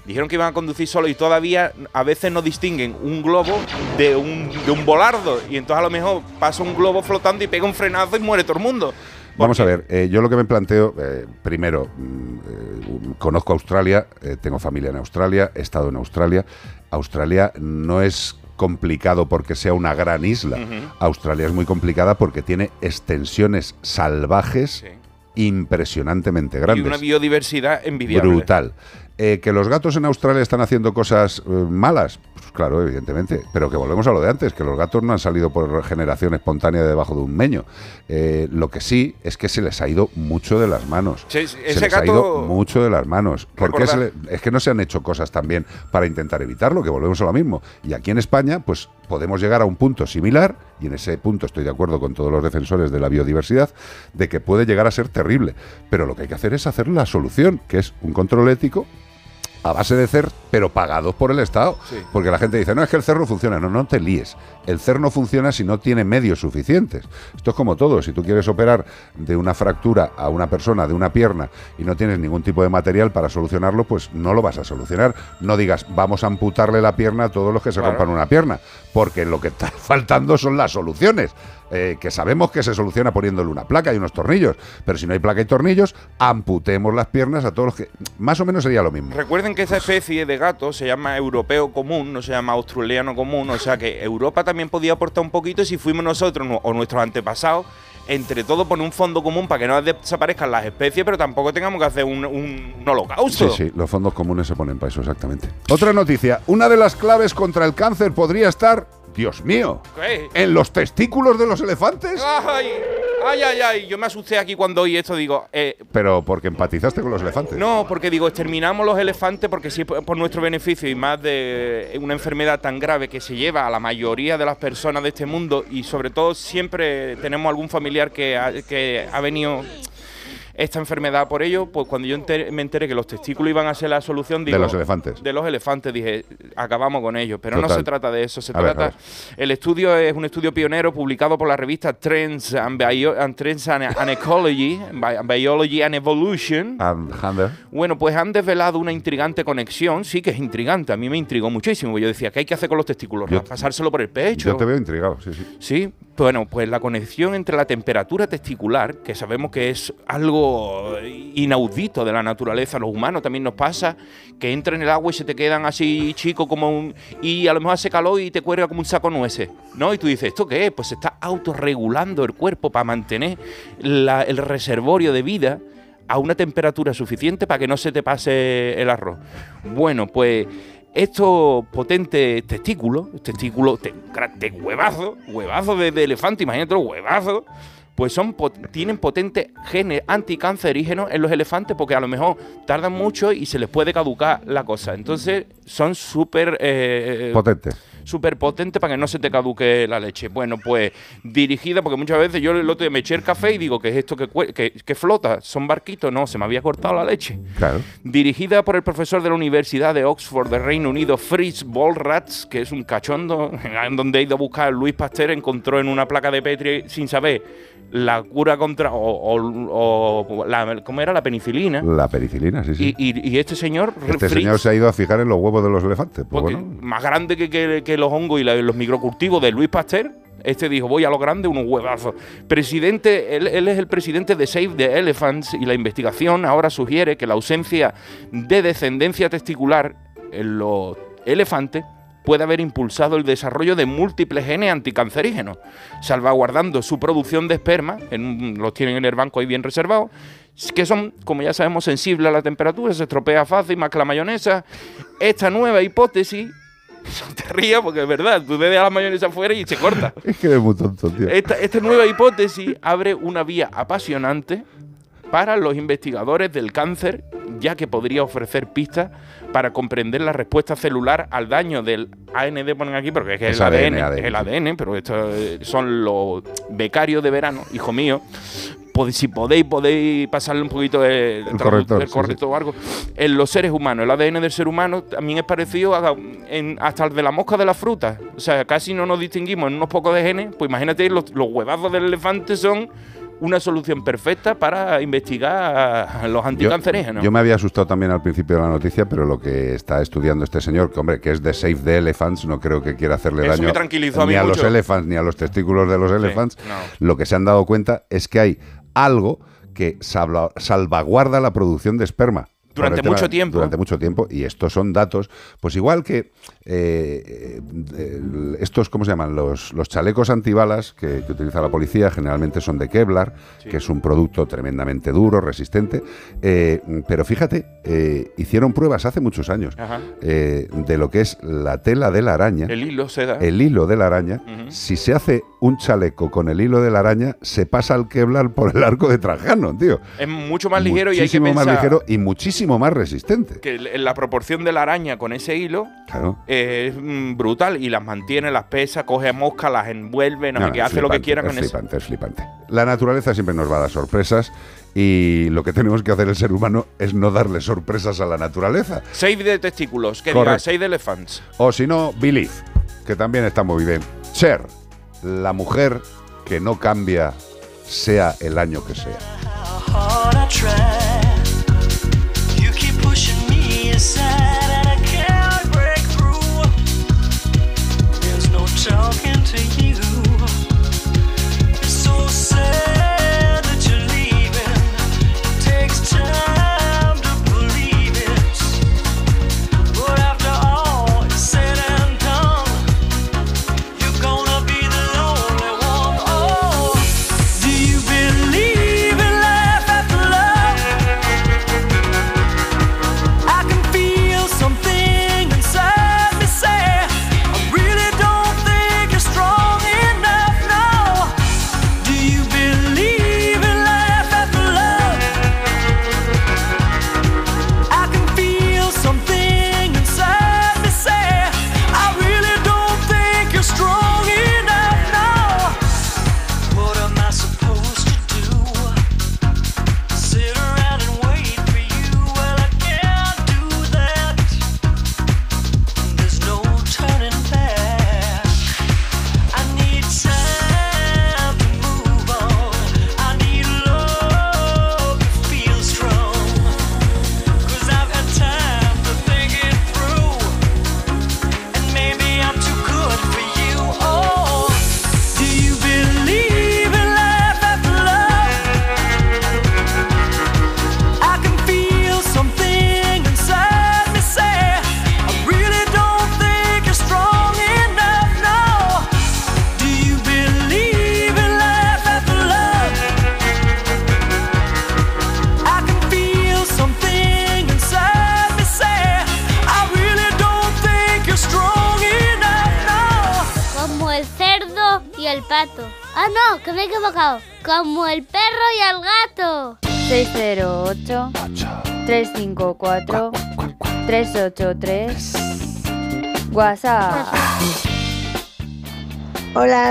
Dijeron que iban a conducir solo y todavía a veces no distinguen un globo de un, de un volardo. Y entonces a lo mejor pasa un globo flotando y pega un frenazo y muere todo el mundo. Vamos a ver, eh, yo lo que me planteo, eh, primero, mm, eh, conozco Australia, eh, tengo familia en Australia, he estado en Australia. Australia no es complicado porque sea una gran isla. Australia es muy complicada porque tiene extensiones salvajes impresionantemente Y grandes. una biodiversidad envidiable. Brutal. Eh, ¿Que los gatos en Australia están haciendo cosas eh, malas? Pues claro, evidentemente. Pero que volvemos a lo de antes, que los gatos no han salido por generación espontánea debajo de un meño. Eh, lo que sí es que se les ha ido mucho de las manos. Sí, sí, se ese les ha gato- ido mucho de las manos. Porque le- es que no se han hecho cosas también para intentar evitarlo, que volvemos a lo mismo. Y aquí en España, pues podemos llegar a un punto similar, y en ese punto estoy de acuerdo con todos los defensores de la biodiversidad, de que puede llegar a ser terrible. Pero lo que hay que hacer es hacer la solución, que es un control ético a base de CER, pero pagados por el Estado. Sí. Porque la gente dice, no, es que el CER no funciona. No, no te líes. El CER no funciona si no tiene medios suficientes. Esto es como todo. Si tú quieres operar de una fractura a una persona de una pierna y no tienes ningún tipo de material para solucionarlo, pues no lo vas a solucionar. No digas, vamos a amputarle la pierna a todos los que se Claro. rompan una pierna. Porque lo que está [LAUGHS] faltando son las soluciones. Eh, que sabemos que se soluciona poniéndole una placa y unos tornillos. Pero si no hay placa y tornillos, amputemos las piernas a todos los que... Más o menos sería lo mismo. Recuerden que esa especie de gato se llama europeo común, no se llama australiano común, o sea que Europa también podía aportar un poquito si fuimos nosotros o nuestros antepasados, entre todos poner un fondo común para que no desaparezcan las especies, pero tampoco tengamos que hacer un, un- un holocausto. Sí, sí, los fondos comunes se ponen para eso, exactamente. Otra noticia. Una de las claves contra el cáncer podría estar, Dios mío, ¿Qué? en los testículos de los elefantes. Ay, ay, ay, ay, yo me asusté aquí cuando oí esto, digo, eh, Pero porque empatizaste con los elefantes. No, porque digo, exterminamos los elefantes porque sí por por nuestro beneficio y más de una enfermedad tan grave que se lleva a la mayoría de las personas de este mundo y sobre todo siempre tenemos algún familiar que ha, que ha venido esta enfermedad por ello, pues cuando yo enter- me enteré que los testículos iban a ser la solución, De los elefantes. De los elefantes, dije, acabamos con ellos, pero no se trata de eso, se A trata... ver. El estudio es un estudio pionero publicado por la revista Trends and, Bio- and Trends and, and Ecology, Bi- Biology and Evolution, And bueno, pues han desvelado una intrigante conexión, sí que es intrigante, a mí me intrigó muchísimo. Yo decía, ¿qué hay que hacer con los testículos? Yo- Pasárselo por el pecho. Yo te veo intrigado, sí, sí. Sí, bueno, pues la conexión entre la temperatura testicular, que sabemos que es algo inaudito de la naturaleza, los humanos también nos pasa, que entra en el agua y se te quedan así chicos como un... y a lo mejor hace calor y te cuelga como un saco nueces, ¿no? Y tú dices, ¿esto qué es? Pues se está autorregulando el cuerpo para mantener el reservorio de vida a una temperatura suficiente para que no se te pase el arroz. Bueno, pues estos potentes testículos, testículos de, de huevazo, huevazo de, de elefante, imagínate los huevazos, pues son pot- tienen potentes genes anticancerígenos en los elefantes porque a lo mejor tardan mucho y se les puede caducar la cosa. Entonces son súper... eh, Potente. súper potente para que no se te caduque la leche. Bueno, pues dirigida, porque muchas veces yo el otro día me eché el café y digo, ¿qué es esto que, que, que flota? ¿Son barquitos? No, se me había cortado la leche. Claro. Dirigida por el profesor de la Universidad de Oxford de Reino Unido, Fritz Bollratz, que es un cachondo, [LAUGHS] en donde ha ido a buscar Luis Pasteur, encontró en una placa de Petri, sin saber, la cura contra, o, o- o la, ¿cómo era? La penicilina. La pericilina, sí, sí. Y, y- y este señor, este Fritz, señor se ha ido a fijar en los huevos de los elefantes. Pues bueno, más grande que, que- que los hongos y la- los microcultivos de Luis Pasteur. Este dijo, voy a lo grande, unos huevazos. Presidente, él, él es el presidente de Save the Elephants y la investigación ahora sugiere que la ausencia de descendencia testicular en los elefantes puede haber impulsado el desarrollo de múltiples genes anticancerígenos, salvaguardando su producción de esperma, en los tienen en el banco ahí bien reservados, que son, como ya sabemos, sensibles a la temperatura, se estropea fácil, más que la mayonesa. Esta nueva hipótesis, [LAUGHS] te rías porque es verdad, tú le das la mayonesa afuera y se corta. [LAUGHS] es que eres muy tonto, tío. Esta, esta nueva hipótesis abre una vía apasionante para los investigadores del cáncer, ya que podría ofrecer pistas para comprender la respuesta celular al daño del AND, ponen aquí, porque es que Es el ADN, ADN, es el ADN, pero estos eh, son los becarios de verano, hijo mío. Pod- si podéis, podéis pasarle un poquito el, El corrector, sí, corrector o algo. En los seres humanos, el ADN del ser humano también es parecido a- en- hasta el de la mosca de la fruta. O sea, casi no nos distinguimos en unos pocos de genes. Pues imagínate, los, los huevazos del elefante son una solución perfecta para investigar los anticancerígenos. Yo me había asustado también al principio de la noticia, pero lo que está estudiando este señor, que hombre, que es de Save the Elephants, no creo que quiera hacerle Eso daño me tranquilizó a ni a los elephants ni a los testículos de los elephants. no. Lo que se han dado cuenta es que hay algo que salva- salvaguarda la producción de esperma. Durante tema- mucho tiempo. Durante mucho tiempo. Y estos son datos, pues igual que eh, eh, estos, ¿cómo se llaman? Los, los chalecos antibalas que, que utiliza la policía generalmente son de Kevlar, que es un producto tremendamente duro, resistente. Eh, pero fíjate, eh, hicieron pruebas hace muchos años de lo que es la tela de la araña. El hilo seda. El hilo de la araña, si se hace un chaleco con el hilo de la araña, se pasa al Kevlar por el arco de Trajano, tío. Es mucho más ligero y hay que Muchísimo pensar más ligero y muchísimo más resistente. que la proporción de la araña con ese hilo Claro. es mm, brutal y las mantiene, las pesa, coge moscas, las envuelve, no, No, es hace lo que quiera es con eso. flipante, es flipante. La naturaleza siempre nos va a dar sorpresas y lo que tenemos que hacer el ser humano es no darle sorpresas a la naturaleza. Seis de testículos, que diga, Correcto. seis de elephants. O si no, Believe, que también está muy bien. La mujer que no cambia sea el año que sea.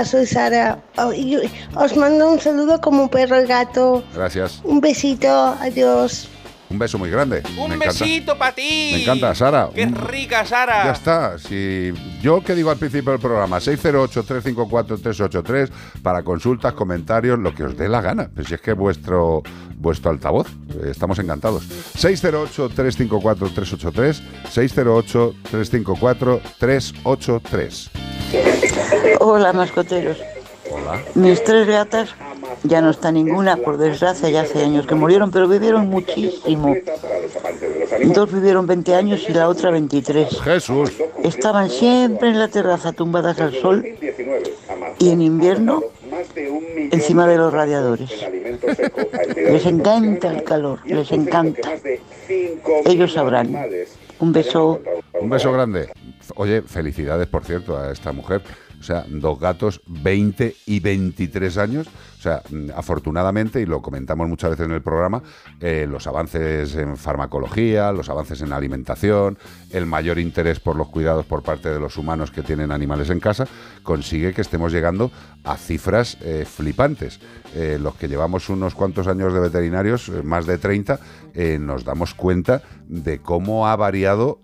Hola, soy Sara. Oh, Os mando un saludo como perro y gato. Gracias. Un besito, adiós. Un beso muy grande. Un Me besito para ti. Me encanta, Sara. Qué Un- rica, Sara. Ya está. Si yo que digo al principio del programa, 608-354-383 para consultas, comentarios, lo que os dé la gana. Pues si es que vuestro vuestro altavoz, eh, estamos encantados. 608-354-383, 608-354-383. Hola, mascoteros. Hola. Mis tres gatas ya no está ninguna, por desgracia, ya hace años que murieron, pero vivieron muchísimo. Dos vivieron 20 años y la otra 23. Jesús. Estaban siempre en la terraza tumbadas al sol y en invierno encima de los radiadores. Les encanta el calor, les encanta. Ellos sabrán. Un beso. Un beso grande. Oye, felicidades, por cierto, a esta mujer. O sea, dos gatos, 20 y 23 años. Sea, mm, afortunadamente, y lo comentamos muchas veces en el programa, eh, los avances en farmacología, los avances en alimentación, el mayor interés por los cuidados por parte de los humanos que tienen animales en casa, consigue que estemos llegando a cifras eh, flipantes. Eh, los que llevamos unos cuantos años de veterinarios, más de 30, eh, nos damos cuenta de cómo ha variado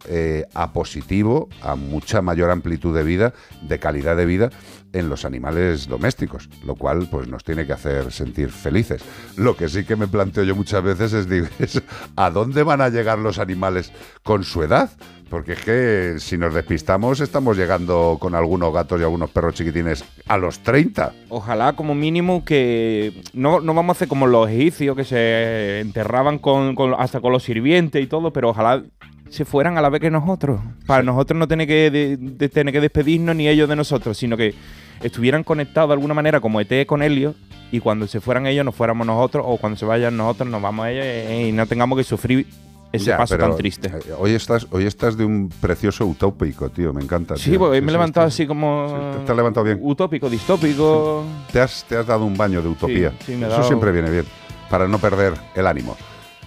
a positivo, a mucha mayor amplitud de vida, de calidad de vida en los animales domésticos, lo cual pues nos tiene que hacer sentir felices. Lo que sí que me planteo yo muchas veces [LAUGHS] es, ¿a dónde van a llegar los animales con su edad? Porque es que si nos despistamos estamos llegando con algunos gatos y algunos perros chiquitines a los 30. Ojalá como mínimo que no, no vamos a hacer como los egipcios que se enterraban con- hasta con los sirvientes y todo, pero ojalá se fueran a la vez que nosotros. Para nosotros no tener que, de- de tener que despedirnos ni ellos de nosotros, sino que estuvieran conectados de alguna manera como ET con Helio y cuando se fueran ellos nos fuéramos nosotros o cuando se vayan nosotros nos vamos a ellos eh, y no tengamos que sufrir ese Ya, paso tan triste. eh, Hoy estás, hoy estás de un precioso utópico, tío, me encanta. Sí, porque hoy me he levantado así como... sí, te, has levantado bien. Utópico, distópico... Te has, te has dado un baño de utopía. sí, me he Eso dado- siempre viene bien, para no perder el ánimo.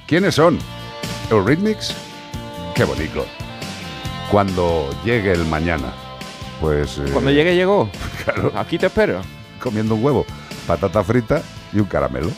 ¿Quiénes son? Eurythmics. Qué bonito. Cuando llegue el mañana, pues... eh, Cuando llegue, llegó. [LAUGHS] Claro. Aquí te espero. Comiendo un huevo, patata frita y un caramelo.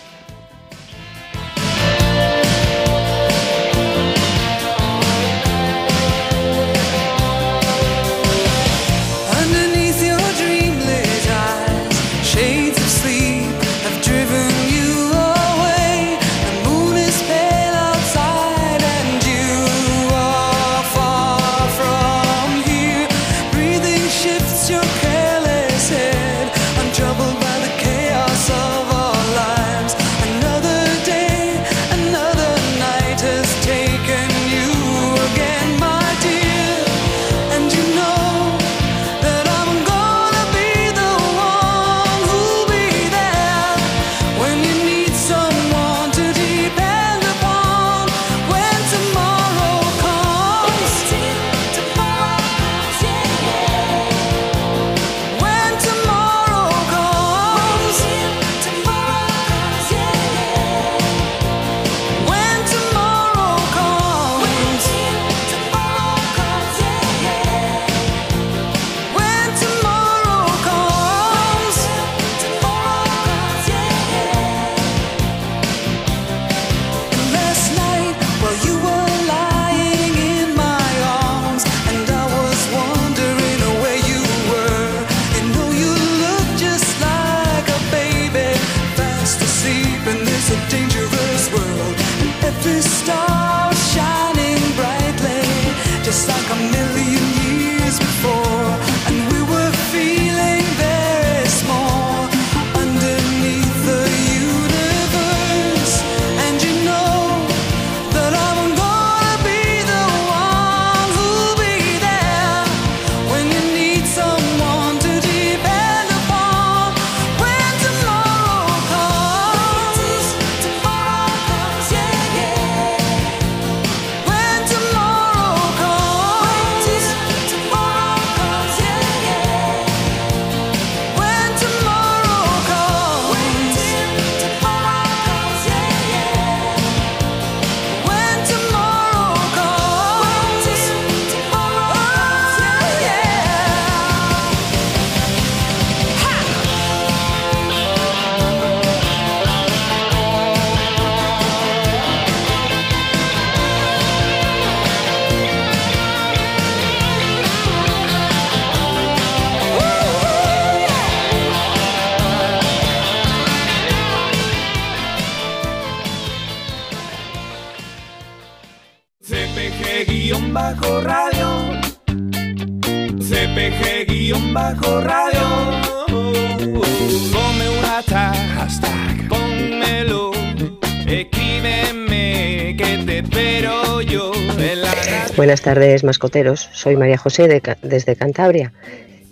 Tardes, mascoteros. Soy María José desde Cantabria.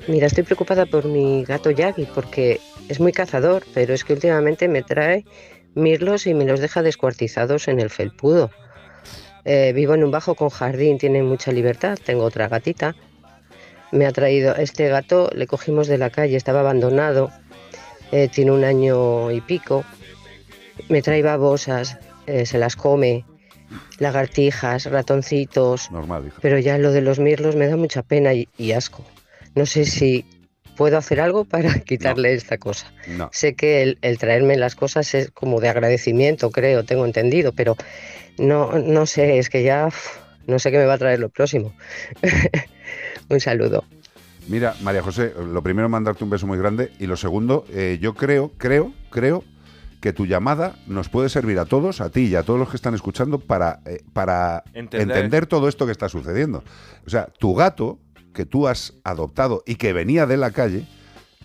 Mira, estoy preocupada por mi gato Yagi porque es muy cazador, pero es que últimamente me trae mirlos y me los deja descuartizados en el felpudo. Eh, vivo en un bajo con jardín, tiene mucha libertad. Tengo otra gatita me ha traído este gato, le cogimos de la calle, estaba abandonado, eh, tiene un año y pico, me trae babosas, eh, se las come, lagartijas, ratoncitos, Normal, hija. pero ya lo de los mirlos me da mucha pena y, y asco. No sé si puedo hacer algo para [LAUGHS] quitarle esta cosa. No. Sé que el, el traerme las cosas es como de agradecimiento, creo, tengo entendido, pero no, no sé, es que ya no sé qué me va a traer lo próximo. [LAUGHS] un saludo. Mira, María José, lo primero mandarte un beso muy grande y lo segundo, eh, yo creo, creo, creo que tu llamada nos puede servir a todos, a ti y a todos los que están escuchando para, eh, para Entender. entender. todo esto que está sucediendo. O sea, tu gato que tú has adoptado y que venía de la calle,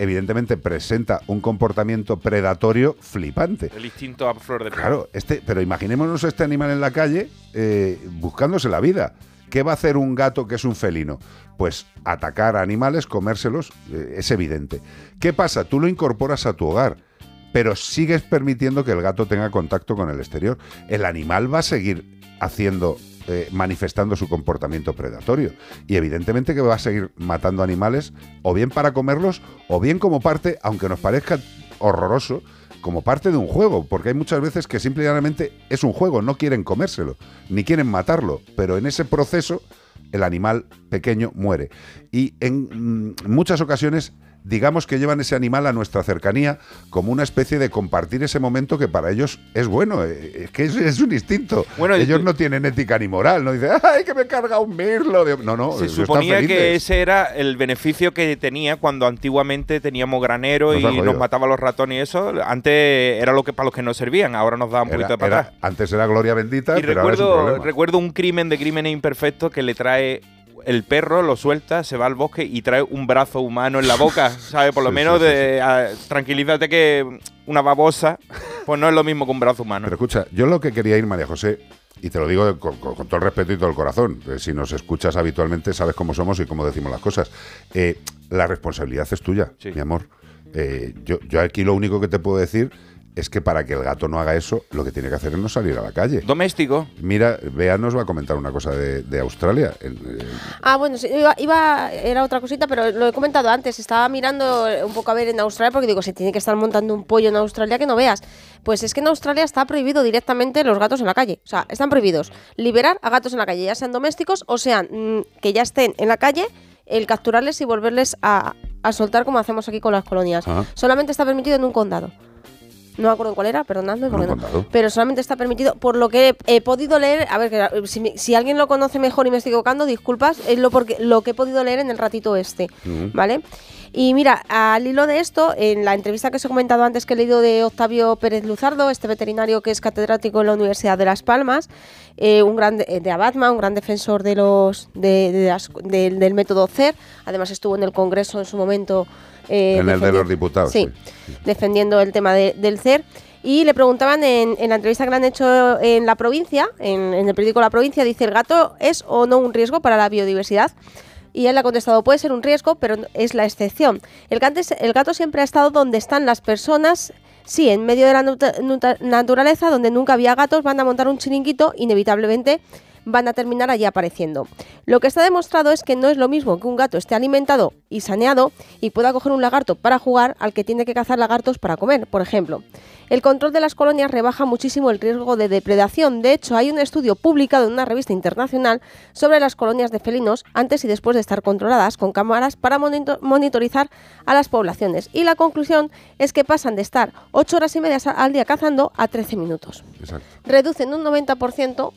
evidentemente presenta un comportamiento predatorio flipante. El instinto a flor de piel. Claro, este, pero imaginémonos este animal en la calle eh, buscándose la vida. ¿Qué va a hacer un gato que es un felino? Pues atacar a animales, comérselos, eh, es evidente. ¿Qué pasa? Tú lo incorporas a tu hogar, pero sigues permitiendo que el gato tenga contacto con el exterior. El animal va a seguir haciendo, eh, manifestando su comportamiento predatorio. Y evidentemente que va a seguir matando animales, o bien para comerlos, o bien como parte, aunque nos parezca horroroso, como parte de un juego, porque hay muchas veces que simplemente es un juego, no quieren comérselo, ni quieren matarlo, pero en ese proceso el animal pequeño muere. Y en mm, muchas ocasiones, digamos que llevan ese animal a nuestra cercanía como una especie de compartir ese momento que para ellos es bueno, eh, es que es, es un instinto. Bueno, ellos no tienen ética ni moral, no dicen, ¡ay, que me carga un mirlo! de-". No, no, Se suponía que ese era el beneficio que tenía cuando antiguamente teníamos granero Nos y nos mataba los ratones y eso. Antes era lo que para los que nos servían, ahora nos da un poquito Era- de para era- atrás. antes era gloria bendita, Y pero ahora es un recuerdo, problema. recuerdo un crimen de crímenes imperfectos que le trae el perro, lo suelta, se va al bosque y trae un brazo humano en la boca, [LAUGHS] ¿sabes? Por lo Sí, menos sí, de, a- tranquilízate que una babosa pues no es lo mismo que un brazo humano. Pero escucha, yo lo que quería ir, María José, y te lo digo con, con- con todo el respeto y todo el corazón, eh, si nos escuchas habitualmente sabes cómo somos y cómo decimos las cosas. Eh, la responsabilidad es tuya, mi amor. Eh, yo, yo aquí lo único que te puedo decir es que para que el gato no haga eso, lo que tiene que hacer es no salir a la calle. Doméstico. Mira, Bea nos va a comentar una cosa de, de Australia. El- el- Ah, bueno, sí, iba, iba- era otra cosita, pero lo he comentado antes. Estaba mirando un poco a ver en Australia porque digo, se tiene que estar montando un pollo en Australia que no veas. Pues es que en Australia está prohibido directamente los gatos en la calle. O sea, están prohibidos liberar a gatos en la calle, ya sean domésticos o sean mm, que ya estén en la calle, el capturarles y volverles a, a soltar como hacemos aquí con las colonias. Ah. Solamente está permitido en un condado. No me acuerdo cuál era, perdonadme. porque no. Pero solamente está permitido, por lo que he, he podido leer, a ver, que, eh, si, si alguien lo conoce mejor y me estoy equivocando, disculpas, es lo, porque, lo que he podido leer en el ratito este, Mm. ¿vale? Y mira, al hilo de esto, en la entrevista que os he comentado antes que he leído de Octavio Pérez Luzardo, este veterinario que es catedrático en la Universidad de Las Palmas, eh, un gran de, de Abatma, un gran defensor de los de, de las- del método CER, además estuvo en el Congreso en su momento. Eh, En el de los diputados, Sí, defendiendo el tema de- del CER. Y le preguntaban en, en la entrevista que le han hecho en la provincia, en, en el periódico La Provincia, dice, ¿el gato es o no un riesgo para la biodiversidad? Y él ha contestado, puede ser un riesgo, pero es la excepción. El gato, es- el gato siempre ha estado donde están las personas, sí, en medio de la naturaleza, donde nunca había gatos, van a montar un chiringuito, inevitablemente van a terminar allí apareciendo. Lo que está demostrado es que no es lo mismo que un gato esté alimentado y saneado y pueda coger un lagarto para jugar al que tiene que cazar lagartos para comer, por ejemplo. El control de las colonias rebaja muchísimo el riesgo de depredación. De hecho, hay un estudio publicado en una revista internacional sobre las colonias de felinos antes y después de estar controladas con cámaras para monito- monitorizar a las poblaciones. Y la conclusión es que pasan de estar 8 horas y media al día cazando a 13 minutos. Exacto. Reducen un 90%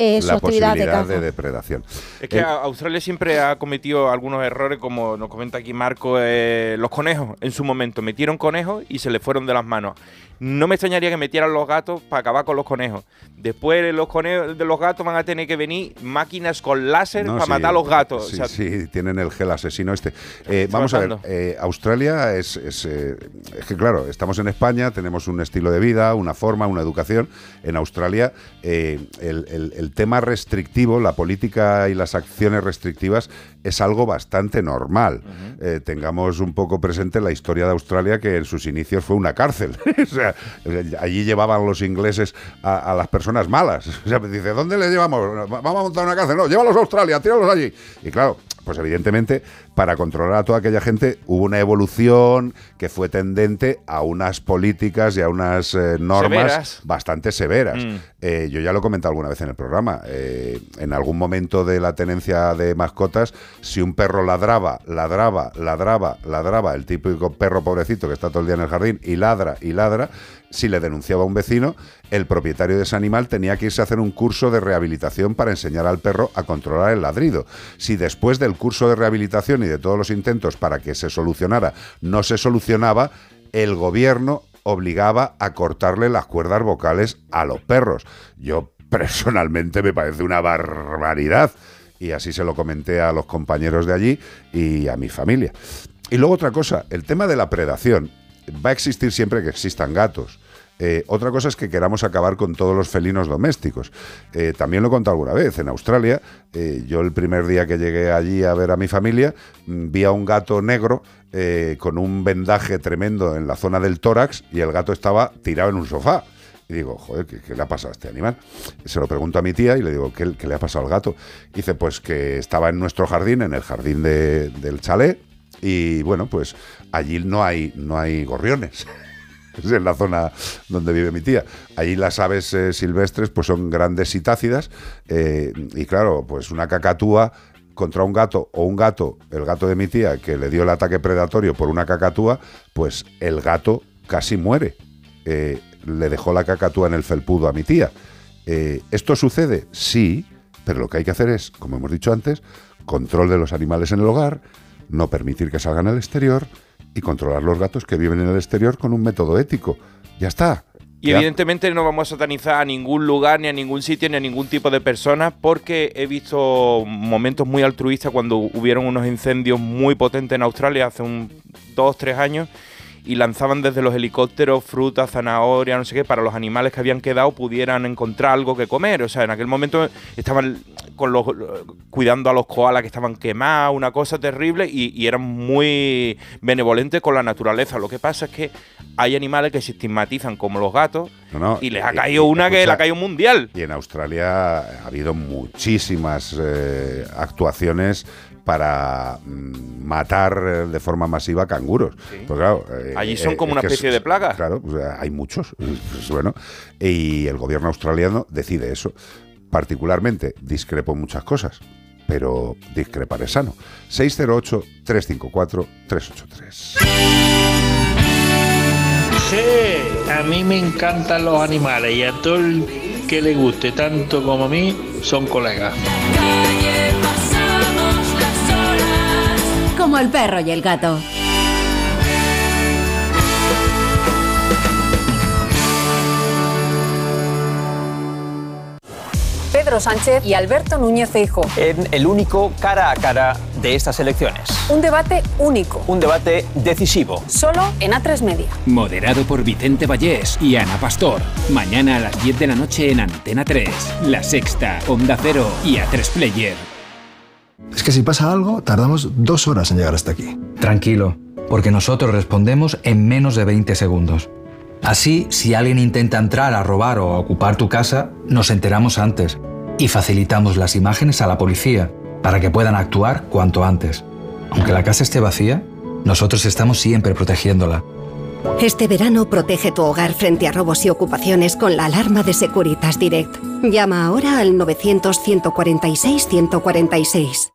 eh, su la actividad de posibilidad caza. de depredación. Es que Eh, Australia siempre ha cometido algunos errores, como nos comenta aquí Marco, eh, los conejos. En su momento metieron conejos y se le fueron de las manos. No me extrañaría que metieran los gatos para acabar con los conejos. Después los conejos de los gatos van a tener que venir máquinas con láser No, para sí, matar a los gatos. Sí, O sea, sí, tienen el gel asesino este. Eh, vamos a ver, eh, Australia es, es, eh, es que, claro, estamos en España, tenemos un estilo de vida, una forma, una educación. En Australia, eh, el, el- el tema restrictivo, la política y las acciones restrictivas es algo bastante normal. Eh, tengamos un poco presente la historia de Australia, que en sus inicios fue una cárcel. [LAUGHS] o sea, allí llevaban los ingleses a, a las personas malas. [LAUGHS] O sea, dice, ¿dónde les llevamos? Vamos a montar una cárcel. No, llévalos a Australia, tíralos allí. Y claro, Pues evidentemente, para controlar a toda aquella gente hubo una evolución que fue tendente a unas políticas y a unas eh, normas Severas. bastante severas. Mm. Eh, yo ya lo he comentado alguna vez en el programa. eh, en algún momento de la tenencia de mascotas, si un perro ladraba, ladraba, ladraba, ladraba, el típico perro pobrecito que está todo el día en el jardín y ladra y ladra, si le denunciaba a un vecino, el propietario de ese animal tenía que irse a hacer un curso de rehabilitación para enseñar al perro a controlar el ladrido. Si después del curso de rehabilitación y de todos los intentos para que se solucionara no se solucionaba, el gobierno obligaba a cortarle las cuerdas vocales a los perros. Yo [LAUGHS] personalmente me parece una barbaridad. Y así se lo comenté a los compañeros de allí y a mi familia. Y luego otra cosa, el tema de la predación va a existir siempre que existan gatos. Eh, otra cosa es que queramos acabar con todos los felinos domésticos. Eh, también lo he contado alguna vez. En Australia, eh, yo el primer día que llegué allí a ver a mi familia, mm, vi a un gato negro con un vendaje tremendo en la zona del tórax y el gato estaba tirado en un sofá. Y digo, joder, ¿qué, le ha pasado a este animal? Se lo pregunto a mi tía y le digo, ¿qué, le ha pasado al gato? Dice, pues que estaba en nuestro jardín, en el jardín de- del chalet, y bueno, pues allí no hay, no hay gorriones. [LAUGHS] Es en la zona donde vive mi tía. Allí las aves eh, silvestres pues son grandes citácidas eh, y claro, pues una cacatúa contra un gato o un gato, el gato de mi tía que le dio el ataque predatorio por una cacatúa, pues el gato casi muere. Eh, le dejó la cacatúa en el felpudo a mi tía. Eh, ¿Esto sucede? Sí, pero lo que hay que hacer es, como hemos dicho antes, control de los animales en el hogar, no permitir que salgan al exterior y controlar los gatos que viven en el exterior con un método ético. Ya está. Y Ya. evidentemente no vamos a satanizar a ningún lugar, ni a ningún sitio, ni a ningún tipo de persona, porque he visto momentos muy altruistas cuando hubieron unos incendios muy potentes en Australia hace un dos, tres años, y lanzaban desde los helicópteros frutas, zanahorias, no sé qué, para los animales que habían quedado pudieran encontrar algo que comer. O sea, en aquel momento estaban con los cuidando a los koalas que estaban quemados, una cosa terrible, y, y eran muy benevolentes con la naturaleza. Lo que pasa es que hay animales que se estigmatizan como los gatos No, no, y les ha y- caído y- una que le ha caído un mundial. Y en Australia ha habido muchísimas eh, actuaciones para mm, matar de forma masiva canguros. Pues claro, eh, Allí son eh, como una especie es- de plaga. Claro, pues, hay muchos. Pues, bueno, y el gobierno australiano decide eso. Particularmente discrepo en muchas cosas, pero discrepar es sano. 608-354-383. Sí, a mí me encantan los animales y a todo el que le guste tanto como a mí son colegas. Como el perro y el gato. Pedro Sánchez y Alberto Núñez Feijóo. en el único cara a cara de estas elecciones. Un debate único, Un debate decisivo. solo en A3 Media. Moderado por Vicente Vallés y Ana Pastor. Mañana a las 10 de la noche en Antena 3, La Sexta, Onda Cero y A3 Player. Es que si pasa algo, tardamos dos horas en llegar hasta aquí. Tranquilo, porque nosotros respondemos en menos de 20 segundos. Así, si alguien intenta entrar a robar o a ocupar tu casa, nos enteramos antes y facilitamos las imágenes a la policía para que puedan actuar cuanto antes. Aunque la casa esté vacía, nosotros estamos siempre protegiéndola. Este verano protege tu hogar frente a robos y ocupaciones con la alarma de Securitas Direct. Llama ahora al 900 146 146.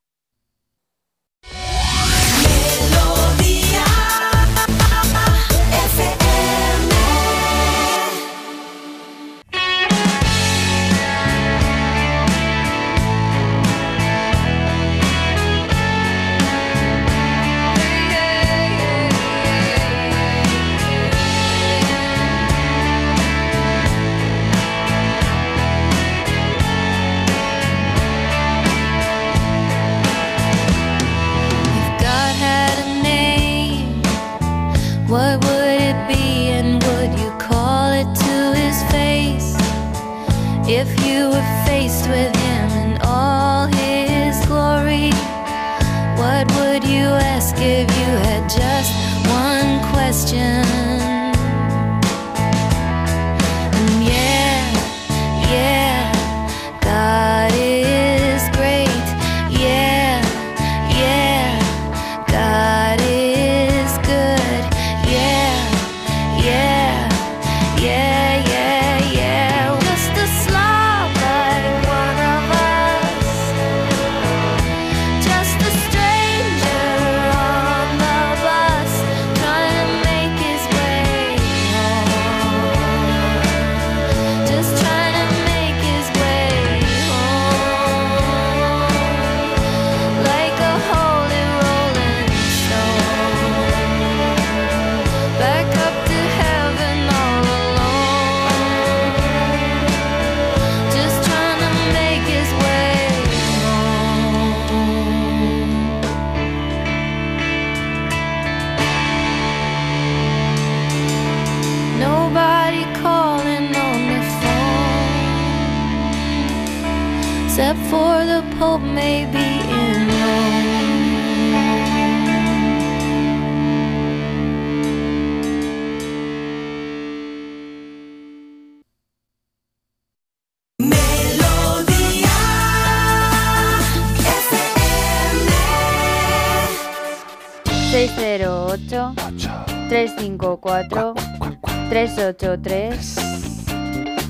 383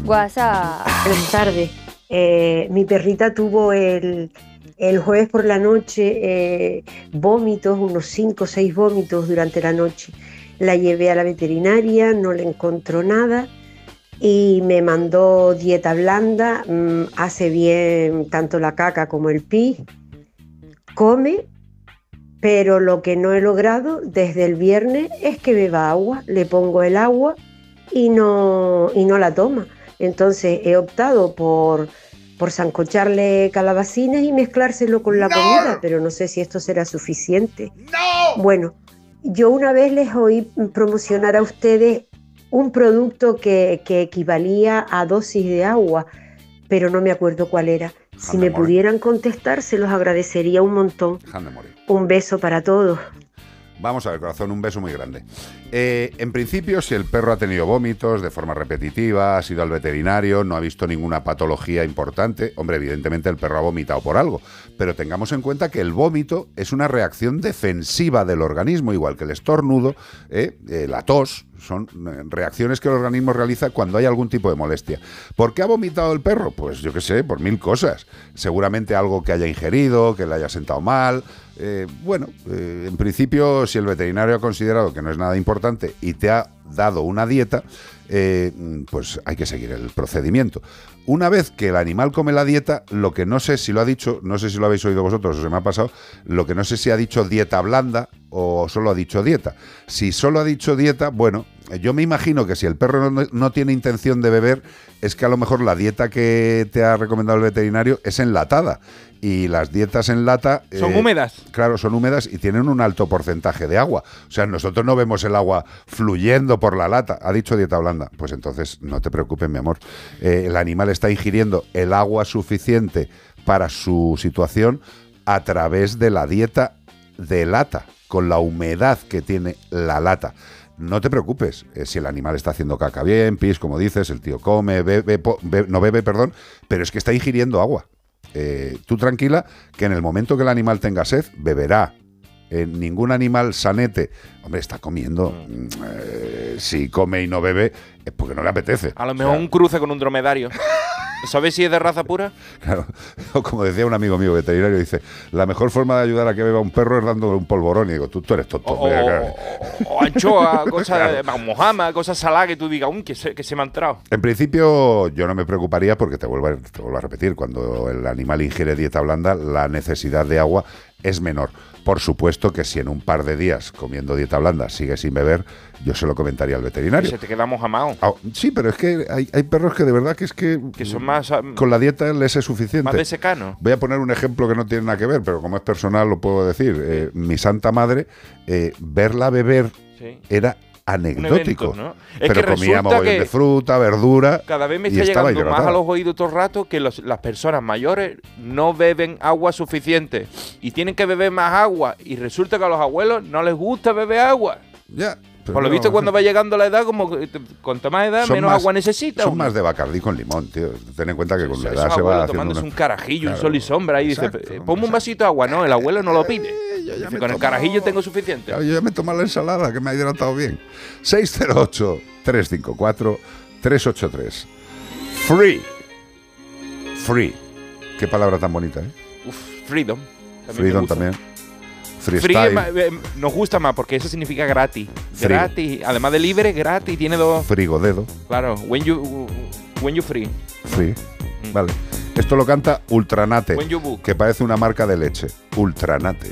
WhatsApp. Buenas tardes. Eh, mi perrita tuvo el, el, jueves por la noche eh, vómitos, unos 5 o 6 vómitos durante la noche. La llevé a la veterinaria, no le encontró nada y me mandó dieta blanda, mm, hace bien tanto la caca como el pis, come pero lo que no he logrado desde el viernes es que beba agua, le pongo el agua y no, y no la toma. Entonces he optado por, por zancocharle calabacines y mezclárselo con la comida, pero no sé si esto será suficiente. Bueno, yo una vez les oí promocionar a ustedes un producto que, que equivalía a dosis de agua, pero no me acuerdo cuál era. Si me pudieran contestar, se los agradecería un montón. Un beso para todos. Vamos a ver, corazón, un beso muy grande. Eh, en principio, si el perro ha tenido vómitos de forma repetitiva, ha sido al veterinario, no ha visto ninguna patología importante, hombre, evidentemente el perro ha vomitado por algo, pero tengamos en cuenta que el vómito es una reacción defensiva del organismo, igual que el estornudo, eh, eh, la tos, son reacciones que el organismo realiza cuando hay algún tipo de molestia. ¿Por qué ha vomitado el perro? Pues yo qué sé, por mil cosas. Seguramente algo que haya ingerido, que le haya sentado mal. Eh, bueno, eh, en principio, si el veterinario ha considerado que no es nada importante y te ha dado una dieta, eh, pues hay que seguir el procedimiento. Una vez que el animal come la dieta, lo que no sé si lo ha dicho, no sé si lo habéis oído vosotros o se me ha pasado, lo que no sé si ha dicho dieta blanda o solo ha dicho dieta. Si solo ha dicho dieta, bueno, yo me imagino que si el perro no, no tiene intención de beber, es que a lo mejor la dieta que te ha recomendado el veterinario es enlatada. Y las dietas en lata... Son húmedas. Claro, son húmedas y tienen un alto porcentaje de agua. O sea, nosotros no vemos el agua fluyendo por la lata. Ha dicho dieta blanda. Pues entonces no te preocupes, mi amor. Eh, el animal está ingiriendo el agua suficiente para su situación a través de la dieta de lata, con la humedad que tiene la lata. No te preocupes, eh, si el animal está haciendo caca bien, pis, como dices, el tío come, bebe, po- no bebe, perdón, pero es que está ingiriendo agua. Eh, tú tranquila que en el momento que el animal tenga sed, beberá. Eh, ningún animal sanete, hombre, está comiendo. mm, eh, si come y no bebe, es porque no le apetece. A lo mejor un cruce con un dromedario. [LAUGHS] ¿Sabes si es de raza pura? Claro, [LAUGHS] como decía un amigo mío veterinario, dice, la mejor forma de ayudar a que beba un perro es dándole un polvorón. Y digo, tú, tú eres tonto. O, mira, claro. o anchoa, [LAUGHS] cosas Claro. de mojama, cosas saladas que tú digas, "Um, que se, que se me ha entrado. En principio yo no me preocuparía porque te vuelvo, a, te vuelvo a repetir, cuando el animal ingiere dieta blanda, la necesidad de agua es menor. Por supuesto que si en un par de días comiendo dieta blanda sigue sin beber, yo se lo comentaría al veterinario. se te queda mojamado. Ah, sí, pero es que hay, hay perros que de verdad que es que, Que son más, ah, con la dieta les es suficiente. más de secano. Voy a poner un ejemplo que no tiene nada que ver, pero como es personal lo puedo decir. Eh, mi santa madre, eh, verla beber Sí. era anecdótico. evento, ¿no? Es Pero que comía resulta mogollón que de fruta, verdura. Cada vez me está llegando más a hidratado. los oídos todo el rato que los- las personas mayores no beben agua suficiente y tienen que beber más agua y resulta que a los abuelos no les gusta beber agua. Ya. Por lo visto cuando va llegando la edad, como te- cuanto más edad, menos más- agua necesita. Son más de Bacardí con limón, tío. Ten en cuenta que con la edad se va haciendo una- un carajillo, un Claro. sol y sombra y dice, Exacto, "Eh, ponme un vasito de agua. No, el abuelo no lo pide. Dice, me con el carajillo tengo suficiente. Claro, yo ya me he tomado la ensalada, que me ha hidratado bien. 608-354-383. Free. Free. Qué palabra tan bonita, ¿eh? Uf, freedom. También Freedom también. Free Freestyle. ma- eh, nos gusta más porque eso significa gratis. Free. Gratis. Además de libre, gratis. Tiene dos. Frigodedo. Claro, when you, when you free. Free. Vale. Esto lo canta Ultranate, When you book. que parece una marca de leche. Ultranate.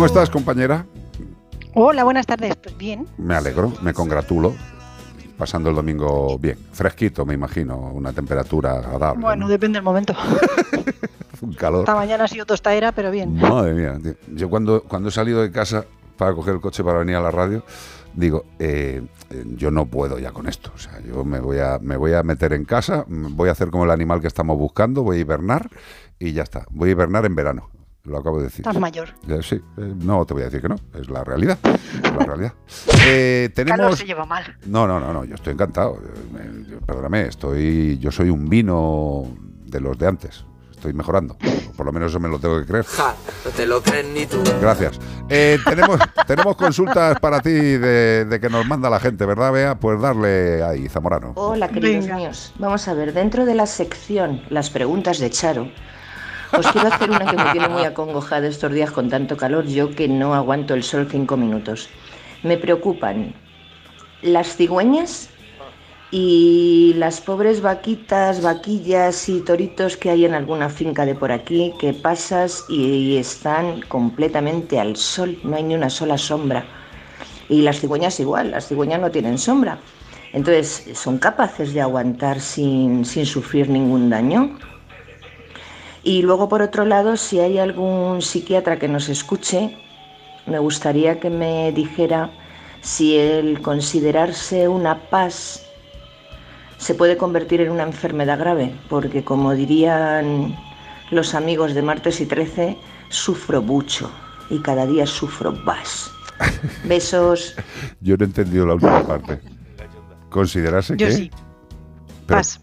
¿Cómo estás, compañera? Hola, buenas tardes. Pues bien. Me alegro, me congratulo. Pasando el domingo bien. Fresquito, me imagino. Una temperatura agradable. Bueno, depende del momento. [LAUGHS] Un calor. Esta mañana ha sido tostadera, pero bien. Madre mía. tío. Yo cuando, cuando he salido de casa para coger el coche para venir a la radio, digo, eh, eh, yo no puedo ya con esto. O sea, yo me voy, a, me voy a meter en casa, voy a hacer como el animal que estamos buscando, voy a hibernar y ya está. Voy a hibernar en verano. Lo acabo de decir. Estás mayor. Eh, Sí, eh, no te voy a decir que no, es la realidad. Es la realidad. Eh, [LAUGHS] Calor tenemos... se lleva mal. No, no, no, no, yo estoy encantado. Eh, Perdóname, estoy, yo soy un vino de los de antes. Estoy mejorando. Por lo menos eso me lo tengo que creer. no te lo crees ni tú. Gracias. Eh, tenemos, [LAUGHS] tenemos consultas para ti de, de que nos manda la gente, ¿verdad, Bea? Pues darle ahí, Zamorano. Hola, queridos Venga. míos. Vamos a ver, dentro de la sección Las preguntas de Charo, os quiero hacer una que me tiene muy acongojada estos días con tanto calor, yo que no aguanto el sol cinco minutos. Me preocupan las cigüeñas y las pobres vaquitas, vaquillas y toritos que hay en alguna finca de por aquí, que pasas y están completamente al sol, no hay ni una sola sombra. Y las cigüeñas igual, las cigüeñas no tienen sombra. Entonces, ¿son capaces de aguantar sin, sin sufrir ningún daño? Y luego, por otro lado, si hay algún psiquiatra que nos escuche, me gustaría que me dijera si el considerarse una paz se puede convertir en una enfermedad grave, porque como dirían los amigos de martes y 13, sufro mucho y cada día sufro más. [LAUGHS] Besos. Yo no he entendido la última parte. ¿Considerarse Yo que? sí. Pero- Paz.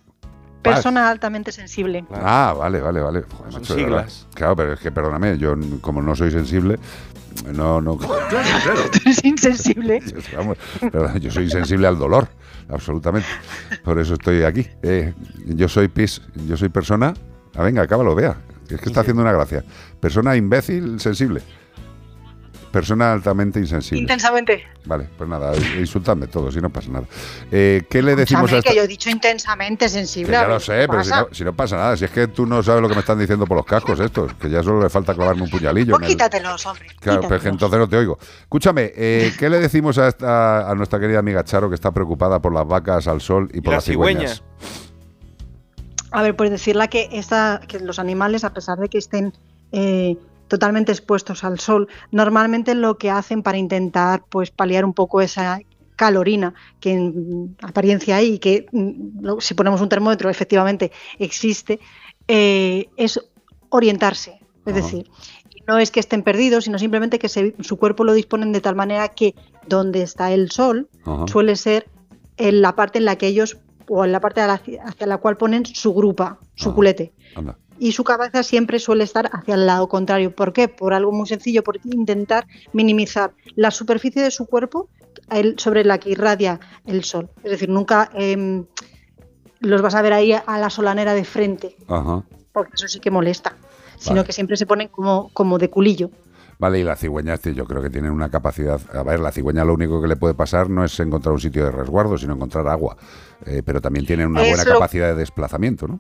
Persona altamente sensible. Ah, vale, vale, vale. Joder, macho, de verdad. siglas. Claro, pero es que perdóname, yo como no soy sensible, no, no. [LAUGHS] [LAUGHS] Es insensible. [LAUGHS] Yo, vamos, perdón, yo soy sensible al dolor, absolutamente. Por eso estoy aquí. Eh, yo soy pis, yo soy persona. Ah, venga, acábalo, vea. Es que está haciendo una gracia. Persona imbécil, sensible. Persona altamente insensible. Intensamente. Vale, pues nada, insultadme todos y no pasa nada. Eh, ¿Qué le decimos a esta... que yo he dicho intensamente sensible. Que ya lo sé, ¿qué pero si no, si no pasa nada, si es que tú no sabes lo que me están diciendo por los cascos estos, que ya solo le falta clavarme un puñalillo. Pues en el- quítatelos, hombre. Claro, pero es que entonces no te oigo. Escúchame, eh, ¿qué le decimos a, esta, a nuestra querida amiga Charo que está preocupada por las vacas al sol y por la las cigüeñas? A ver, pues decirle que, esta, que los animales, a pesar de que estén eh, totalmente expuestos al sol, normalmente lo que hacen para intentar pues paliar un poco esa calorina que en apariencia hay y que mm, si ponemos un termómetro efectivamente existe, eh, es orientarse. Es Ajá. decir, no es que estén perdidos, sino simplemente que se- su cuerpo lo disponen de tal manera que donde está el sol Ajá. suele ser en la parte en la que ellos o en la parte hacia la cual ponen su grupa, su culete. Anda. Y su cabeza siempre suele estar hacia el lado contrario. ¿Por qué? Por algo muy sencillo, por intentar minimizar la superficie de su cuerpo sobre la que irradia el sol. Es decir, nunca em, los vas a ver ahí a la solanera de frente, Ajá. porque eso sí que molesta. Sino que siempre se ponen como, como de culillo. Vale, y las cigüeñas, tío, yo creo que tienen una capacidad. A ver, la cigüeña lo único que le puede pasar no es encontrar un sitio de resguardo, sino encontrar agua. Eh, pero también tienen una Es buena lo- capacidad de desplazamiento, ¿no?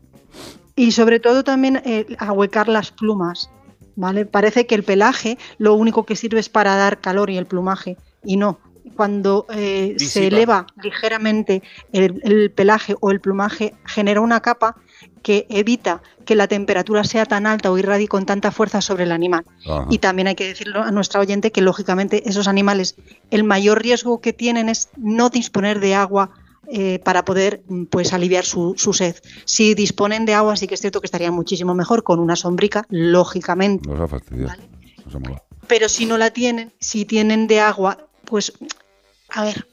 Y sobre todo también eh, ahuecar las plumas, ¿vale? Parece que el pelaje lo único que sirve es para dar calor y el plumaje, y no. Cuando eh, se eleva ligeramente el, el pelaje o el plumaje, genera una capa que evita que la temperatura sea tan alta o irradie con tanta fuerza sobre el animal. Ajá. Y también hay que decirlo a nuestra oyente que lógicamente esos animales, el mayor riesgo que tienen es no disponer de agua eh, para poder mm, pues aliviar su, su sed. Si disponen de agua, sí que es cierto que estaría muchísimo mejor con una sombrica, lógicamente. Nos ha fastidiado. Nos ha molado. Pero si no la tienen, si tienen de agua, pues a ver,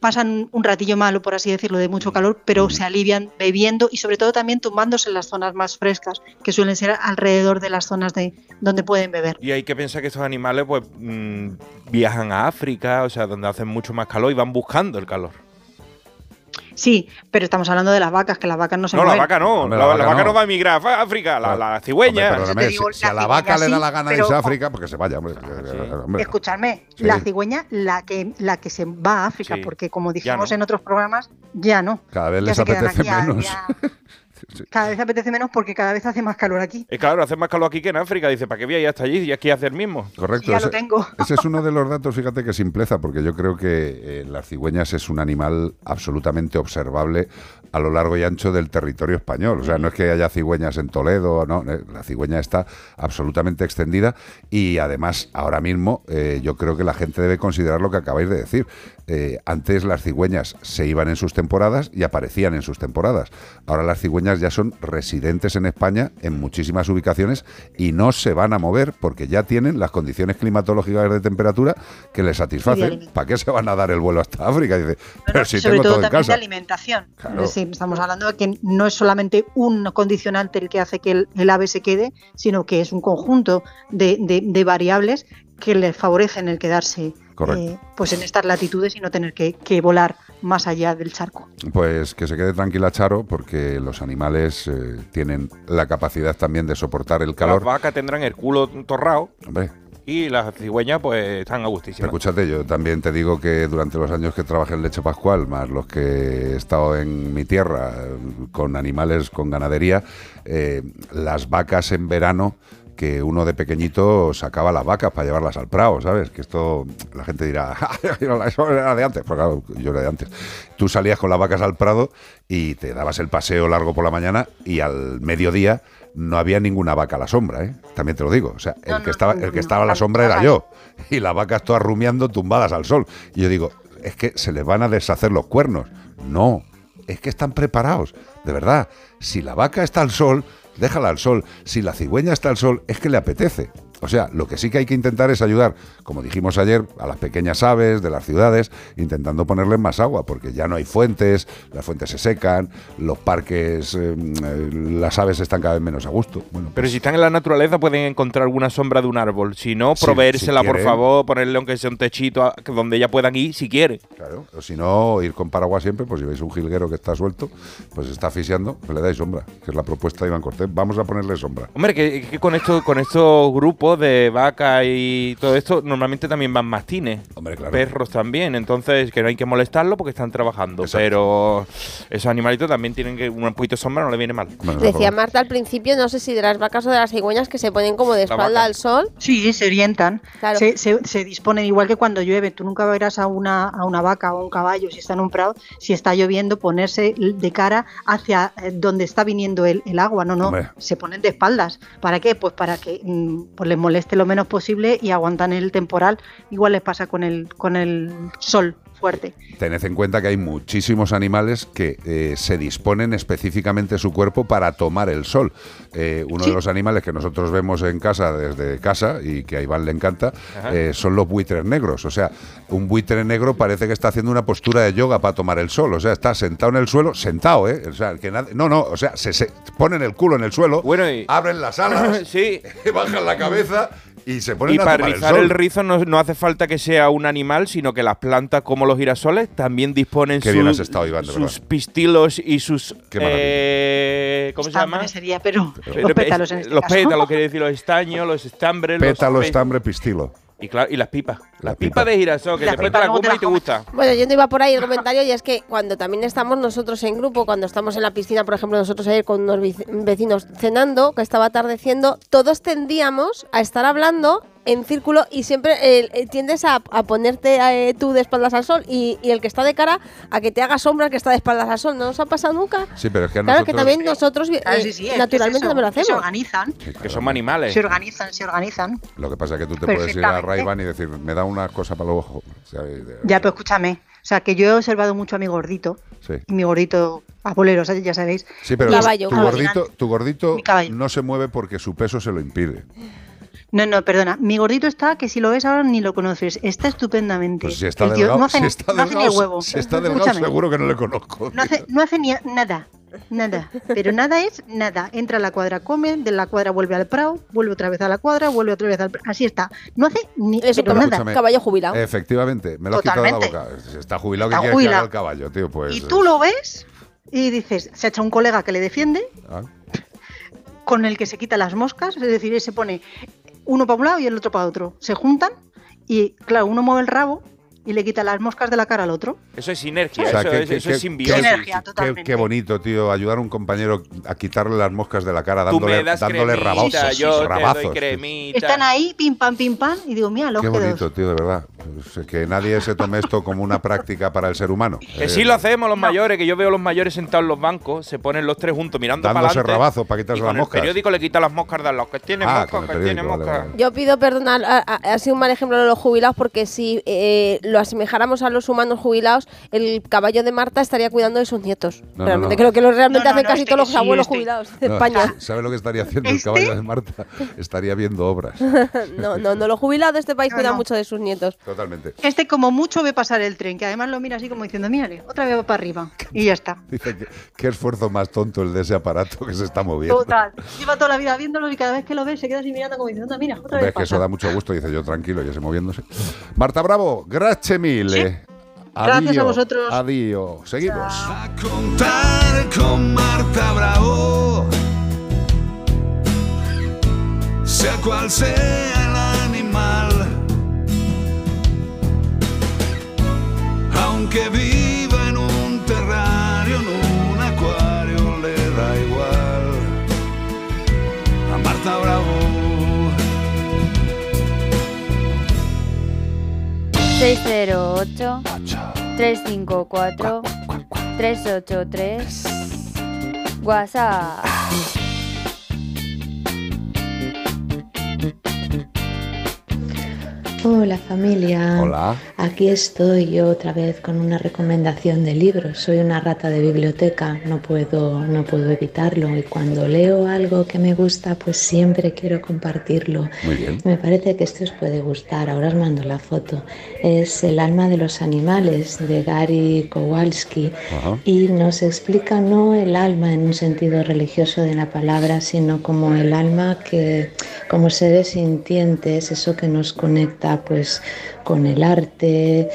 pasan un ratillo malo, por así decirlo, de mucho calor, pero se alivian bebiendo y sobre todo también tumbándose en las zonas más frescas, que suelen ser alrededor de las zonas de donde pueden beber. Y hay que pensar que estos animales pues mm, viajan a África, o sea, donde hacen mucho más calor y van buscando el calor. Sí, pero estamos hablando de las vacas, que las vacas no se No, la mueven. vaca no, Hombre, la, la la vaca vaca no no. va a migrar a África, la, la cigüeña. Hombre, perdóname, te digo, si, si a la la vaca le da la gana pero irse a. África, porque se vaya, hombre. hombre. Escuchadme, Sí. la cigüeña, la que, la que se va a África, Sí. porque como dijimos no. en otros programas, ya no. Cada vez Ya les apetece aquí menos. ya- [LAUGHS] Cada vez apetece menos porque cada vez hace más calor aquí. Es claro, hace más calor aquí que en África. Dice, ¿para qué voy a ir hasta allí y aquí hace el mismo? Correcto. Ya lo ese, tengo. [LAUGHS] ese es uno de los datos, fíjate que simpleza, porque yo creo que eh, las cigüeñas es un animal absolutamente observable a lo largo y ancho del territorio español. O sea, no es que haya cigüeñas en Toledo, no, eh, la cigüeña está absolutamente extendida y además ahora mismo eh, yo creo que la gente debe considerar lo que acabáis de decir. Eh, antes las cigüeñas se iban en sus temporadas y aparecían en sus temporadas. Ahora las cigüeñas ya son residentes en España en muchísimas ubicaciones y no se van a mover porque ya tienen las condiciones climatológicas de temperatura que les satisfacen. ¿Para qué se van a dar el vuelo hasta África? Dice, pero si sobre tengo todo todo en también de alimentación. Claro. Es decir, estamos hablando de que no es solamente un condicionante el que hace que el, el ave se quede, sino que es un conjunto de, de- de variables que les favorecen el quedarse. Eh, pues en estas latitudes y no tener que, que volar más allá del charco. Pues que se quede tranquila Charo, porque los animales eh, tienen la capacidad también de soportar el Las calor. vacas tendrán el culo torrado Hombre, y las cigüeñas pues están a pero gustísimas. escúchate, yo también te digo que durante los años que trabajé en Leche Pascual, más los que he estado en mi tierra con animales, con ganadería, eh, las vacas en verano que uno de pequeñito sacaba las vacas para llevarlas al prado, ¿sabes? Que esto, la gente dirá, [LAUGHS] eso era de antes, pues claro, yo era de antes. Tú salías con las vacas al prado y te dabas el paseo largo por la mañana y al mediodía no había ninguna vaca a la sombra, ¿eh? También te lo digo. O sea, el que estaba, el que estaba a la sombra era yo. Y las vacas todas rumiando tumbadas al sol. Y yo digo, es que se les van a deshacer los cuernos. No, es que están preparados. De verdad, si la vaca está al sol, déjala al sol. Si la cigüeña está al sol, es que le apetece. O sea, lo que sí que hay que intentar es ayudar, como dijimos ayer, a las pequeñas aves de las ciudades, intentando ponerles más agua, porque ya no hay fuentes, las fuentes se secan, los parques, eh, eh, las aves están cada vez menos a gusto. Bueno, Pero si están en la naturaleza pueden encontrar alguna sombra de un árbol. Si no, Sí, proveérsela, si por favor, ponerle aunque sea un techito a- donde ya puedan ir si quiere. Claro, o si no, ir con paraguas siempre, pues si veis un jilguero que está suelto, pues está asfixiando, pues le dais sombra, que es la propuesta de Iván Cortés. Vamos a ponerle sombra. Hombre, que, que con esto, con estos grupos de vacas y todo esto, normalmente también van mastines. Hombre, claro. Perros también. Entonces, que no hay que molestarlo porque están trabajando. Pero esos animalitos también tienen que. Un poquito de sombra no le viene mal. Decía Marta al principio, no sé si de las vacas o de las cigüeñas, que se ponen como de espalda vaca. al sol. Sí, se orientan, Claro. se, se- se disponen igual que cuando llueve. Tú nunca verás a una, a una vaca o a un caballo si está en un prado, si está lloviendo, ponerse de cara hacia eh, donde está viniendo el, el agua. No, no, Hombre. se ponen de espaldas. ¿Para qué? Pues para que mm, pues les moleste lo menos posible y aguantan el temporal. Igual les pasa con el, con el sol fuerte. Tened en cuenta que hay muchísimos animales que eh, se disponen específicamente su cuerpo para tomar el sol. Eh, uno de los animales que nosotros vemos en casa desde casa y que a Iván le encanta eh, son los buitres negros. O sea, un buitre negro parece que está haciendo una postura de yoga para tomar el sol. O sea, está sentado en el suelo, sentado, ¿eh? O sea, que nadie- no, no, o sea, se, se ponen el culo en el suelo, abren las alas, [COUGHS] sí. [LAUGHS] bajan la cabeza y se ponen Y a para el rizar sol. el, rizo no, no hace falta que sea un animal, sino que las plantas como los girasoles también disponen Qué sus, bien has estado, Iván, de sus pistilos y sus... Qué eh, ¿Cómo se llama? Sería, pero Pero los pétalos en este los caso. pétalos, quiere decir los estaños, los estambres, los Pétalo, pe- estambre, pistilo. Y, claro, y las pipas. La Las pipas de girasol, que Las te la goma y te gusta. Bueno, yo no iba por ahí el comentario y es que cuando también estamos nosotros en grupo, cuando estamos en la piscina, por ejemplo, nosotros ayer con unos vecinos cenando, que estaba atardeciendo, todos tendíamos a estar hablando en círculo y siempre eh, eh, tiendes a, a ponerte eh, tú de espaldas al sol y, y el que está de cara a que te haga sombra el que está de espaldas al sol. ¿No nos ha pasado nunca? Sí, pero es que a Claro que nosotros- también nosotros eh, Ah, sí, sí, que naturalmente eso, también lo que Se hacemos. organizan, Que somos animales. se organizan, se organizan. Lo que pasa es que tú te puedes ir a. Ray-Ban y decir, me da una cosa para los ojos. ¿sabes? Ya, pero escúchame. O sea, que yo he observado mucho a mi gordito, Sí. y mi gordito abolero, o sea, ya sabéis. Sí, pero tu caballo. gordito, tu gordito no se mueve porque su peso se lo impide. No, no, perdona. Mi gordito está que si lo ves ahora ni lo conoces. Está estupendamente. Pues si está El tío delgado, no hace, si está no hace ni el delgado, huevo. si está delgado Escúchame. seguro que no le conozco. No hace, no hace ni nada. Nada. Pero nada es nada. Entra a la cuadra, come, de la cuadra vuelve al prado, vuelve otra vez a la cuadra, vuelve otra vez al prado. Así está. No hace ni Es un pero nada. Escúchame, caballo jubilado. Efectivamente, me lo has quitado de la Totalmente. boca. Está jubilado, que Está quiere que haga jubilado. el caballo, tío? Pues. Y tú lo ves y dices, se ha hecho un colega que le defiende, Ah. con el que se quita las moscas, es decir, él se pone uno para un lado y el otro para otro. Se juntan y, claro, uno mueve el rabo y le quita las moscas de la cara al otro. Eso es sinergia, O sea, eso, que- es, que- eso que- es simbiosis. Sinergia, Qué, qué- qué bonito, tío, ayudar a un compañero a quitarle las moscas de la cara Tú dándole, me das dándole cremita, rabazos. yo te rabazos, doy tío. cremita. Están ahí, pim pam, pim pam, y digo, mira, los Qué bonito, tío, de verdad. Pues, que nadie se tome esto como una práctica para el ser humano. Que Eh, sí lo hacemos los mayores, que yo veo a los mayores sentados en los bancos, se ponen los tres juntos mirando para Dándose adelante. rabazos para quitarse y las con el moscas. periódico le quita las moscas de los que tiene Ah, moscas, el que tiene periódico, vale, moscas. vale. Yo pido perdón, ha sido un mal ejemplo de los jubilados porque si eh, lo asemejáramos a los humanos jubilados, el caballo de Marta estaría cuidando de sus nietos. No, realmente no. creo que lo realmente No, no, hacen no, casi este todos los sí, abuelos este. jubilados de No, España. [LAUGHS] ¿Sabe lo que estaría haciendo el ¿Este? caballo de Marta? Estaría viendo obras. [LAUGHS] no, no, no, los jubilados de este país No, cuidan no. mucho de sus nietos. Totalmente. Este como mucho ve pasar el tren, que además lo mira así como diciendo, mírale, otra vez va para arriba. Y ya está. [LAUGHS] Dice que qué esfuerzo más tonto el de ese aparato que se está moviendo. Total. Lleva toda la vida viéndolo y cada vez que lo ve se queda así mirando como diciendo, mira, otra Hombre, vez es que eso da mucho gusto, dice yo tranquilo, y ese moviéndose. Marta Bravo, grazie mille. Gracias a vosotros. Addio. Seguimos. Contar con Marta Bravo, sea cual sea el animal, aunque viva en un terrario, en un acuario, le da igual a Marta Bravo. 608 354 383 WhatsApp. Hola familia. Hola. Aquí estoy yo otra vez con una recomendación de libros. Soy una rata de biblioteca, no puedo, no puedo evitarlo y cuando leo algo que me gusta, pues siempre quiero compartirlo. Muy bien. Me parece que esto os puede gustar. Ahora os mando la foto. Es El alma de los animales de Gary Kowalski Ajá. y nos explica no el alma en un sentido religioso de la palabra, sino como el alma que como seres sintientes, eso que nos conecta pues con el arte,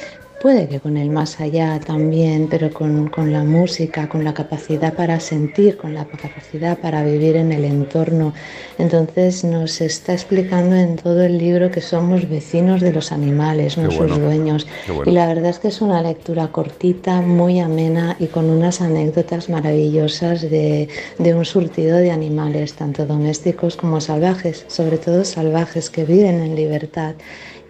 puede que con el más allá también, pero con, con la música, con la capacidad para sentir, con la capacidad para vivir en el entorno. Entonces nos está explicando en todo el libro que somos vecinos de los animales, no Qué sus bueno, dueños. bueno. Y la verdad es que es una lectura cortita, muy amena y con unas anécdotas maravillosas de, de un surtido de animales, tanto domésticos como salvajes, sobre todo salvajes que viven en libertad.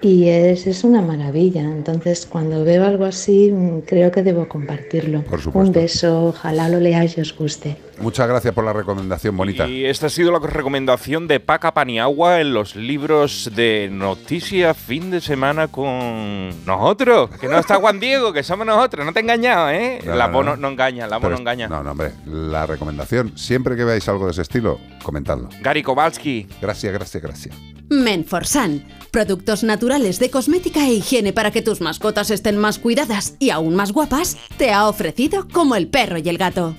Y es, es una maravilla. Entonces, cuando veo algo así, mm, creo que debo compartirlo. Por supuesto. Un beso, ojalá lo leáis y os guste. Muchas gracias por la recomendación bonita. Y esta ha sido la recomendación de Paca Paniagua en los libros de Noticias Fin de Semana con nosotros. Que no está Juan Diego, que somos nosotros. No te he engañado, ¿eh? No, la no, voz no. no, no engaña, la no engaña. No, no, hombre. La recomendación, siempre que veáis algo de ese estilo, comentadlo. Gary Kowalski. Gracias, gracias, gracias. Menforsan, productos naturales de cosmética e higiene para que tus mascotas estén más cuidadas y aún más guapas, te ha ofrecido como el perro y el gato.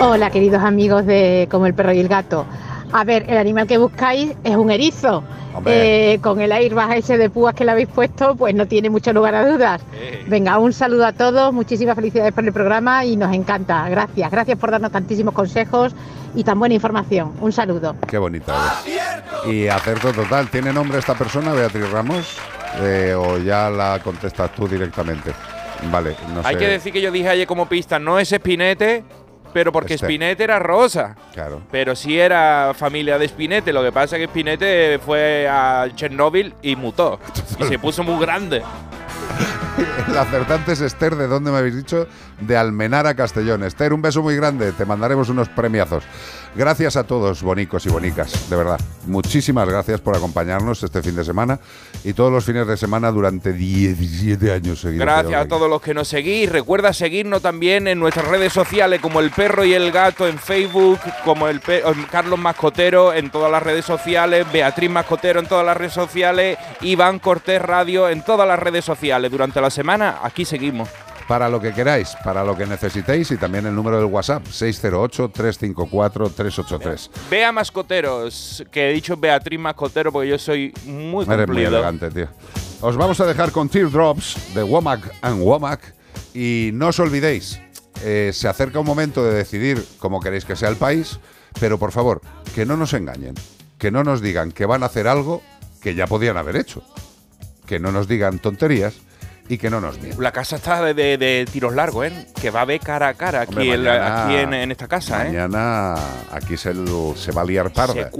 Hola, queridos amigos de Como el perro y el gato. A ver, el animal que buscáis es un erizo. Eh, con el airbag ese de púas que le habéis puesto, pues no tiene mucho lugar a dudas. Venga, un saludo a todos, muchísimas felicidades por el programa y nos encanta. Gracias, gracias por darnos tantísimos consejos y tan buena información. Un saludo. Qué bonita es. Y acierto total. ¿Tiene nombre esta persona, Beatriz Ramos? Eh, ¿O ya la contestas tú directamente? Vale, no Hay sé. que decir que yo dije ayer como pista, no es Spinete, pero porque Este. Spinete era rosa. Claro. Pero sí era familia de Spinete. Lo que pasa es que Spinete fue a Chernóbil y mutó. y se puso muy grande. [LAUGHS] La acertante es Esther, ¿de dónde me habéis dicho? De Almenara, Castellón. Esther, un beso muy grande, te mandaremos unos premiazos. Gracias a todos, bonicos y bonicas, de verdad. Muchísimas gracias por acompañarnos este fin de semana y todos los fines de semana durante 17 años seguidos. Gracias a todos los que nos seguís. Recuerda seguirnos también en nuestras redes sociales como El Perro y el Gato en Facebook, como el Pe- Carlos Mascotero en todas las redes sociales, Beatriz Mascotero en todas las redes sociales, Iván Cortés Radio en todas las redes sociales. Durante la semana aquí seguimos. Para lo que queráis, para lo que necesitéis y también el número del WhatsApp, 608-354-383. Bea Mascoteros, que he dicho Beatriz Mascotero porque yo soy muy Eres muy cumplido. elegante, tío. Os vamos a dejar con Teardrops de Womack and Womack y no os olvidéis, eh, se acerca un momento de decidir cómo queréis que sea el país, pero por favor, que no nos engañen, que no nos digan que van a hacer algo que ya podían haber hecho, que no nos digan tonterías y que no nos mientan. La casa está de, de- de tiros largos, ¿eh? Que va a ver cara a cara aquí, Hombre, aquí en, en esta casa, ¿eh? Mañana aquí se, lo- se va a liar parda. Se habas.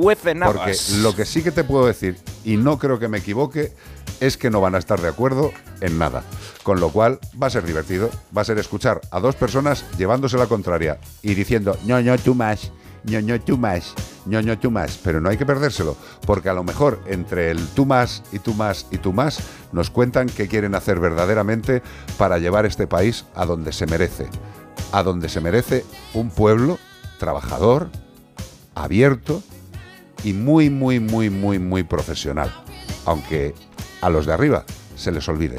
Porque lo que sí que te puedo decir, y no creo que me equivoque, es que no van a estar de acuerdo en nada. Con lo cual va a ser divertido, va a ser escuchar a dos personas llevándose la contraria y diciendo, no, no, tú más, no, tú más, no, tú más. Pero no hay que perdérselo, porque a lo mejor entre el tú más y tú más y tú más nos cuentan qué quieren hacer verdaderamente para llevar este país a donde se merece. A donde se merece un pueblo trabajador, abierto y muy, muy, muy, muy, muy profesional. Aunque a los de arriba se les olvide.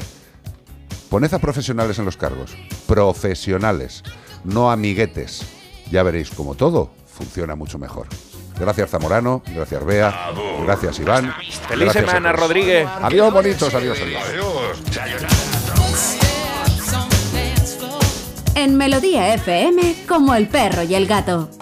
Poned a profesionales en los cargos. Profesionales, no amiguetes. Ya veréis como todo funciona mucho mejor. Gracias Zamorano, gracias Bea, gracias Iván. Feliz gracias semana. Rodríguez. Adiós, bonitos, adiós, adiós. En Melodía FM, como el perro y el gato.